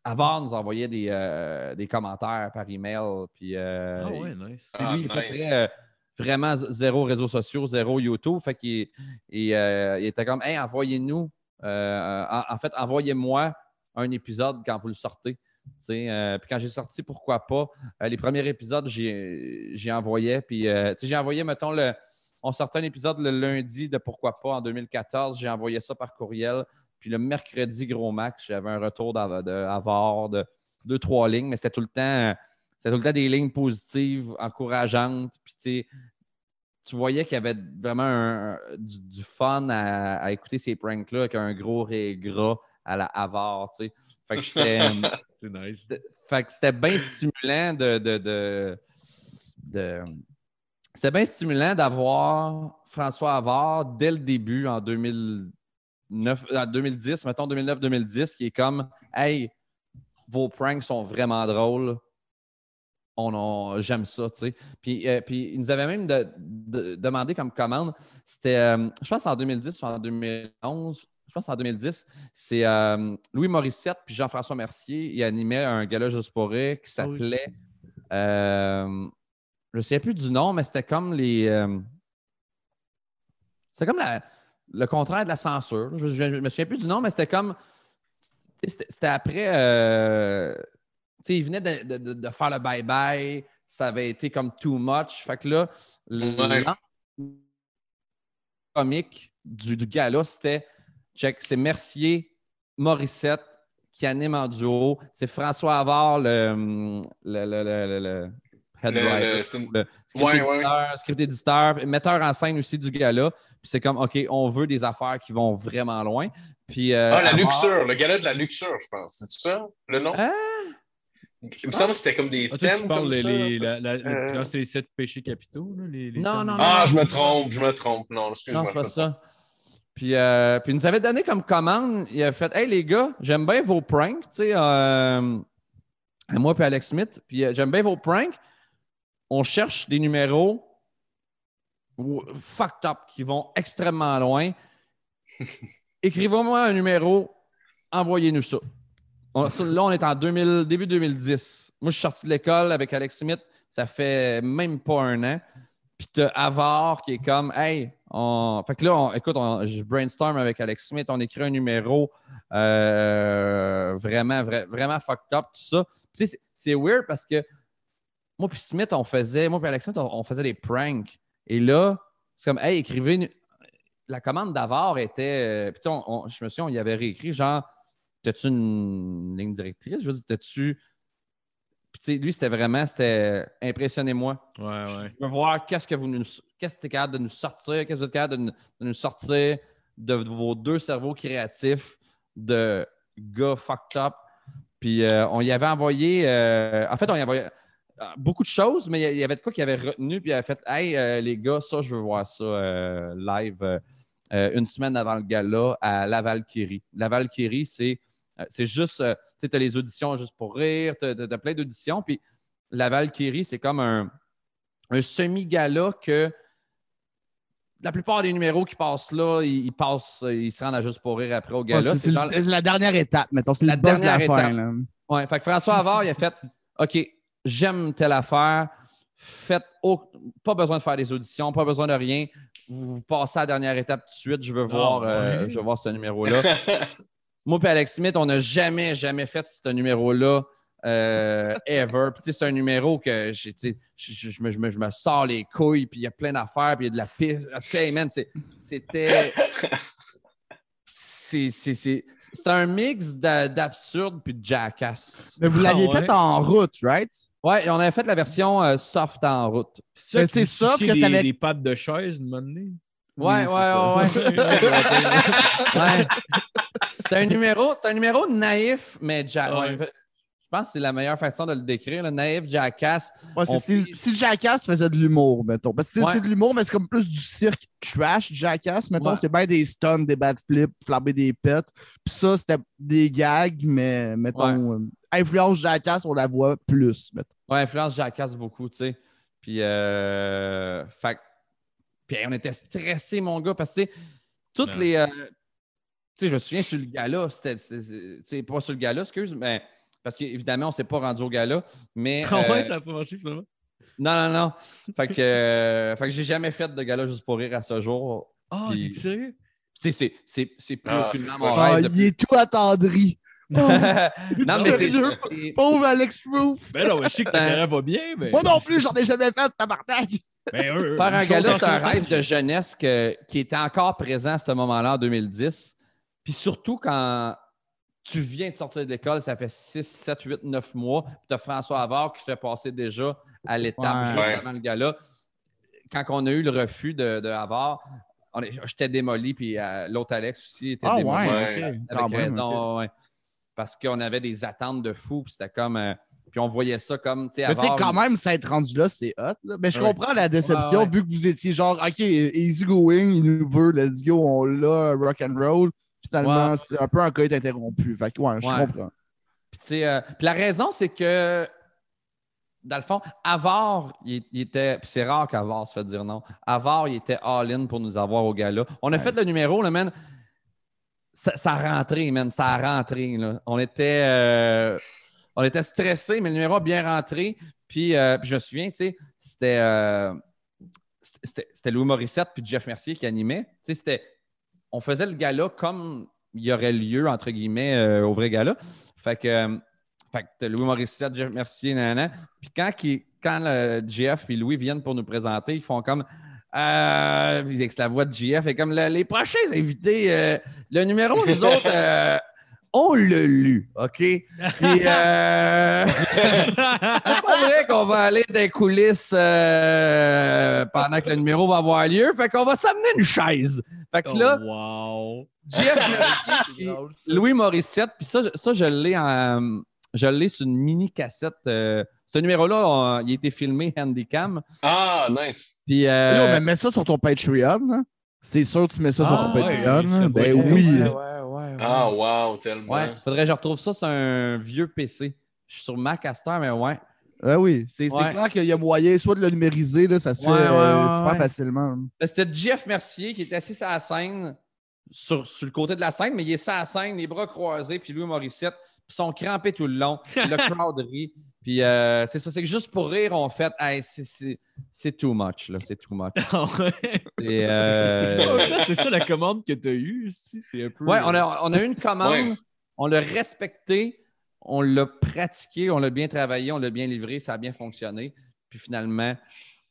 F: Havard nous envoyait des, euh, des commentaires par email. Puis euh,
C: Ah ouais, nice.
F: puis
E: Ah,
F: lui, il était
E: nice.
F: très, euh, vraiment zéro réseaux sociaux, zéro YouTube. Fait euh, il était comme, hey, envoyez-nous, euh, en, fait, envoyez-moi un épisode quand vous le sortez. Euh, puis quand j'ai sorti, pourquoi pas, les premiers épisodes, j'ai envoyé. Puis, j'ai envoyé, mettons, le, on sortait un épisode le lundi de Pourquoi pas en 2014. J'ai envoyé ça par courriel. Puis le mercredi, gros max, j'avais un retour d'Av- de de deux, trois lignes, mais c'était tout le temps. Euh, c'était tout le temps des lignes positives, encourageantes. Puis, tu voyais qu'il y avait vraiment un- du, du fun à, à écouter ces pranks-là avec un gros ré gras à la Havard, tu sais. Fait que j'étais.
C: C'est nice.
F: Fait que c'était bien stimulant de. de, de- de- c'était bien stimulant d'avoir François Havard dès le début en 2009, en 2010, mettons 2009-2010, qui est comme Hey, vos pranks sont vraiment drôles. On, on- j'aime ça, tu sais. Puis, euh, puis il nous avait même de- de- demandé comme commande, c'était, euh, je pense en 2010 ou en 2011, je pense en 2010, c'est euh, Louis Morissette puis Jean-François Mercier. Ils animaient un gala juste pour rire qui
C: Ah
F: s'appelait. je ne sais plus du nom, mais c'était comme les. c'était comme la- le contraire de la censure. Je ne me souviens plus du nom, mais c'était comme. c'était après. Euh, tu sais, ils venaient de, de- de- de faire le bye-bye. Ça avait été comme too much. Fait que là,
E: Ouais.
F: l'an- comique du, du gala, c'était check, c'est Mercier, Morissette qui anime en duo. C'est François Havard, le, le, le, le- le- le head
E: Le-
F: writer,
E: le-
F: le script,
E: Ouais,
F: éditeur, script éditeur, metteur en scène aussi du gala. Puis c'est comme, OK, on veut des affaires qui vont vraiment loin. Puis, euh,
E: Ah, la
F: Havard-
E: luxure, le gala de la luxure, je pense. C'est ça, le nom?
F: Ah,
E: Il me semble que c'était comme des
C: Ah, toi,
E: thèmes
C: tu parles
E: comme
C: les,
E: ça.
C: les-
E: ça,
C: la- la-
E: euh,
C: ah, c'est les sept péchés capitaux, là, les, les
F: Non, non,
C: des-
E: Ah, je me trompe, je me trompe. Non, excuse-moi.
F: Non, c'est pas ça. Puis, euh, puis il nous avait donné comme commande, il a fait Hey les gars, j'aime bien vos pranks, tu sais, euh, à moi puis Alex Smith. Puis euh, j'aime bien vos pranks. On cherche des numéros fucked up qui vont extrêmement loin. Écrivez-moi un numéro, envoyez-nous ça. Là, on est en 2000, début 2010. Moi, je suis sorti de l'école avec Alex Smith, ça fait même pas un an. Puis t'as Avard qui est comme, hey, on... fait que là, écoute, je brainstorm avec Alex Smith, on écrit un numéro euh, vraiment, vra- vraiment fucked up, tout ça. C'est- weird parce que moi puis Smith, on faisait, moi puis Alex Smith, on, faisait des pranks. Et là, c'est comme, hey, écrivez. La commande d'Avard était. euh, puis on- je me souviens, on y avait réécrit genre, t'as-tu une ligne directrice? Je veux dire, t'as-tu. Puis tu sais, lui, c'était vraiment, c'était impressionnez-moi.
C: Ouais, ouais.
F: Je veux voir qu'est-ce que vous nous, qu'est-ce que tu es capable de nous sortir, qu'est-ce que êtes capable de nous, de nous sortir de vos deux cerveaux créatifs de gars fucked up. Puis euh, on y avait envoyé, euh, en fait, on y avait euh, beaucoup de choses, mais il y- avait de quoi qui avait retenu, puis il avait fait Hey, euh, les gars, ça, je veux voir ça live euh, une semaine avant le gala à La Valkyrie. La Valkyrie, c'est. euh, C'est juste, euh, tu sais, tu as les auditions juste pour rire, tu as, plein d'auditions. Puis la Valkyrie, c'est comme un, un semi-gala que la plupart des numéros qui passent là, ils, ils passent, ils se rendent à juste pour rire après au gala.
D: c'est
F: genre-
D: la dernière étape, mettons. C'est
F: La
D: le boss de la
F: dernière
D: fin.
F: étape.
D: là.
F: Ouais, fait que François Havard, il a fait OK, j'aime telle affaire. Faites au- pas besoin de faire des auditions, pas besoin de rien. Vous, vous passez à la dernière étape tout de suite. Je veux voir, euh, je veux voir ce numéro-là. Moi et Alex Smith, on n'a jamais, jamais fait ce numéro-là. euh, ever. C'est un numéro que je, me, je me- je me sors les couilles, puis il y a plein d'affaires, puis il y a de la piste. Tu sais, man, c'était. C'est, c'est, c'est, c'est un mix d'a- d'absurde puis de jackass.
D: Mais vous l'aviez
C: Ah ouais.
D: fait en route, right?
F: Ouais, et on avait fait la version euh, soft en route.
C: Qui
D: c'est ça
C: chier
D: que t'avais-
C: des pattes de chaise, donné.
F: Ouais,
D: Oui,
F: ouais, ouais, ouais. Ouais. C'est un numéro, c'est un numéro naïf, mais ja-
C: Ouais.
F: ouais, je pense que c'est la meilleure façon de le décrire. Le naïf, jackass.
D: Ouais, c'est-
F: On
D: si, Jackass faisait de l'humour, mettons. Parce que c'est-
F: Ouais.
D: c'est de l'humour, mais c'est comme plus du cirque trash, Jackass, mettons.
F: Ouais.
D: C'est bien des stunts, des bad flips, flamber des pets. Puis ça, c'était des gags, mais mettons, euh, influence Jackass, on la voit plus, mettons.
F: Ouais, influence jackass beaucoup, tu sais. Puis, euh, fait que- puis on était stressés, mon gars, parce que, tu sais, toutes
C: Ouais.
F: les. euh, tu sais, je me souviens sur le gala, c'était. c'est- c'est- Tu sais, pas sur le gala, excuse, mais. Parce qu'évidemment, on ne s'est pas rendu au gala. Mais.
C: Ah
F: euh,
C: ouais, ça a pas marché finalement.
F: Non, non, non. Fait que, euh, fait que j'ai jamais fait de gala juste pour rire à ce jour.
C: Ah,
F: Puis-
C: t'es sérieux?
F: Tu sais, c'est- c'est c'est plus
E: Ah,
F: aucunement
E: c'est
F: mon
D: Ah,
F: rêve.
D: il est tout attendri. Oh,
F: non, mais c'est.
D: Pauvre Alex Roof.
C: Ben non, mais je sais que ta carrière va bien, mais.
D: Moi non plus, j'en ai jamais fait, tabarnak.
C: Ben, eux,
F: Faire un gala, c'est un rêve de jeunesse que- qui était encore présent à ce moment-là, en 2010. Puis surtout quand tu viens de sortir de l'école, ça fait 6, 7, 8, 9 mois, puis tu as François Havard qui fait passer déjà à l'étape
D: Ouais.
F: juste avant le gala. Quand on a eu le refus de, de Havard, j'étais démoli, puis euh, l'autre Alex aussi était
D: Ah
F: démoli.
D: ouais,
E: Ouais.
D: ok. Quand
F: Avec
D: même,
F: raison,
D: ok.
F: ouais. Parce qu'on avait des attentes de fou, puis c'était comme. euh, puis on voyait ça comme.
D: Mais tu sais, quand même, s'être rendu là, c'est hot. là. Mais je
C: Ouais.
D: comprends la déception
F: Ouais, ouais.
D: vu que vous étiez genre, OK, easy going, il nous veut, let's go, on l'a, rock and roll. Finalement, c'est un peu un coït interrompu. Fait que, ouais, je comprends.
F: Puis, tu sais, euh, puis la raison, c'est que, dans le fond, Avard, il, il était. Puis c'est rare qu'Avard se fait dire non. Avard, il était all-in pour nous avoir au gala. On a
D: Nice.
F: fait le numéro, là, man. Ça, a rentré, man. Ça a rentré. On était. euh, était stressés, mais le numéro a bien rentré. Puis, euh, je me souviens, tu sais, c'était. euh, c'était c'était Louis Morissette puis Jeff Mercier qui c'était. On faisait le gala comme il y aurait lieu, entre guillemets, au vrai gala. Fait que, Louis Morissette, Jeff Mercier, nanana. Puis quand, quand le Jeff et Louis viennent pour nous présenter, ils font comme. Euh, avec la voix de JF, et comme le- les prochains invités, euh, le numéro, nous autres, euh, on l'a lu, OK? Puis, euh, c'est pas vrai qu'on va aller dans les coulisses pendant que le numéro va avoir lieu. Fait qu'on va s'amener une chaise. Fait que là,
C: Oh, wow.
F: Louis Morissette, puis ça, ça, je l'ai en. Je l'ai sur une mini cassette. Euh, ce numéro-là, on- il a été filmé Handycam.
E: Ah, nice.
F: Puis. euh,
D: Yo, mais mets ça sur ton Patreon. hein. C'est sûr que tu mets ça sur
F: Ah,
D: ton
C: ouais,
D: Patreon. hein. Ben oui.
F: Ouais, ouais, ouais, ouais.
E: Ah, wow, tellement.
F: Ouais, faudrait que je retrouve ça sur un vieux PC. Je suis sur Mac à cette heure, mais ouais.
D: Ah oui, c'est clair qu'il y a moyen soit de le numériser, là, ça se fait euh,
F: ouais,
D: super
F: ouais.
D: facilement.
F: Ben, C'était Jeff Mercier qui était assis sur la scène, sur, sur le côté de la scène, mais il est sur la scène, les bras croisés, puis Louis Morissette, sont crampés tout le long. le crowd rit. Puis euh, c'est ça, c'est que juste pour rire, on fait hey, c'est- too much, là, c'est too much.
C: Ah
F: euh,
C: c'est ça la commande que t'as eue, ici, c'est un peu.
F: Ouais, on a, on a eu une commande,
E: Ouais.
F: on l'a respecté, on l'a pratiqué, on l'a bien travaillé, on l'a bien livré, ça a bien fonctionné. Puis finalement,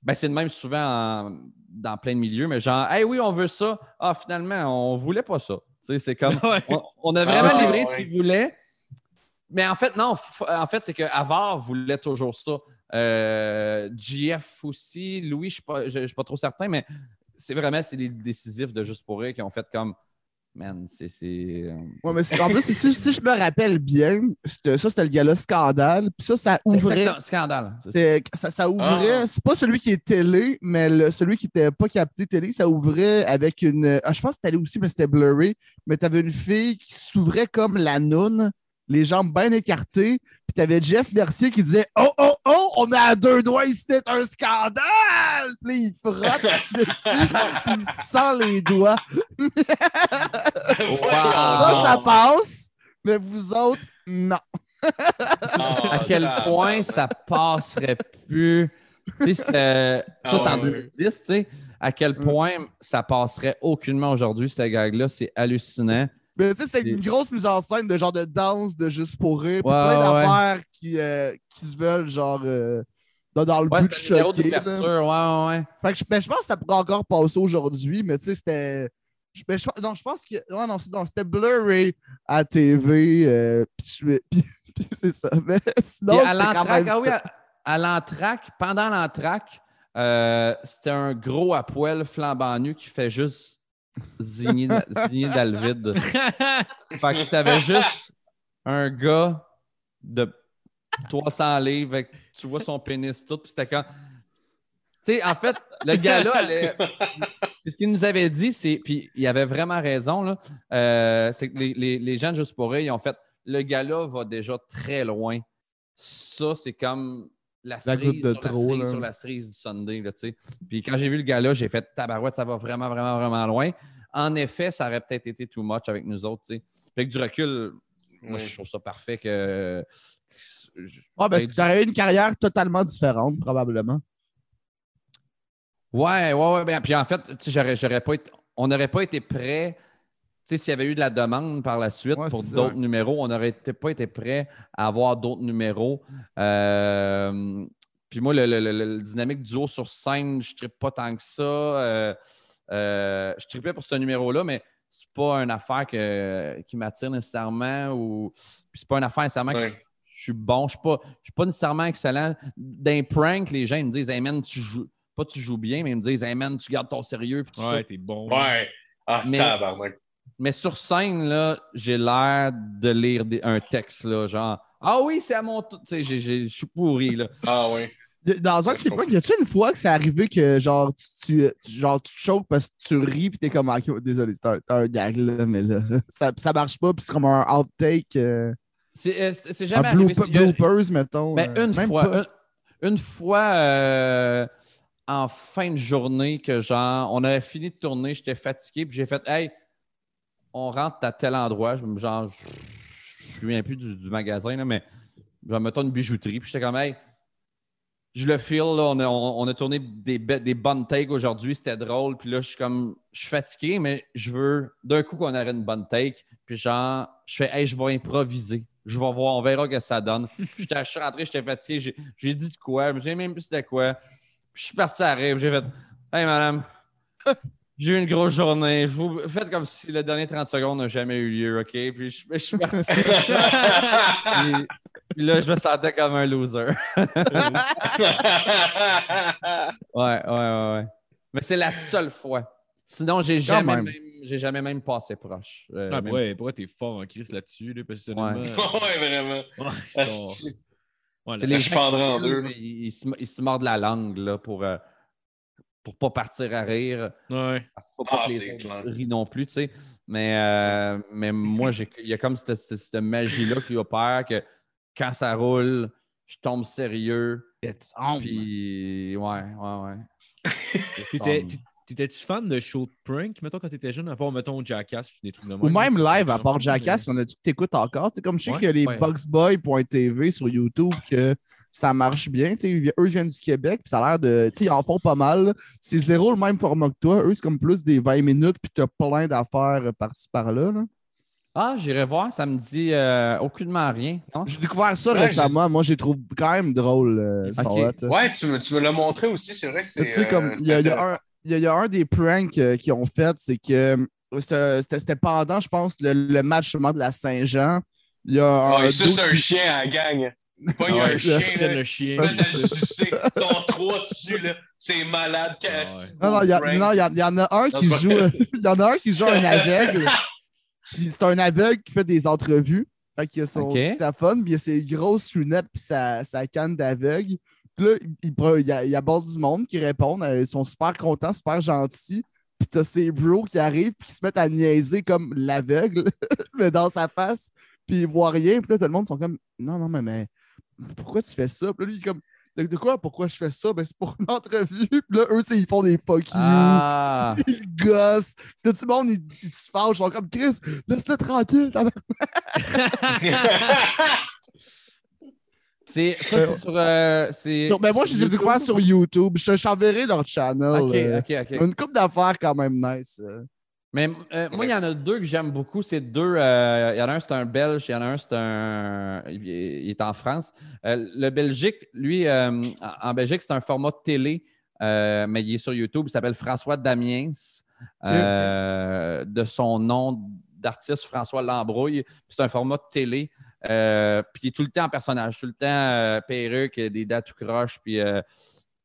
F: ben c'est de même souvent en- dans plein de milieux, mais genre, hey oui, on veut ça. Ah, finalement, on voulait pas ça. Tu sais, c'est comme,
C: Ouais.
F: on, on a vraiment
E: Ah,
F: livré ce
E: ouais.
F: qu'il voulait. Mais en fait, non, en fait, c'est que Avar voulait toujours ça. Euh, GF aussi, Louis, je ne suis, pas- je- je suis pas trop certain, mais c'est vraiment c'est les décisifs de Juste pour rire qui ont fait comme Man, c'est. euh,
D: Ouais, mais c'est- en plus, si, si je me rappelle bien, ça, c'était le gala Scandale. Puis ça, ça ouvrait.
F: Exactement, Scandale. c'est ça.
D: Ça, ouvrait,
E: Ah.
D: c'est pas celui qui est télé, mais le- celui qui était pas capté télé, ça ouvrait avec une. ah, je pense que c'était aussi, mais c'était blurry. Mais t'avais une fille qui s'ouvrait comme la noune, les jambes bien écartées. Puis t'avais Jeff Mercier qui disait Oh, oh, oh, on a à deux doigts ici, c'est un scandale! Puis il frotte dessus, puis il sent les doigts. Là, ça passe, mais vous autres, non.
E: Ah,
F: à quel point ça passerait plus? Tu sais, c'était- ça,
E: Ah
F: c'était en
E: ouais, ouais.
F: 2010, tu sais. À quel point ça passerait aucunement aujourd'hui, cette gag-là? C'est hallucinant.
D: Mais tu sais, c'était une grosse mise en scène de genre de danse, de juste pour rire,
F: Ouais,
D: plein
F: ouais,
D: d'affaires qui, euh, qui se veulent genre euh, dans, dans le
F: Ouais,
D: but de choquer. là.
F: ouais, ouais, ouais.
D: Fait que je, ben, je pense que ça pourrait encore passer aujourd'hui, mais tu sais, c'était. je- ben, je- non, je pense que. Non, non, c'était blurry à TV. euh, puis c'est ça. Mais sinon,
F: à l'entraque, ah oui, à, à l'entraque, pendant l'entraque, euh, c'était un gros à poil flambant nu qui fait juste zigner, zigner dans le vide. Fait que t'avais juste un gars de 300 livres, avec- tu vois son pénis tout, puis c'était quand. Tu sais, en fait, le gars-là, allait- puis ce qu'il nous avait dit, c'est. Puis il avait vraiment raison, là. euh, c'est que les, les- les gens de Juste pour rire, ils ont fait. Le gars-là va déjà très loin. Ça, c'est comme la
D: La
F: cerise,
D: goutte de
F: sur, la
D: trop,
F: cerise
D: là.
F: sur la cerise du Sunday, là, tu sais. Puis quand j'ai vu le gars-là, j'ai fait tabarouette, ça va vraiment, vraiment, vraiment loin. En effet, ça aurait peut-être été too much avec nous autres, tu sais. Fait que du recul, moi, je trouve ça parfait que.
D: Ah, ben,
F: ben,
D: tu aurais eu une carrière totalement différente, probablement.
F: Ouais, ouais, ouais. ben, puis en fait, tu sais, j'aurais, j'aurais pas été- on n'aurait pas été prêt. Tu sais, s'il y avait eu de la demande par la suite
D: Ouais,
F: pour d'autres numéros, on n'aurait pas été prêt à avoir d'autres numéros. Euh, puis moi, le, le- le- le dynamique duo sur scène, je ne pas tant que ça. Euh, euh, je tripais pour ce numéro-là, mais c'est pas une affaire que- qui m'attire nécessairement ou puis c'est pas une affaire nécessairement que je suis bon, je suis pas, je suis pas nécessairement excellent. D'un prank, les gens ils me disent Hey man, tu joues. Pas tu joues bien, mais ils me disent Hey man, tu gardes ton sérieux. puis tout.
C: Ouais, t'es bon.
E: Ouais. Ah,
F: Mais-. Mais sur scène, là, j'ai l'air de lire des- un texte, là, genre Ah oui, c'est à mon tour. Tu sais, je suis pourri, là.
E: Ah, oui.
D: Dans un pranks, y a-tu une fois que c'est arrivé que genre tu, tu- genre, tu te choques parce que tu ris puis t'es comme Ah, ok, désolé, c'est un, un gag là, mais là, ça, ça marche pas puis c'est comme un outtake, euh,
F: C'est euh, c'est- c'est
D: un
F: jamais arrivé.
D: bloopers, mettons.
F: Mais
D: euh,
F: une fois,
D: pas.
F: une, une fois euh, en fin de journée, que genre, on avait fini de tourner, j'étais fatigué, puis j'ai fait Hey, on rentre à tel endroit. Je, me- genre, je je me souviens plus du, du magasin, là, mais genre, mettons une bijouterie, puis j'étais comme Hey, je le feel, là, on, a, on- on a tourné des, des bonnes takes aujourd'hui, c'était drôle, puis là, je suis comme, je suis fatigué, mais je veux d'un coup qu'on aurait une bonne take, puis genre, je fais Hey, je vais improviser. Je vais voir, on verra ce que ça donne. Je suis rentré, j'étais fatigué. J'ai, dit de quoi, mais j'ai même plus c'était quoi. Puis je suis parti à rêve. J'ai fait Hey madame, j'ai eu une grosse journée. Je vous... Faites comme si le dernier 30 secondes n'a jamais eu lieu, OK? Puis je, je suis parti. puis, puis là, je me sentais comme un loser. Ouais, ouais, ouais, ouais. Mais c'est la seule fois. Sinon, j'ai jamais
D: même.
F: même, j'ai jamais même passé proche. Euh,
C: Ah,
F: même-
C: ouais, pourquoi t'es fort en crise là-dessus, là, personnellement?
E: ouais, vraiment.
C: Ouais,
E: c'est-
C: ouais,
F: les
E: je
F: gens
E: en deux,
F: ils se, ils se mordent la langue là, pour, euh, pour pas partir à rire.
C: Ouais.
F: Parce qu'il faut pas
E: Ah,
F: que les rient non plus, tu sais. Mais, euh, mais moi, j'ai- il y a comme cette, cette- cette magie-là qui opère que quand ça roule, je tombe sérieux.
D: It's on.
F: Puis, ouais, ouais, ouais.
C: T'étais-tu fan de show de prank, mettons, quand t'étais jeune, à part, mettons, Jackass puis des trucs de
D: Ou même live, à part Jackass,
C: on
D: a dit que t'écoutes encore? Tu sais, comme je sais
F: Ouais,
D: qu'il y a les
F: ouais.
D: boxboy.tv sur YouTube que ça marche bien. Tu sais, ils- eux viennent du Québec, puis ça a l'air de. Tu sais, ils en font pas mal. C'est zéro le même format que toi. Eux, c'est comme plus des 20 minutes, puis t'as plein d'affaires par-ci par-là. là.
F: Ah, j'irai voir, ça me dit euh, aucunement rien.
D: J'ai découvert ça
E: Ouais,
D: récemment. Moi, j'ai trouvé quand même drôle. euh, hot.
E: Ouais, tu me, tu me l'as montré aussi, c'est vrai que c'est.
D: Tu sais, comme,
E: euh,
D: il y, y a un- il y a- il y a un des pranks euh, qu'ils ont fait, c'est que euh, c'était- pendant, je pense, le, le match de la Saint-Jean. Il y a un
E: ça, c'est un chien à la gang. Pas
C: Ouais,
E: un chien. là.
C: le
E: Ils
C: chien.
E: Ils sont trois dessus, là. C'est malade.
C: Ah
D: Non, non, il y, en a un qui joue. Il y en a un qui joue un aveugle. Puis c'est un aveugle qui fait des entrevues. Fait qu'il a son
F: Ok.
D: dictaphone, puis il a ses grosses lunettes, puis sa, sa canne d'aveugle. Puis là, il, il, il, y a- il aborde du monde qui répondent. euh, Ils sont super contents, super gentils. Puis t'as ses bros qui arrivent, puis qui se mettent à niaiser comme l'aveugle, mais dans sa face. Puis ils voient rien. Puis là, tout le monde sont comme Non, non, mais, mais pourquoi tu fais ça? Puis là, lui, il est comme de, quoi? Pourquoi je fais ça? Ben, c'est pour une entrevue. Puis là, eux, tu sais, ils font des fuck you.
F: Ah!
D: Ils gossent. Tout le monde, ils, ils se fâchent. Ils sont comme Chris, laisse-le tranquille.
F: C'est, ça, c'est sur. euh,
D: Non, ben moi, je les ai découverts sur YouTube. Je te t'enverrai leur channel.
F: Ok,
D: euh,
F: ok, ok.
D: Une coupe d'affaires quand même nice. euh.
F: Mais euh, moi, il y en a deux que j'aime beaucoup. C'est deux. euh, il y en a un, c'est un Belge. Il y en a un, c'est un. Il est- il est en France. Euh, le Belgique, lui, en Belgique, c'est un format de télé, mais il est sur YouTube. Il s'appelle François Damiens, de son nom d'artiste François Lambrouille. C'est un format de télé. puis il est tout le temps en personnage, tout le temps perruque, des dates tout croche. Puis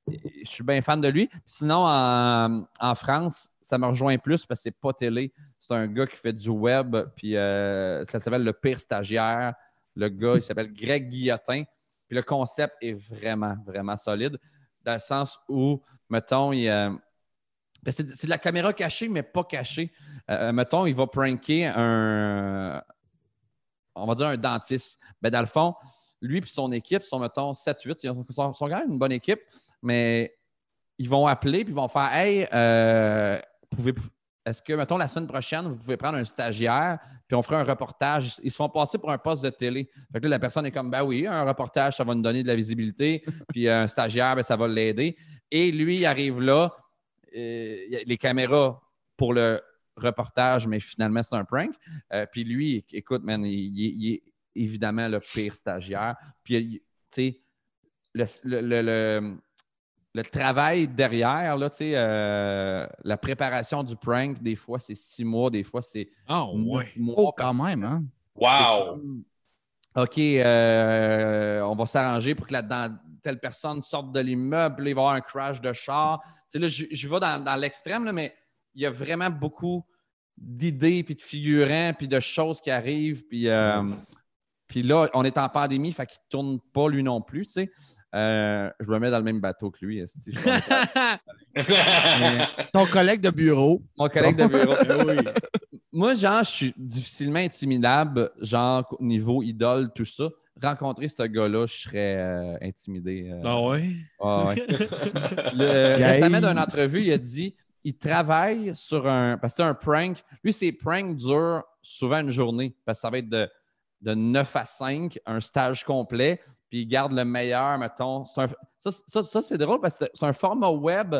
F: je suis bien fan de lui. Sinon, en, France, ça me rejoint plus parce que c'est pas télé. C'est un gars qui fait du web, puis euh, ça s'appelle Le Pire Stagiaire. Le gars, il s'appelle Greg Guillotin. Puis le concept est vraiment, vraiment solide, dans le sens où, mettons, il, euh, c'est de la caméra cachée, mais pas cachée. Euh, mettons, il va pranker un, on va dire un dentiste. Ben, dans le fond, lui et son équipe sont, mettons, 7-8. Ils sont quand même une bonne équipe, mais ils vont appeler puis ils vont faire Hey, euh, pouvez, est-ce que, mettons, la semaine prochaine, vous pouvez prendre un stagiaire puis on fera un reportage. Ils se font passer pour un poste de télé. Fait que là, la personne est comme Ben oui, un reportage, ça va nous donner de la visibilité. puis un stagiaire, ben, ça va l'aider. Et lui, il arrive là, euh, il y a les caméras pour le reportage, mais finalement, c'est un prank. Euh, puis lui, écoute, man, il, il- il est évidemment le pire stagiaire. Puis, tu sais, le, le- le- le- le travail derrière, là, tu sais, euh, la préparation du prank, des fois, c'est six mois, des fois, c'est
C: Ah, ouais.
F: mois.
D: Oh, quand même, hein?
E: Wow!
F: OK, euh, on va s'arranger pour que là-dedans, telle personne sorte de l'immeuble, il va y avoir un crash de char. Tu sais, là, je, je vais dans, dans l'extrême, là, mais il y a vraiment beaucoup d'idées, puis de figurants, puis de choses qui arrivent. Puis, euh, puis là, on est en pandémie, fait qu'il ne tourne pas lui non plus, tu sais. Euh, je me mets dans le même bateau que lui.
D: Ton collègue de bureau.
F: Mon collègue de bureau. Moi, genre, je suis difficilement intimidable, genre, au niveau idole, tout ça. Rencontrer ce gars-là, je serais euh, intimidé. euh.
C: Ah ouais?
F: Ah ouais. Le, récemment, d'une entrevue, il a dit il travaille sur un. Parce que c'est un prank. Lui, ses pranks durent souvent une journée. Parce que ça va être de, de 9 à 5, un stage complet. Puis il garde le meilleur, mettons. Un- ça, ça- ça, c'est drôle parce que c'est un format web.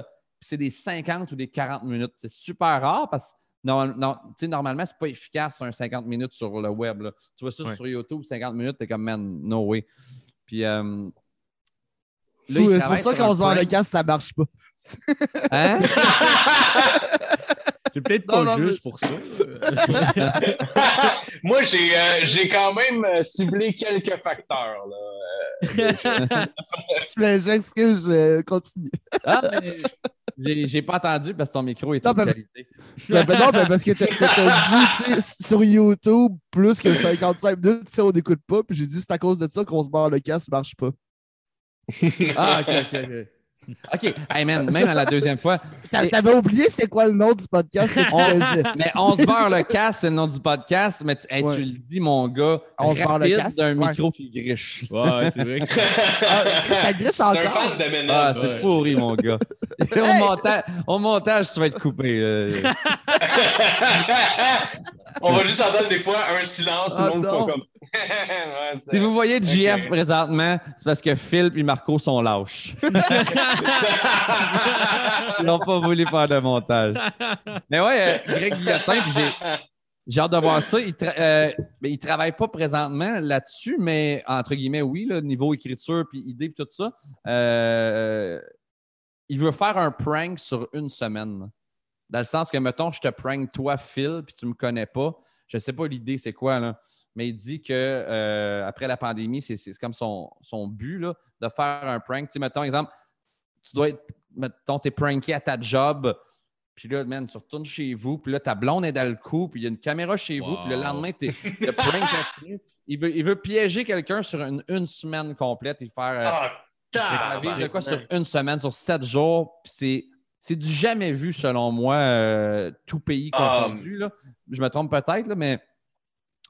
F: puis c'est des 50 ou des 40 minutes. C'est super rare parce que non, non, tu sais, normalement, c'est pas efficace un 50 minutes sur le web. là. Tu vois ça
C: Ouais.
F: sur YouTube, 50 minutes, t'es comme, man, no way. Puis. euh,
D: C'est pour ça qu'on se vend le casque, ça marche pas.
F: Hein?
C: C'est peut-être pas
D: non,
C: juste
D: mais-
C: pour ça.
E: Moi, j'ai euh, j'ai quand même euh, ciblé quelques facteurs. Là.
D: Je me- J'excuse, euh, continue.
F: Ah, mais j'ai, j'ai pas entendu parce que ton micro est
D: Non, ben-
F: qualité.
D: Ben, ben non, ben parce que t'as t'as- dit, sur YouTube, plus que 55 minutes, on n'écoute pas. Puis j'ai dit, c'est à cause de ça qu'on se barre le casque, ça marche pas.
F: Ah, ok, ok, ok. OK. Hey man, même à la deuxième fois.
D: T'avais oublié c'était quoi le nom du podcast que tu
F: On-
D: faisais.
F: Mais on se barre le casque, c'est le nom du podcast. Mais tu, hey,
D: Ouais.
F: tu le dis, mon gars.
D: On se barre le casque,
F: d'un
D: ouais.
F: micro qui griche.
C: Ouais, c'est vrai. que-
D: Ah, ça griche
E: C'est un
D: encore?
E: fan de Ménel.
F: Ah, c'est
C: Ouais.
F: pourri, mon gars. au,
D: Hey!
F: montage, au montage, tu vas être coupé. euh.
E: On va juste entendre des fois un silence,
D: Ah,
E: tout le monde
D: non.
E: fait comme. Ouais,
F: Si vous voyez JF présentement, c'est parce que Phil et Marco sont lâches. Ils n'ont pas voulu faire de montage. Mais ouais, euh, Greg Guillotin, puis j'ai. J'ai hâte de voir ça. Il ne travaille pas présentement là-dessus, mais entre guillemets, oui, là, niveau écriture, puis idée, puis tout ça. Euh, il veut faire un prank sur une semaine. Dans le sens que, mettons, je te prank toi, Phil, puis tu me connais pas. Je sais pas l'idée, c'est quoi, là. Mais il dit que euh, après la pandémie, c'est comme son, son but, là, de faire un prank. Tu sais, mettons, exemple, tu dois être, mettons, t'es pranké à ta job, puis là, man, tu retournes chez vous, puis là, ta blonde est dans le coup, puis il y a une caméra chez vous, puis le lendemain, t'es, le prank continue. Il veut, il veut piéger quelqu'un sur une, une semaine complète et faire euh, vivre de quoi sur une semaine, sur sept jours, puis c'est. C'est du jamais vu, selon moi, euh, tout pays
E: Ah.
F: confondu. là. Je me trompe peut-être, là, mais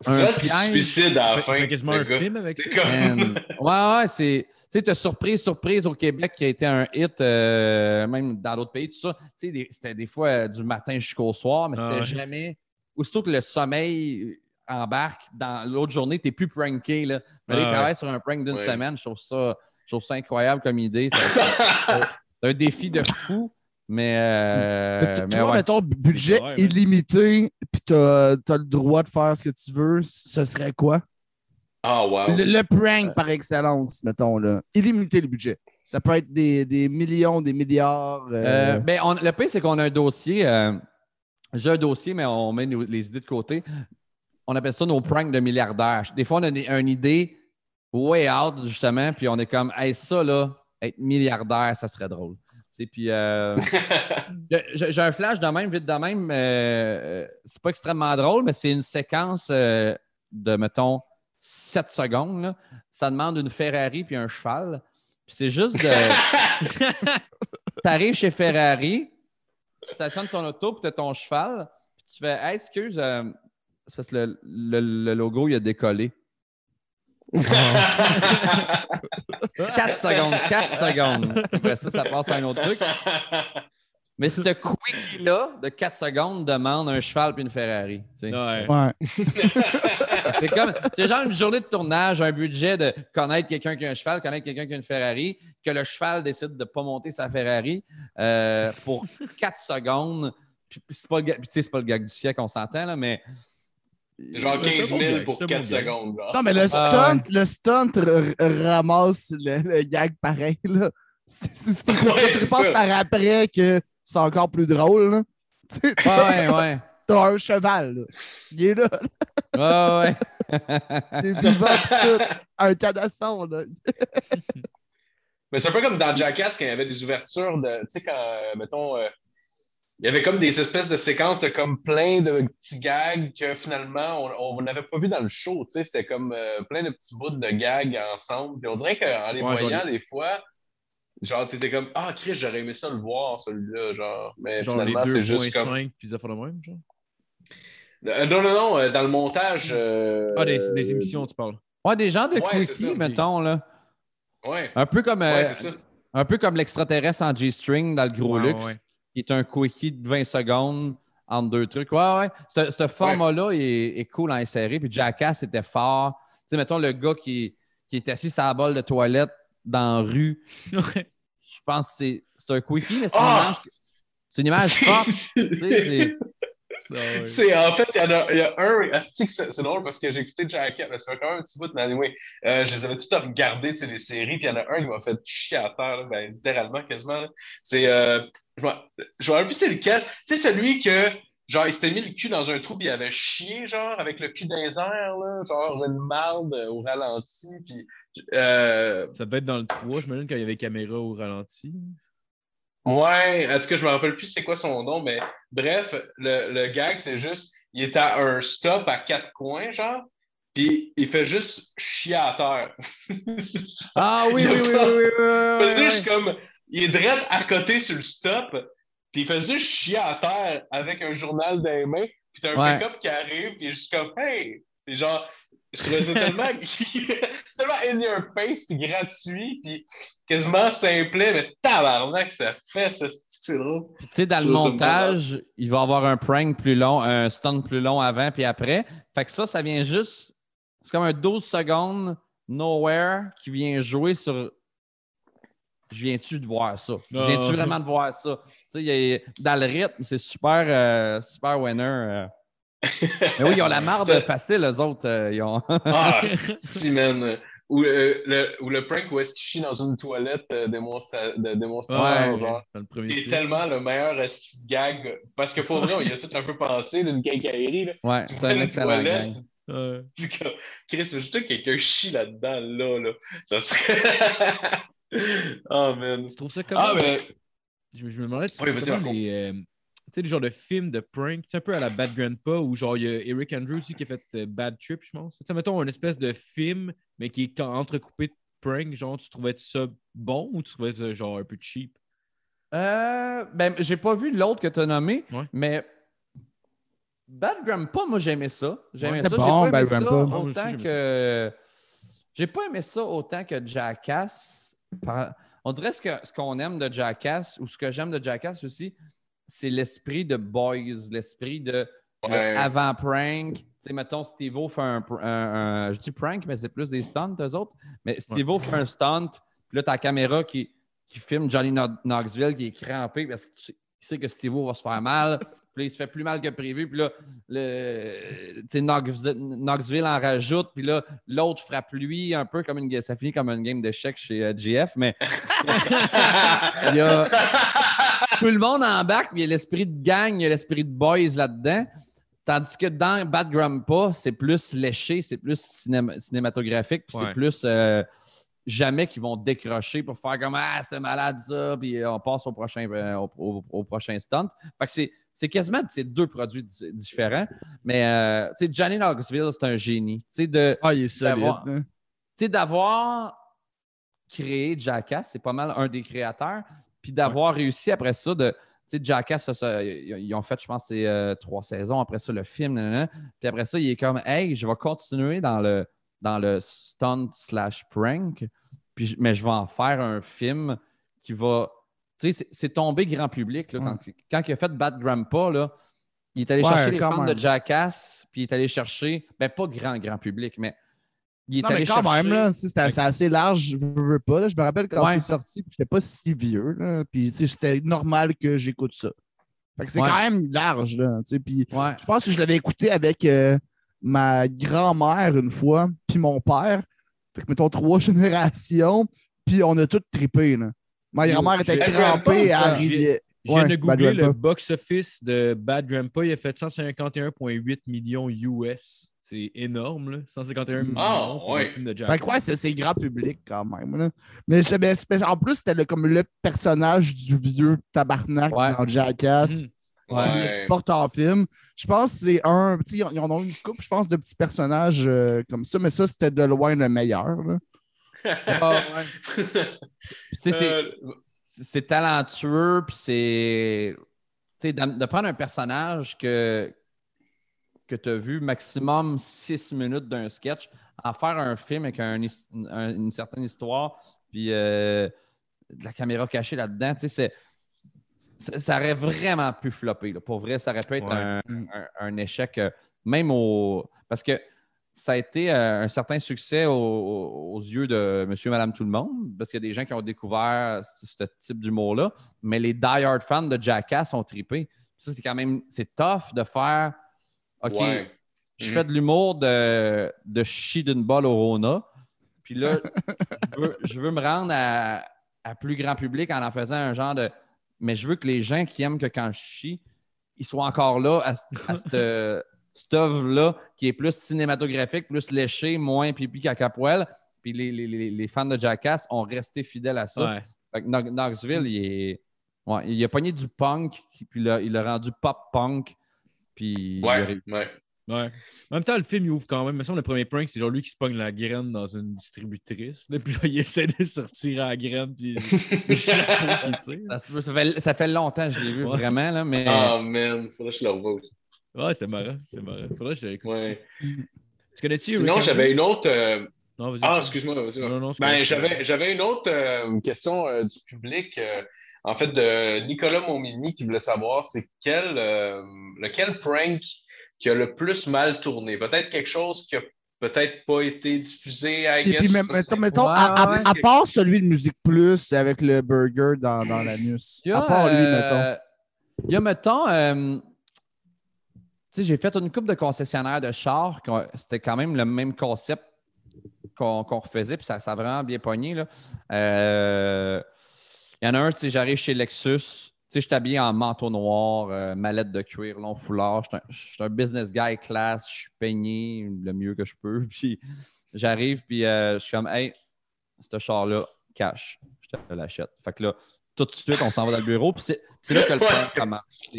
E: C'est tu suicides à la fin.
C: fait quasiment un
E: gars.
C: film avec ça.
E: C'est comme.
F: Ouais, ouais, c'est. Tu sais, t'as surprise, surprise au Québec qui a été un hit, euh, même dans d'autres pays, tout ça. Tu sais, des- c'était des fois euh, du matin jusqu'au soir, mais
C: Ah
F: c'était
C: ouais.
F: jamais. Aussitôt que le sommeil embarque dans l'autre journée, t'es plus pranké. Là. Mais là,
C: Ah
F: il
C: ouais.
F: travaille sur un prank d'une
E: Ouais.
F: semaine. Je trouve, ça, je trouve ça incroyable comme idée. C'est un défi de fou, mais. euh,
D: Mais
F: mais
D: toi,
F: ouais.
D: mettons, budget illimité, puis t'as as le droit de faire ce que tu veux, ce serait quoi?
E: Ah, wow.
D: Le, le prank par excellence, mettons, là. Illimité le budget. Ça peut être des, des millions, des milliards. euh,
F: Euh, ben, on- le pire, c'est qu'on a un dossier. euh, J'ai un dossier, mais on met nos- les idées de côté. On appelle ça nos pranks de milliardaires. Des fois, on a des- une idée way out, justement, puis on est comme, hey, ça, là, être milliardaire, ça serait drôle. Puis euh, j'ai- un flash de même, vite de même. euh, euh, c'est pas extrêmement drôle, mais c'est une séquence euh, de, mettons, 7 secondes. là. Ça demande une Ferrari puis un cheval. Puis c'est juste de. T'arrives chez Ferrari, tu stationnes ton auto, puis tu as ton cheval, puis tu fais Hey, excuse, c'est parce que le, le- le logo, il a décollé. 4 secondes, 4 secondes. Après ça, ça passe à un autre truc. Mais ce quickie-là, de 4 secondes, demande un cheval puis une Ferrari. tu sais.
C: Ouais.
D: Ouais.
F: C'est comme, c'est genre une journée de tournage, un budget de connaître quelqu'un qui a un cheval, connaître quelqu'un qui a une Ferrari, que le cheval décide de ne pas monter sa Ferrari euh, pour 4 secondes. Puis, puis c'est pas, le pas le gag du siècle, on s'entend, là, mais.
E: C'est genre
C: C'est
E: 15
C: bon
E: 000
C: gag,
E: pour
C: c'est
E: 4
C: bon gag.
E: secondes. genre.
D: Non, mais le
F: Ah,
D: stunt, le stunt ramasse le, le gag pareil, là. C'est parce que tu penses
E: ça.
D: par après que c'est encore plus drôle, là.
F: Ouais, ouais,
D: t'as un cheval, là. Il est là,
F: ouais. ouais,
D: il est vivant pis tout. Un cadasson, là.
E: Mais c'est un peu comme dans Jackass quand il y avait des ouvertures de. Tu sais, quand, euh, mettons, euh, il y avait comme des espèces de séquences de comme plein de petits gags que finalement on on n'avait pas vu dans le show. Tu sais, c'était comme euh, plein de petits bouts de gags ensemble. Puis on dirait qu'en les
C: Ouais,
E: voyant, des fois, genre, t'étais comme Ah, Chris, j'aurais aimé ça le voir, celui-là. Genre, mais
C: Genre
E: finalement, c'est juste comme.
C: 2.5 puis des affaires de même, genre?
E: Euh, non, non, non, euh, dans le montage. euh,
C: Ah, des, des émissions, tu parles.
F: Ouais, des gens de
E: Ouais, ça.
F: mettons, là.
E: Ouais,
F: Un peu comme, euh,
E: ouais, ça.
F: un peu comme l'extraterrestre en G-string dans le gros
C: Ouais,
F: luxe, est un quickie de 20 secondes entre deux trucs. Ouais, ouais. Ce, ce format-là est, est cool à insérer. Puis Jackass était fort. Tu sais, mettons le gars qui, qui est assis sur la balle de toilette dans la rue. Je pense que c'est un quickie, mais c'est une
E: Ah!
F: image, c'est une image forte. tu sais, c'est-
C: Ah.
E: C'est en fait, il y, en a, y a un. que C'est drôle parce que j'ai écouté Jackass, mais ça fait quand même un petit bout, mais anyway, euh, je les avais toutes regardées, tu sais, les séries, puis il y en a un qui m'a fait chier à terre, là, ben, littéralement, quasiment. C'est. Euh, je me rappelle plus c'est lequel. Tu sais, celui que. Genre, il s'était mis le cul dans un trou, puis il avait chié, genre, avec le cul dans les airs, là, genre, une marde euh, au ralenti, puis. Euh,
C: Ça devait être dans le 3, j'imagine, quand il y avait caméra au ralenti.
E: Ouais, en tout cas, je me rappelle plus c'est quoi son nom, mais bref, le, le gag, c'est juste, il est à un stop à quatre coins, genre, puis il fait juste chier à terre.
F: Ah oui, oui, oui, oui, oui, oui,
E: juste comme, il est direct à côté sur le stop, puis il fait juste chier à terre avec un journal dans les mains, puis t'as un
F: Ouais.
E: pick-up qui arrive, puis il est juste comme, hey! Puis genre, je trouvais ça tellement, tellement in your face, puis gratuit, puis quasiment simplet, mais tabarnak, ça fait ça, c'est drôle.
F: Tu sais, dans
E: Je
F: le montage, il va y avoir un prank plus long, un stunt plus long avant puis après. Fait que ça, ça vient juste. C'est comme un 12 secondes nowhere qui vient jouer sur. Je viens-tu de voir ça? Je
C: Ah.
F: viens-tu vraiment de voir ça? Tu sais, a- dans le rythme, c'est super, euh, super winner. euh. Mais oui, ils ont la marde
E: Ça-
F: facile, eux autres. euh, ils ont...
E: Ah, si, man. Ou, euh, le, ou le prank où est-ce qu'il chie dans une toilette euh, démonstra- de démonstrateur,
F: Ouais,
E: genre.
C: Dans le premier
E: C'est tellement le meilleur de gag. Parce que pour vrai, on y a tout un peu pensé d'une quincaillerie. Là.
F: Ouais, c'est un
E: une
F: excellent
E: toilette,
F: gang.
C: Ouais.
E: tu dis comme, Chris, juste que quelqu'un chie là-dedans, là, là? Ça serait. oh, man.
C: Tu trouves ça comment?
E: Ah, mais.
C: Je, je me demandais, tu
E: Oui,
C: trouves ça les, euh, sais, les genres de films de prank, c'est un peu à la Bad Grandpa, où genre, il y a Eric Andrews aussi qui a fait euh, Bad Trip, je pense. Tu sais, mettons, une espèce de film, mais qui est entrecoupé de prank, genre, tu trouvais ça bon ou tu trouvais ça genre un peu cheap?
F: Euh, ben, j'ai pas vu l'autre que tu as nommé,
C: Ouais.
F: mais Bad Grandpa, moi j'aimais ça. J'aimais
D: Ouais,
F: ça.
D: c'est
F: J'ai
D: bon,
F: pas aimé
D: Bad
F: ça
C: aussi,
F: autant
C: j'aimais
F: que. J'ai pas aimé ça autant que Jackass. On dirait ce que ce qu'on aime de Jackass ou ce que j'aime de Jackass aussi, c'est l'esprit de boys, l'esprit de
E: Ouais.
F: avant prank. Tu sais, mettons, Steve-O fait un, pr- un- un- Je dis prank, mais c'est plus des stunts, eux autres. Mais Steve-O fait un stunt, puis là, la caméra qui, qui filme Johnny Kno- Knoxville qui est crampé parce qu'il sait- il sait que Steve-O va se faire mal. Puis là, il se fait plus mal que prévu. Puis là, le, tu sais, Knoxville, Knoxville en rajoute. Puis là, l'autre frappe lui un peu comme une. Ça finit comme une game d'échecs chez euh, GF, mais il y a tout le monde embarque, puis il y a l'esprit de gang, il y a l'esprit de boys là-dedans. Tandis que dans Bad Grandpa, c'est plus léché, c'est plus cinéma- cinématographique, puis
C: Ouais.
F: c'est plus. euh, jamais qu'ils vont décrocher pour faire comme Ah, c'était malade ça, puis euh, on passe au prochain, euh, au, au- au prochain stunt. Fait que c'est, quasiment deux produits di- différents. Mais euh, tu sais, Johnny Knoxville, c'est un génie. Tu sais, de,
D: Ah, il est solide. Hein.
F: tu sais, d'avoir créé Jackass, c'est pas mal un des créateurs, puis d'avoir réussi après ça de. Tu sais, Jackass, ça, ça, ils ont fait, je pense, c'est euh, trois saisons. Après ça, le film, puis après ça, il est comme, hey, je vais continuer dans le, dans le stunt slash prank, puis, mais je vais en faire un film qui va. Tu sais, c'est- tombé grand public. Là, quand, quand il a fait Bad Grandpa, là, il est allé
D: Ouais,
F: chercher les fans de Jackass, puis il est allé chercher, ben pas grand, grand public, mais il est
D: Non,
F: allé
D: mais quand
F: chercher...
D: même, là, c'est assez large, je veux, veux pas. là. Je me rappelle quand
F: Ouais.
D: c'est sorti, j'étais pas si vieux. Là, puis tu sais, c'était normal que j'écoute ça. Fait que c'est
F: Ouais.
D: quand même large. Là, tu sais, puis
F: Ouais.
D: je pense que je l'avais écouté avec euh, ma grand-mère une fois, puis mon père. Fait que mettons trois générations, puis on a tout trippé. Là. Ma grand-mère était crampée, elle riait.
C: Je viens de googler le box-office de Bad Grandpa. Il a fait 151,8 millions US. C'est énorme, là. 151 millions
E: Ah,
C: pour
E: ouais.
C: un film de
D: Fait
C: Jack.
D: que ouais, c'est c'est grand public quand même. Là. Mais, je- mais c'est- en plus, c'était le- comme le personnage du vieux tabarnak
F: Ouais.
D: dans Jackass. Qui
E: Ouais.
D: l'exporte en film. Je pense que c'est un. sais, Ils en ont une coupe, je pense, de petits personnages euh, comme ça, mais ça, c'était de loin le meilleur.
F: Ah, c'est-
E: Euh,
F: c'est talentueux, puis c'est. Tu sais, de, de prendre un personnage que, que tu as vu maximum six minutes d'un sketch, en faire un film avec un his- un- une certaine histoire, puis euh, de la caméra cachée là-dedans, tu sais, c'est. Ça, aurait vraiment pu flopper. là. Pour vrai, ça aurait pu être
C: Ouais.
F: un, un- échec, euh, même au. Parce que ça a été euh, un certain succès au- au- aux yeux de monsieur, madame, tout le monde, parce qu'il y a des gens qui ont découvert ce, ce type d'humour-là, mais les die-hard fans de Jackass ont trippé. Ça, c'est quand même, c'est tough de faire, OK,
E: ouais.
F: je
E: Mhm.
F: fais de l'humour de, de chier d'une balle au Rona, puis là, je, veux, je veux me rendre à, à plus grand public en en faisant un genre de... Mais je veux que les gens qui aiment que quand je chie, ils soient encore là à, ce- à cette, cette œuvre-là qui est plus cinématographique, plus léché, moins pipi caca poil. Puis les, les- les- fans de Jackass ont resté fidèles à ça.
C: Ouais.
F: Fait que Knox- Knoxville, il est. Ouais, il a pogné du punk, puis il l'a- il l'a rendu pop-punk. Puis
E: Ouais, ouais.
C: Ouais. En même temps, le film, il ouvre quand même. Mais ça, le premier prank, c'est genre lui qui se pogne la graine dans une distributrice. Là, puis là, il essaie de sortir à la graine, puis.
F: Ça, fait, ça fait longtemps que je l'ai vu
C: Ouais.
F: vraiment, là, mais.
E: Ah, man, faudrait que je le revoie aussi.
C: Ouais, c'était marrant. C'était marrant. Faudrait que je l'écoute.
E: Ouais.
C: Tu connais-tu
E: Sinon, j'avais une autre. euh,
C: Non.
E: Ah, excuse-moi, vas-y.
C: Non, non,
E: Ben, j'avais, j'avais une autre euh, question euh, du public, euh, en fait, de Nicolas Montmini qui voulait savoir c'est quel, euh, lequel prank qui a le plus mal tourné. Peut-être quelque chose qui a peut-être pas été diffusé, I
D: Et
E: guess.
D: puis, même-
E: sais
D: mettons, mettons,
F: Ouais,
D: à, à-
F: ouais.
D: à part celui de Musique Plus avec le burger dans, dans l'anus. À part lui,
F: euh,
D: mettons.
F: Il y a, mettons, euh, tu sais, j'ai fait une coupe de concessionnaires de chars. C'était quand même le même concept qu'on qu'on refaisait, puis ça, ça a vraiment bien pogné. là. Euh, Il y en a un, sais, j'arrive chez Lexus. Tu sais, je suis habillé en manteau noir, euh, mallette de cuir, long foulard. Je suis un- business guy classe, je suis peigné le mieux que je peux. Puis j'arrive, puis euh, je suis comme, hey, ce char-là, cash, je te l'achète. Fait que là, tout de suite, on s'en va dans le bureau. Puis c'est c'est là que le prank commence.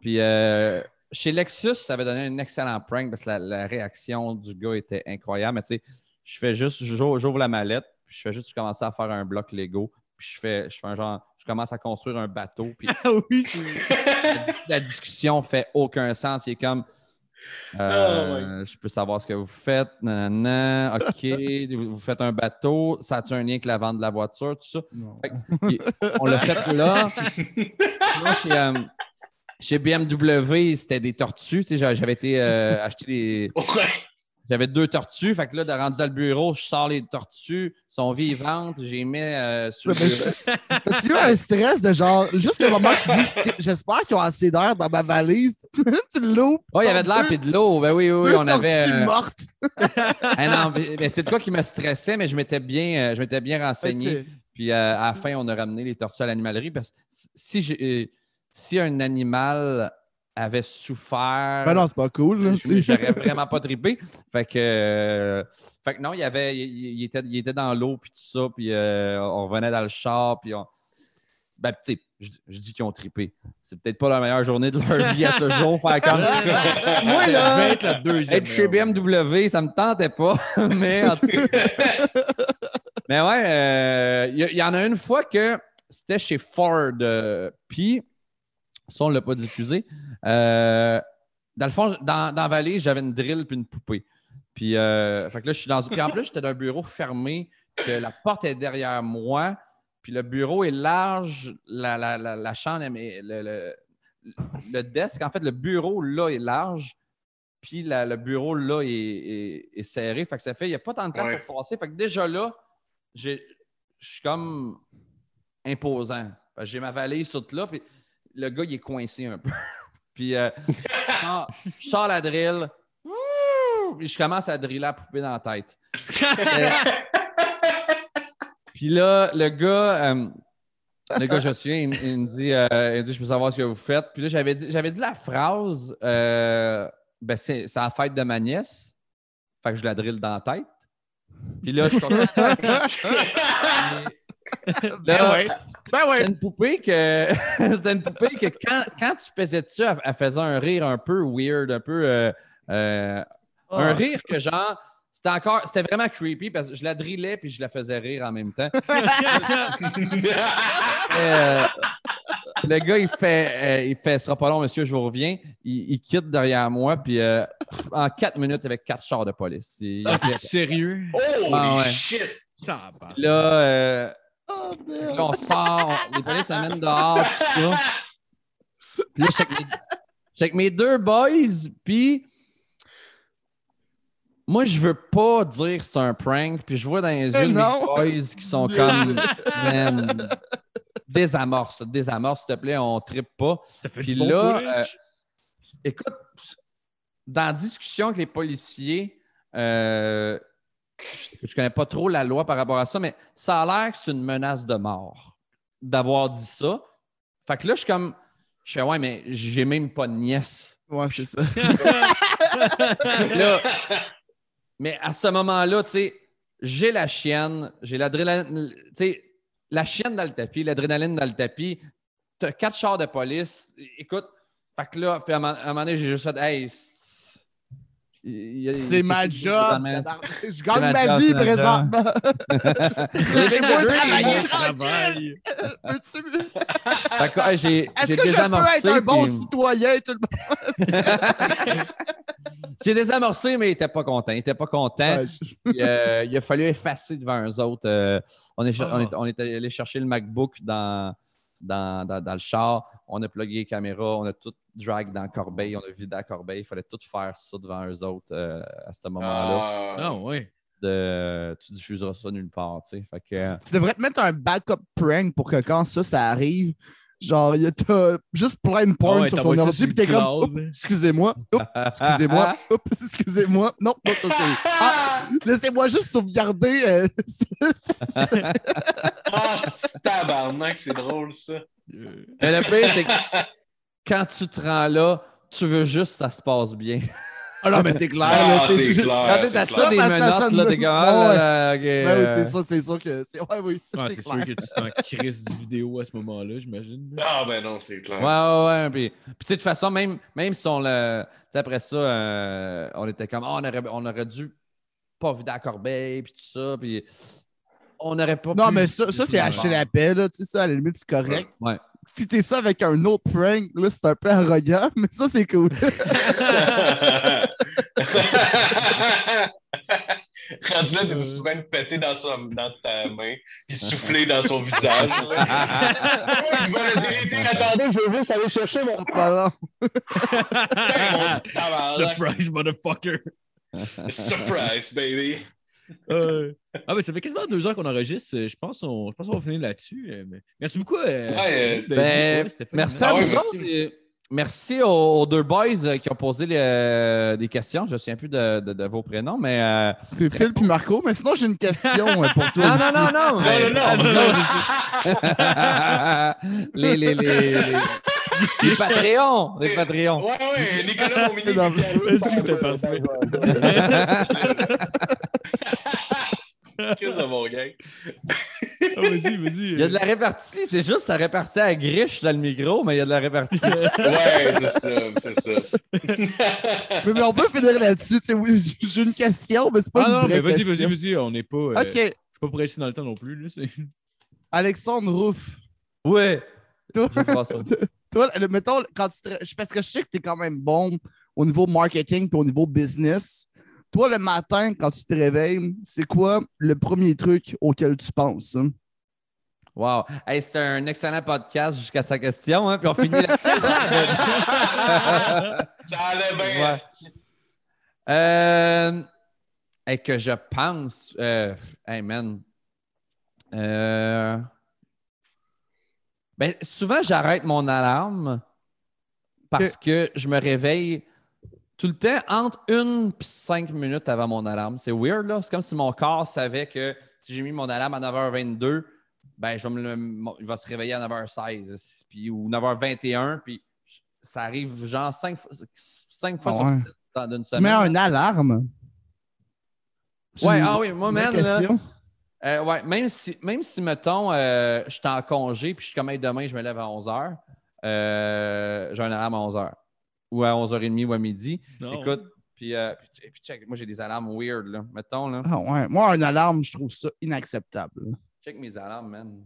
F: Puis euh, chez Lexus, ça avait donné un excellent prank parce que la, la réaction du gars était incroyable. Mais tu sais, je fais juste, j'ouvre j'ouvre la mallette, puis je fais juste commencer à faire un bloc Lego. Puis je fais, je fais un genre, je commence à construire un bateau. Puis
C: Ah oui, c'est.
F: la discussion fait aucun sens. Il est comme. euh, je peux savoir ce que vous faites. Nanana, OK. vous, vous faites un bateau. Ça a-tu un lien avec la vente de la voiture, tout ça? Fait que, on l'a fait là. Sinon, chez, euh, chez BMW, c'était des tortues. Tu sais, j'a- J'avais été euh, acheter des.
E: Ouais.
F: J'avais deux tortues. Fait que là, de rendu dans le bureau, je sors les tortues, sont vivantes, j'ai mis euh, sur le
D: T'as-tu eu un stress de genre, juste le moment où tu dis, j'espère qu'ils ont assez d'air dans ma valise, tu l'ouvres.
F: Oh, il y avait de l'air et de l'eau. Ben oui, oui,
D: Deux
F: on avait.
D: tortues
F: euh,
D: mortes.
F: Ah non, mais- c'est de quoi qui me stressait, mais je m'étais bien, euh, je m'étais bien renseigné. Puis euh, à la fin, on a ramené les tortues à l'animalerie parce que si si un animal avait souffert.
D: Ben non, c'est pas cool.
F: J'aurais vraiment pas trippé. Fait que, euh, fait que non, il, y avait, il, il était, il était dans l'eau, puis tout ça, puis euh, on revenait dans le char, puis on. Ben, tu sais, je, je dis qu'ils ont trippé. C'est peut-être pas la meilleure journée de leur vie à ce jour. Faire comme. Moi,
C: Ça
F: là,
C: devait être la deuxième.
F: être chez. BMW, ça me tentait pas. mais en tout cas. mais ouais, euh, il y, il y en a une fois que c'était chez Ford. euh, Puis, ça, on ne l'a pas diffusé. Euh, dans le fond, dans, dans la vallée, j'avais une drill puis une poupée. Puis, euh, fait que là, je suis dans. Puis en plus, j'étais dans un bureau fermé, que la porte est derrière moi. Puis le bureau est large, la, la, la, la chambre, le, le, le desk, en fait, le bureau là est large, puis le bureau là est, est- est serré. Fait que ça fait, il n'y a pas tant de place
E: Ouais.
F: pour passer. Fait que déjà là, je suis comme imposant. J'ai ma valise toute là, puis le gars, il est coincé un peu. puis euh, je sors- je la drill, puis je commence à driller la poupée dans la tête. Euh, puis là, le gars, euh, le gars, je souviens, il, me- il me dit, euh, dit, je peux savoir ce que vous faites. Puis là, j'avais dit, j'avais dit la phrase, ben, c'est, c'est la fête de ma nièce. Fait que je la drille dans la tête. Puis là, je suis
D: Ben
F: là,
D: ouais. Ben
F: c'était
D: ouais.
F: une poupée que, c'était une poupée que quand, quand tu pesais dessus, elle, elle faisait un rire un peu weird, un peu. euh, euh, Un
D: Ah.
F: rire que genre. C'était encore. C'était vraiment creepy parce que je la drillais puis je la faisais rire en même temps. Euh, le gars, il fait, euh, il fait, ce sera pas long, monsieur, je vous reviens. Il, il quitte derrière moi, puis euh, en quatre minutes, avec quatre chars de police. Il-
C: Ah, sérieux?
F: Ah ouais.
E: shit!
F: Là, euh,
D: Oh, merde.
F: là, on sort, on- les polices amènent dehors, tout ça. Puis là, j'étais avec mes- j'étais avec mes deux boys, puis moi, je veux pas dire que c'est un prank, puis je vois dans les yeux de mes
D: Non.
F: boys qui sont comme, man, désamorce, désamorce, s'il te plaît, on trippe pas.
C: Ça fait
F: Puis
C: du
F: là, euh, écoute, dans la discussion avec les policiers, euh, je, je connais pas trop la loi par rapport à ça, mais ça a l'air que c'est une menace de mort d'avoir dit ça. Fait que là, je suis comme, je fais, ouais, mais j'ai même pas de nièce.
D: Ouais, c'est ça.
F: Là, mais à ce moment-là, tu sais, j'ai la chienne, j'ai l'adrénaline, tu sais, la chienne dans le tapis, l'adrénaline dans le tapis, t'as quatre chars de police. Écoute, fait que là, fait, à un moment à un moment donné, j'ai juste fait, hey, c'est-
D: C'est ma job. Je
F: C'est
D: gagne
F: ma
D: vie
F: c'est
D: présentement. Laissez-moi
F: Deux,
D: travailler tranquille.
F: J'ai
D: Est-ce que je peux
F: désamorcé.
D: être un bon citoyen? Tout le monde?
F: J'ai désamorcé, mais il était pas content. Il était pas content.
D: Ouais, je-
F: Puis, euh, il a fallu effacer devant eux autres. Euh, on, est, cher- on, est, on est allé chercher le MacBook dans, dans, dans, dans le char. On a plugué les caméras. On a tout drag dans la corbeille. On a vidé la corbeille. Il fallait tout faire ça devant eux autres euh, à ce moment-là.
E: Ah,
C: Ah ouais.
F: De, tu diffuseras ça nulle part. tu sais. Fait que,
D: Tu devrais te mettre un backup prank pour que quand ça, ça arrive, genre, il y a t'as juste plein de porn
C: Ah ouais,
D: sur ton ordi, puis t'es comme, excusez-moi, excusez-moi, excusez-moi. Non, non, ça c'est. Ah, laissez-moi juste sauvegarder. euh,
E: Ah, c'est tabarnak, c'est drôle ça.
C: Euh,
F: mais le pire, c'est que quand tu te rends là, tu veux juste que ça se passe bien.
D: Ah non, mais c'est clair.
E: Ah, c'est clair.
F: Quand
E: c'est
F: t'as
E: clair.
F: ça des
D: Ça, ça
F: menottes, là, t'es comme, ah,
D: Ben oui, c'est ça, c'est sûr que. c'est- Ouais, oui, ça,
C: ah,
D: c'est
C: c'est sûr
D: clair.
C: que tu t'en crises du vidéo à ce moment-là, j'imagine.
E: Ah, ben non, c'est clair.
F: Ouais, ouais, ouais. Puis, puis tu sais, de toute façon, même, même si on le. Tu sais, après ça, euh, on était comme, Ah, on, aurait, on aurait dû pas vider la corbeille, puis tout ça. Puis on n'aurait pas
D: Non,
F: pu-
D: mais ça, ça c'est acheter la paix, là. Tu sais, ça, à la limite, c'est correct.
F: Ouais.
D: Fitter ça avec un autre prank, là, c'est un peu arrogant, mais ça, c'est cool.
E: Rendu là, t'es souvent péter dans, son, dans ta main, puis souffler dans son visage. Il va le déliter. Attendez, je veux juste aller chercher mon tabarnak.
C: Surprise, motherfucker!
E: Surprise, baby.
C: Euh, Ah, mais ça fait quasiment deux heures qu'on enregistre. Je pense qu'on je pense qu'on va finir là-dessus. euh, mais Merci beaucoup. euh,
E: Ouais, euh.
F: Ben, merci à
E: Ah
F: vous
E: ouais,
F: autres.
E: merci.
F: Merci aux, aux deux boys euh, qui ont posé les, euh, des questions. Je ne me souviens plus de, de- de vos prénoms, mais. euh,
D: C'est Phil puis Marco, mais sinon, j'ai une question euh, pour toi.
F: Non, non, non, non.
E: Non, non, non.
F: les, les, les, les- Les Patreons! Les Patreons!
E: Ouais, ouais, Nicolas
C: Vas-y, c'était parfait.
E: Qu'est-ce de mon gars?
C: Ah, vas-y, vas-y.
F: Il y a de la répartie, c'est juste ça répartit à griche dans le micro, mais il y a de la répartie.
E: Ouais, c'est ça, c'est ça.
D: mais, mais on peut finir là-dessus. tu sais, oui, J'ai une question, mais c'est pas
C: Ah
D: une
C: non, mais
D: vraie
C: vas-y,
D: question.
C: vas-y, vas-y, on n'est pas. euh,
D: OK.
C: Je suis pas pressé dans le temps non plus. Là, c'est-
D: Alexandre Rouf.
F: ouais.
D: Toi, mettons, quand tu te- parce que je sais que tu es quand même bon au niveau marketing et au niveau business. Toi, le matin, quand tu te réveilles, c'est quoi le premier truc auquel tu penses? hein?
F: Wow. Hey, C'était un excellent podcast jusqu'à sa question, hein, puis on finit là
E: Ça allait bien.
F: Ouais.
E: esti.
F: Euh, et que je pense. Euh, hey man. Euh, ben, souvent, j'arrête mon alarme parce que je me réveille tout le temps entre une et cinq minutes avant mon alarme. C'est weird, là. C'est comme si mon corps savait que si j'ai mis mon alarme à 9h22, ben, je vais me le- mon- il va se réveiller à 9h16 puis, ou 9h21. Puis ça arrive genre cinq, fois- cinq fois
D: Ah
F: sur
D: ouais.
F: six dans une
D: Tu
F: semaine.
D: mets un alarme?
F: Ouais,
D: Tu-
F: ah oui, moi, man, là, euh, ouais, même si, même si mettons, euh, je suis en congé, puis je suis comme, Hey, demain, je me lève à 11h, j'ai un alarme à 11h, ou à 11h30 ou à midi.
C: Non.
F: Écoute, puis, euh, puis, puis check, moi, j'ai des alarmes weird, là. Mettons, là.
D: Ah ouais. Moi, un alarme, je trouve ça inacceptable.
F: Check mes alarmes, man.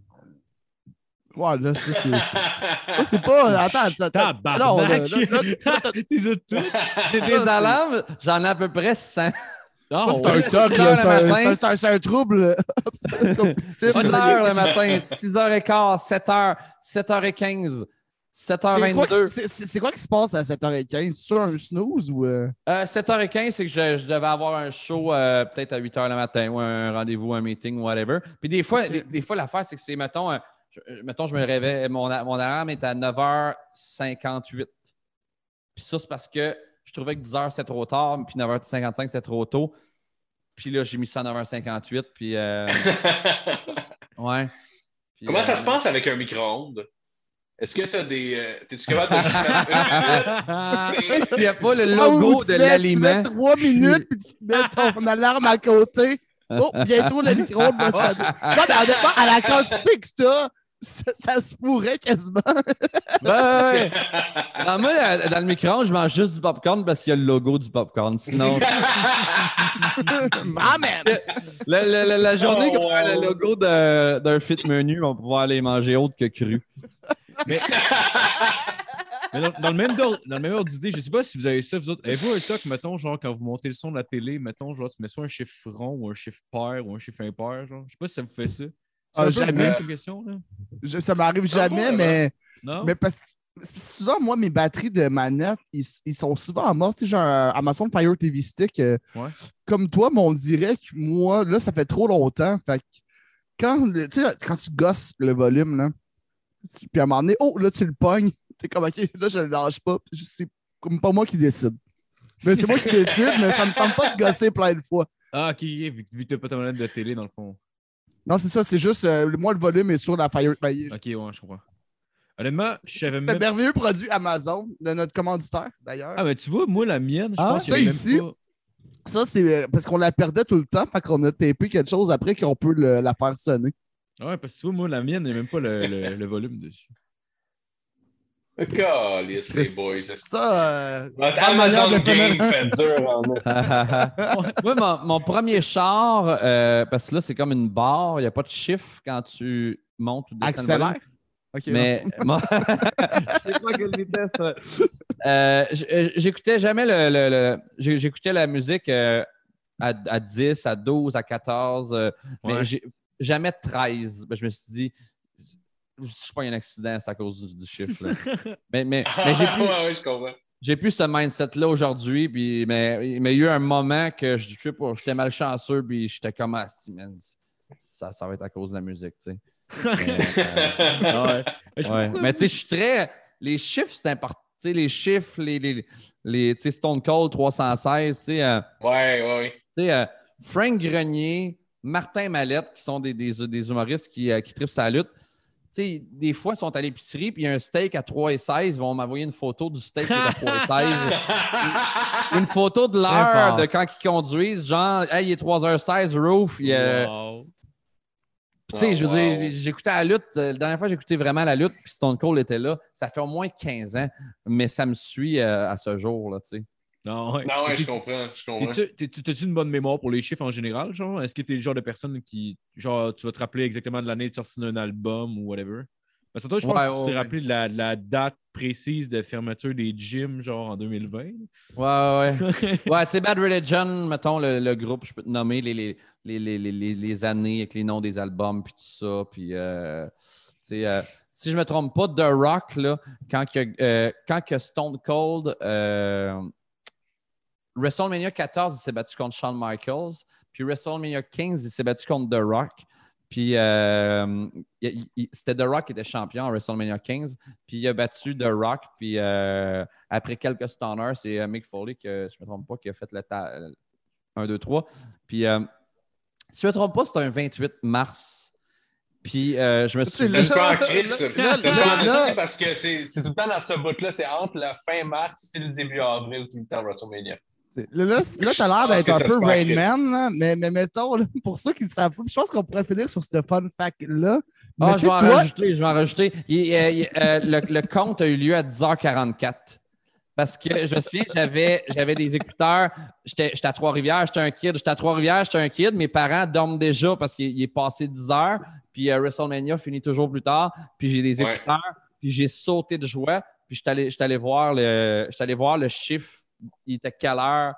D: Ouais, là, ça, c'est. Ça, c'est pas. Attends, attends. attends. Non, là, là, là.
F: J'ai des alarmes, j'en ai à peu près 100.
C: Ah,
D: ça, c'est
C: ouais.
D: un toc, C'est un- c'est trouble compulsif.
F: 6 h le matin, 6h15, 7h, 7h15,
D: C'est quoi,
F: 7h22.
D: qui- c'est- quoi qui se passe à 7h15? C'est un snooze ou. euh?
F: Euh, 7h15, c'est que je, je devais avoir un show euh, peut-être à 8h le matin ou un rendez-vous, un meeting, whatever. Puis des fois, des, des fois l'affaire, c'est que c'est, mettons, euh, je, mettons, je me réveille, mon, mon alarme est à 9h58. Puis ça, c'est parce que je trouvais que 10h, c'était trop tard, puis 9h55, c'était trop tôt. Puis là, j'ai mis ça à 9h58, puis euh, ouais. Puis,
E: Comment ça
F: euh,
E: se passe avec un micro-ondes? Est-ce que t'as des. euh, T'es-tu capable de juste mettre une minute?
F: S'il n'y a pas le logo
D: tu
F: de
D: mets- Tu
F: l'aliment.
D: mets trois minutes puis tu mets ton alarme à côté. Oh, bientôt le micro-ondes va sonner. Non, mais honnêtement, à la quantité que t'as, ça, ça se pourrait quasiment.
F: Ben, ouais. Non, moi, euh, dans le micro-ondes, je mange juste du popcorn parce qu'il y a le logo du popcorn. Sinon,
D: Ah, man!
F: la, la- la- la journée
E: Oh,
F: qu'on a
E: wow.
F: le logo de- d'un fit menu, on va pouvoir aller manger autre que cru.
C: Mais dans, dans le même ordre, dans le même ordre d'idée, je sais pas si vous avez ça, vous autres. Avez-vous un toc, mettons, genre, quand vous montez le son de la télé, mettons, genre, tu mets soit un chiffre rond ou un chiffre pair ou un chiffre impair, genre? Je sais pas si ça vous fait ça.
D: Ah, jamais.
C: question, là.
D: Je- ça m'arrive jamais,
E: ouais,
D: mais,
C: Non?
D: mais parce que souvent, moi, mes batteries de manette, ils, ils sont souvent sais, genre un Amazon Fire TV Stick, euh,
C: Ouais.
D: comme toi, mais on dirait que moi, là, ça fait trop longtemps. Fait que quand, le- quand tu gosses le volume, là, puis à un moment donné, oh, là, tu le pognes. T'es comme, OK, là, je le lâche pas. C'est comme pas moi qui décide. Mais c'est moi qui décide, mais ça me tente pas de gosser plein de fois.
C: Ah, ok, vu, vu que t'as pas ta manette de télé, dans le fond.
D: Non, c'est ça, c'est juste, euh, moi, le volume est sur la Fire TV.
C: Ok, ouais, je comprends. Honnêtement, je savais
D: C'est un
C: même
D: merveilleux produit Amazon de notre commanditaire, d'ailleurs.
C: Ah, mais tu vois, moi, la mienne, je
F: Ah,
C: pense qu'il y
D: ça
C: avait même
D: ici?
C: pas.
D: Ça, c'est euh, parce qu'on la perdait tout le temps, fait qu'on a tapé quelque chose après qu'on peut le- la faire sonner.
C: Ouais, parce que tu vois, moi, la mienne, il n'y a même pas le, le- le volume dessus.
E: Calice, les boys.
D: Ça, euh,
E: Amazon
D: de
E: Game fait dur en.
F: Moi, mon, mon premier char, euh, parce que là, c'est comme une barre, il n'y a pas de chiffre quand tu montes ou descends le volume.
D: accélère. OK.
F: Mais moi, je sais pas quelle vitesse. euh, euh, euh, j'écoutais jamais le, le- le- j'ai- j'écoutais la musique à, à 10, à 12, à 14, euh, mais
C: Ouais.
F: j'ai jamais 13. Ben, je me suis dit, je sais pas, il y a un accident, c'est à cause du, du chiffre. là. mais mais, mais j'ai plus,
E: ouais, ouais, je comprends.
F: j'ai plus ce mindset-là aujourd'hui, puis mais, mais il y a eu un moment que je, je sais pas, j'étais malchanceux, puis j'étais comme man. Ça, ça va être à cause de la musique, tu sais. Mais, euh,
C: Ah ouais. Mais je-
F: Ouais. Mais tu sais, je suis très. Les chiffres, c'est important. Tu sais, les chiffres, les, les, les tu sais, Stone Cold 316, tu sais, euh,
E: Ouais, ouais, ouais.
F: tu sais, euh, Frank Grenier, Martin Mallette, qui sont des, des, des humoristes qui, euh, qui trippent sa lutte. tu sais, des fois, ils sont à l'épicerie, puis il y a un steak à 3,16, ils vont m'envoyer une photo du steak qui est à 3,16. une photo de l'heure de quand ils conduisent, genre, hey, il est 3h16, roof. il
C: Wow.
F: Puis, tu sais, je veux
E: Wow.
F: dire, j'écoutais la lutte. euh, La dernière fois, j'écoutais vraiment la lutte, puis Stone Cold était là. Ça fait au moins 15 ans, mais ça me suit euh, à ce jour, là, tu sais.
C: Non, ouais.
E: Non, ouais, je comprends. Je comprends.
C: T'as-tu une bonne mémoire pour les chiffres en général, genre? Est-ce que t'es le genre de personne qui, genre, tu vas te rappeler exactement de l'année de sortie d'un album ou whatever? Parce que toi, je pense
F: Ouais,
C: que tu
F: ouais,
C: t'es
F: ouais.
C: rappelé de la, de la date précise de fermeture des gyms, genre en 2020.
F: Ouais, ouais, ouais. Sais, Bad Religion, mettons le, le groupe, je peux te nommer les, les, les, les, les- années avec les noms des albums, puis tout ça. Puis, euh, tu sais, euh, si je me trompe pas, The Rock, là, quand, que, euh, quand que Stone Cold, euh, WrestleMania 14, il s'est battu contre Shawn Michaels. Puis WrestleMania 15, il s'est battu contre The Rock. Puis euh, c'était The Rock qui était champion à WrestleMania 15. Puis il a battu The Rock. Puis euh, après quelques stunners, c'est euh, Mick Foley, que, si je ne me trompe pas, qui a fait le ta- 1, 2, 3. Puis euh, si je ne me trompe pas, c'était un 28 mars. Puis euh, je me suis.
E: en crise. c'est parce que c'est c'est tout le temps dans ce bout-là. C'est entre la fin mars et le début avril, tout le temps WrestleMania.
D: Là, là, là, t'as l'air d'être un peu Rain Man, là, mais, mais mettons, là, pour ceux qui ne savent pas, je pense qu'on pourrait finir sur ce fun fact-là.
F: Ah, je vais en
D: toi,
F: rajouter, je vais en rajouter. Il- euh, il- euh, le, le compte a eu lieu à 10h44. Parce que je me souviens, j'avais, j'avais des écouteurs. J'étais, j'étais à Trois-Rivières, j'étais un kid. J'étais à Trois-Rivières, j'étais un kid. Mes parents dorment déjà parce qu'il il est passé 10 heures. Puis euh, WrestleMania finit toujours plus tard. Puis j'ai des
E: Ouais.
F: écouteurs. Puis j'ai sauté de joie. Puis j'étais allé, j'étais allé voir le, j'étais allé voir le chiffre. Il était quelle heure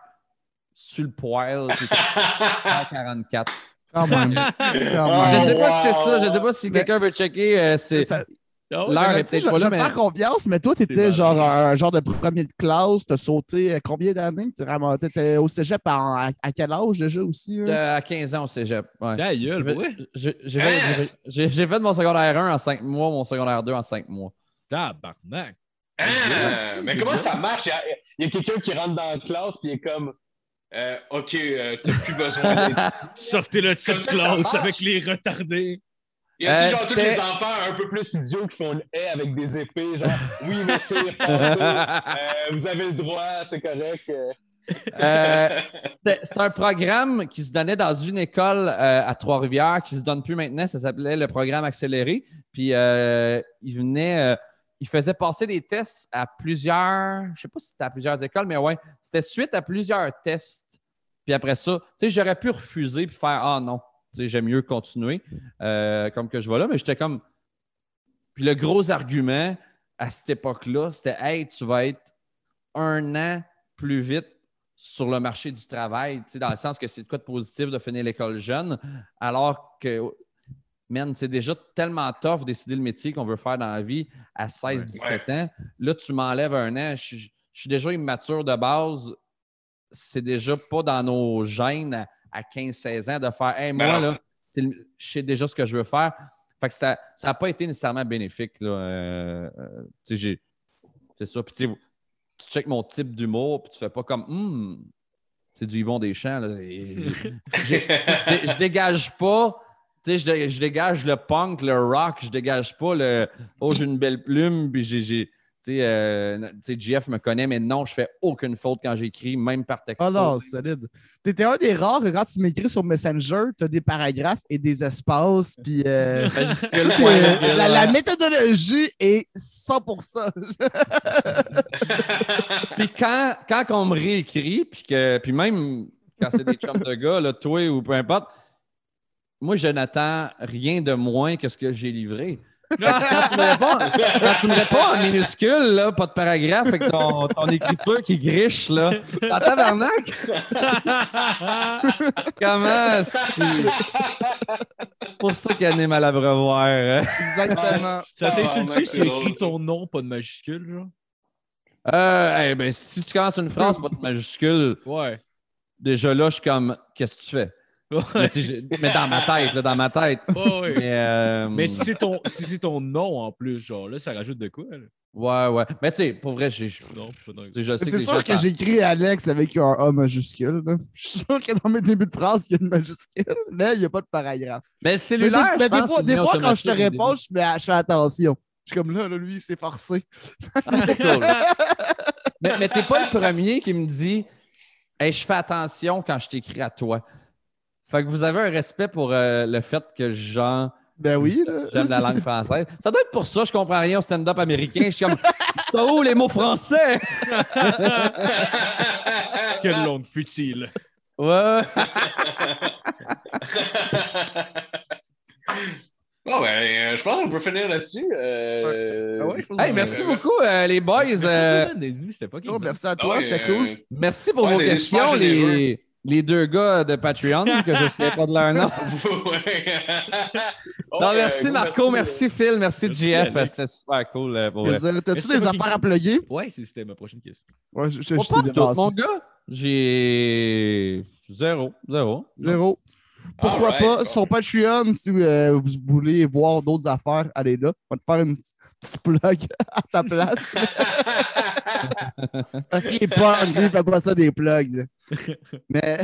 F: sur le poil. Puis il était 10h44.
D: quand même. quand
E: Oh,
F: Je
D: même.
F: sais pas si c'est ça. Je sais pas si
D: Mais-
F: quelqu'un veut checker. euh, c'est,
D: Ça-
C: Ah ouais?
F: L'heure est peut-être
D: je,
F: pas là, mais.
D: confiance, mais toi, tu étais genre un genre de premier de classe, tu as sauté euh, combien d'années? Tu étais au cégep à, à quel âge déjà aussi? hein?
F: Euh, à 15 ans au cégep. Ouais.
C: Ta gueule,
F: fait- j'ai- fait- fait de mon secondaire 1 en 5 mois, mon secondaire 2 en 5 mois.
C: Tabarnak.
E: Ah, mais
C: c'est
E: comment ça marche? Il y a, il a quelqu'un qui rentre dans la classe puis il est comme euh, OK, euh, t'as plus besoin d'être ça que ça
C: classe avec les retardés.
E: Y a-tu
F: Euh,
E: genre tous les enfants un peu plus idiots qui font une haie avec des épées, genre oui, passez, euh, vous avez le droit, c'est correct. euh.
F: C'était un programme qui se donnait dans une école euh, à Trois-Rivières, qui se donne plus maintenant. Ça s'appelait le programme accéléré. Puis euh, il venait, euh, il faisait passer des tests à plusieurs, je sais pas si c'était à plusieurs écoles, mais ouais, c'était suite à plusieurs tests. Puis après ça, tu sais, j'aurais pu refuser puis faire ah non, tu sais, j'aime mieux continuer euh, comme que je vais là, mais j'étais comme. Puis le gros argument à cette époque-là, c'était hey, tu vas être un an plus vite sur le marché du travail, tu sais, dans le sens que c'est de quoi de positif de finir l'école jeune, alors que, man, c'est déjà tellement tough de décider le métier qu'on veut faire dans la vie à 16-17 ans. Là, tu m'enlèves un an, je, suis- je suis déjà immature de base. C'est déjà pas dans nos gènes à, à 15-16 ans de faire, hey,
E: Ben
F: moi,
E: non.
F: là, le- je sais déjà ce que je veux faire. Fait que ça n'a pas été nécessairement bénéfique. Euh, euh, tu sais, j'ai- c'est ça. Puis tu checkes mon type d'humour, puis tu fais pas comme Hum, c'est du Yvon Deschamps. Là. Et je dégage pas. Tu sais, je, je dégage le punk, le rock, je dégage pas le Oh, j'ai une belle plume, puis j'ai. Tu sais, euh, tu sais, GF me connaît, mais non, je fais aucune faute quand j'écris, même par texto.
D: Oh non, solide. T'étais un des rares que quand tu m'écris sur Messenger, t'as des paragraphes et des espaces, puis euh, euh, la, méthodologie est 100%.
F: Puis quand, quand on me réécrit, puis, que, puis même quand c'est des chums de gars, là, toi ou peu importe, moi, je n'attends rien de moins que ce que j'ai livré. Quand tu me réponds, quand tu me réponds en minuscule, là, pas de paragraphe, avec ton, ton écriture qui griche, là, en tabarnak, comment c'est pour ça qu'il anime à l'abreuvoir. hein.
D: Exactement.
C: Ça t'insulte-tu
E: Tabarnak,
C: si tu écris ton nom, pas de majuscule, genre?
F: Euh, eh ben, si tu commences une phrase, pas de majuscule,
C: Ouais.
F: déjà là, je suis comme, qu'est-ce que tu fais? Mais, dans ma tête, là, dans ma tête.
C: Ouais, ouais.
F: Mais, euh,
C: Mais si c'est ton, si ton nom en plus, genre là, ça rajoute de quoi? Là?
F: Ouais, ouais. Mais tu sais, pour vrai, j'ai.
D: C'est sûr que écrit Alex avec un A majuscule. là. Je suis sûr que dans mes débuts de phrase, il y a une majuscule, mais il n'y a pas de paragraphe.
F: Mais le
D: Mais, des,
F: cellulaire,
D: mais
F: je
D: des
F: pense,
D: des fois, quand je te réponds, je fais, je fais attention. Je suis comme là, là lui, c'est forcé.
F: Ah, cool. mais mais t'es pas le premier qui me dit Hey, je fais attention quand je t'écris à toi. Fait que vous avez un respect pour euh, le fait que genre
D: Ben oui. Là.
F: j'aime la langue française. Ça doit être pour ça, je comprends rien au stand-up américain. Je suis comme T'as où les mots français?
C: Quelle longue futile.
F: Ouais.
E: Bon, ben, euh, je pense qu'on peut finir là-dessus. Euh,
C: Ah ouais,
F: Hey,
C: que-
F: merci beaucoup, euh, les boys.
C: Merci
F: Euh,
C: à toi, venu, C'était pas
D: Oh, merci à
E: ah
D: toi,
E: ouais,
D: c'était
E: euh,
D: cool.
F: merci pour
E: Ouais,
F: vos questions,
E: généreux.
F: les, les deux gars de Patreon, que je ne sais pas de leur nom. Non, merci
E: euh,
F: Marco, merci Phil, merci.
C: Alex.
F: C'était super cool euh.
D: T'as-tu des affaires à plugger?
C: Ouais, c'est- c'était ma prochaine question.
D: Ouais, je, je,
F: Pas
D: je t'ai
F: tout,
D: dépassé.
F: mon gars, j'ai zéro, zéro.
D: Zéro. Pourquoi pas?
E: bon.
D: Sur Patreon, si euh, vous voulez voir d'autres affaires, allez là. On va te faire une petite plug à ta place. Parce qu'il est pas lui, il fait pas ça des plugs. Mais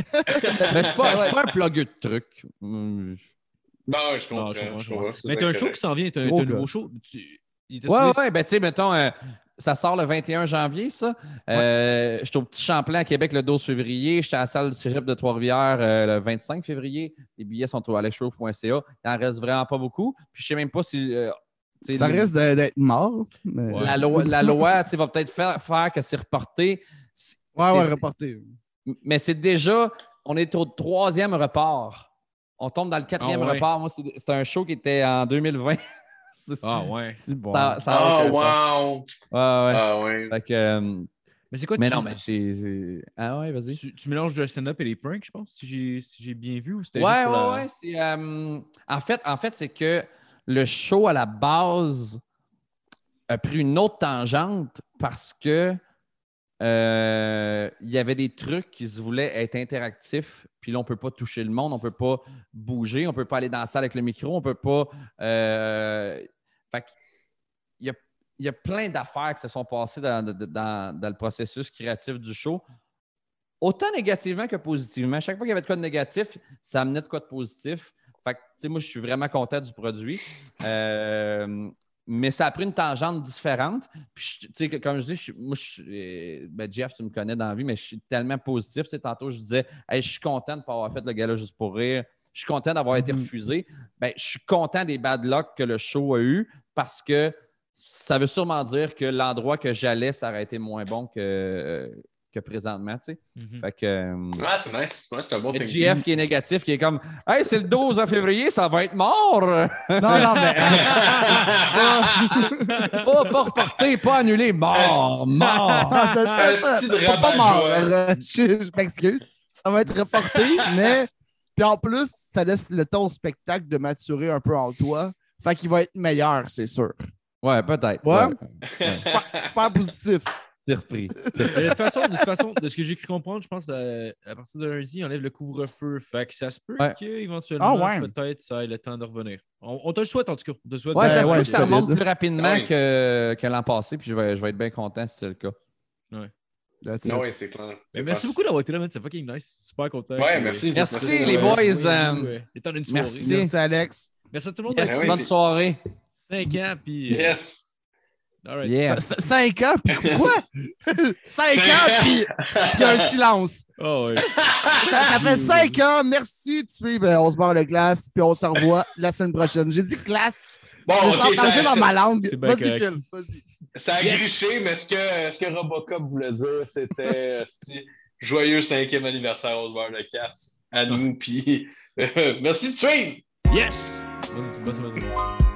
F: Mais je suis pas, je suis pas un plugueux de trucs. Hum,
E: Non, je comprends.
C: Non, je comprends,
E: je
C: je comprends.
E: comprends, c'est
C: Mais t'as un show qui s'en vient, t'as un, nouveau show. Tu- il
F: Ouais, ouais, ben tu sais, mettons, euh, ça sort le 21 janvier, ça. Euh, J'étais au Petit Champlain à Québec le 12 février. J'étais à la salle du cégep de Trois-Rivières euh, le 25 février. Les billets sont au alexshow.ca. Il en reste vraiment pas beaucoup. Puis je sais même pas si. euh,
D: ça
F: les-
D: risque d'être mort. Mais...
C: Ouais.
F: La loi, la loi tu sais, va peut-être faire, faire que c'est reporté.
D: Ouais, ouais, reporté.
F: Mais c'est déjà. On est au troisième report. On tombe dans le quatrième
C: Ah ouais?
F: report. Moi, c'est un show qui était en 2020. C'est-
C: Ah ouais.
D: C'est bon.
F: ça- ça
E: Ah, wow!
F: Ouais, ouais.
E: Ah, ouais.
F: Fait que, euh,
C: Mais c'est quoi
F: mais
C: tu,
F: non, mais j'ai. Ah ouais, vas-y.
C: tu, tu mélanges le stand-up et les pranks, je pense, si j'ai si bien vu ou c'était
F: Ouais,
C: juste
F: ouais,
C: la-
F: ouais. C'est, euh, en fait, en fait c'est que le show à la base a pris une autre tangente parce que euh, il y avait des trucs qui se voulaient être interactifs. Puis là, on ne peut pas toucher le monde, on ne peut pas bouger, on ne peut pas aller dans la salle avec le micro, on ne peut pas. euh, Fait il y a, il y a plein d'affaires qui se sont passées dans, dans- le processus créatif du show. Autant négativement que positivement. Chaque fois qu'il y avait de quoi de négatif, ça amenait de quoi de positif. Fait que, moi, je suis vraiment content du produit. Euh, mais ça a pris une tangente différente. Puis, je- tu sais, que- comme je dis, je moi, euh, ben, Jeff, tu me connais dans la vie, mais je suis tellement positif. Tantôt, je disais, Hey, je suis content de ne pas avoir fait le gala juste pour rire. Je suis content d'avoir été
D: Mhm.
F: refusé. Ben, je suis content des bad luck que le show a eu parce que ça veut sûrement dire que l'endroit que j'allais, ça aurait été moins bon que, euh, que présentement. Tu sais.
C: Mhm.
F: Fait que. euh,
E: Ah, c'est nice. Ouais, c'est un bon thing.
F: GF qui est négatif, qui est comme Hey, c'est le 12 février, ça va être mort!
D: Non, non, mais.
F: pas, pas reporté, pas annulé, mort, mort!
D: Ah, ça, ça,
E: Un
D: ça,
E: style de
D: pas, mort. euh, Je, je m'excuse. Ça va être reporté, mais. Puis en plus, ça laisse le temps au spectacle de maturer un peu en toi. Fait qu'il va être meilleur, c'est sûr.
F: Ouais, peut-être.
D: Ouais.
F: Ouais.
D: Super, super positif.
F: C'est repris.
C: Mais de toute façon, de toute façon, de ce que j'ai cru comprendre, je pense euh, à partir de lundi, on enlève le couvre-feu. Fait que ça se peut
F: Ouais.
C: qu'éventuellement,
D: Ah ouais.
C: peut-être, ça ait le temps de revenir. On, on te le souhaite, en tout cas. On te souhaite.
F: Ouais, ça se
D: ouais,
F: peut que ça
D: solide.
F: remonte plus rapidement que, que l'an passé, puis je vais, je vais être bien content si c'est le cas.
E: Non, oui, c'est clair.
C: Mais merci
E: clair.
C: beaucoup d'avoir été là, man. C'est fucking nice. Super content.
E: Ouais, merci.
F: Merci, les boys.
C: Oui,
F: euh,
C: oui, une
F: merci.
C: soirée.
D: Merci, Alex.
C: Merci à tout le monde.
F: Yes,
E: Ben oui,
F: bonne
E: puis-
F: soirée.
C: 5 ans, puis. euh,
E: Yes.
C: All right.
F: Yeah.
D: Cinq ans, puis quoi? Cinq ans, puis puis un silence.
C: Oh, ouais.
D: Ça, ça fait cinq ans. Merci suivre. euh, On se barre le glace, puis on se revoit la semaine prochaine. J'ai dit glace.
E: Bon,
D: je me sens
E: ça,
D: dans ma langue. Vas-y. Phil. Vas-y.
E: ça a
C: Yes.
E: griché, mais ce que, ce que Robocop voulait dire, c'était joyeux cinquième anniversaire au bar de casse à nous, puis euh, merci suivre!
C: Yes! Bonne, semaine.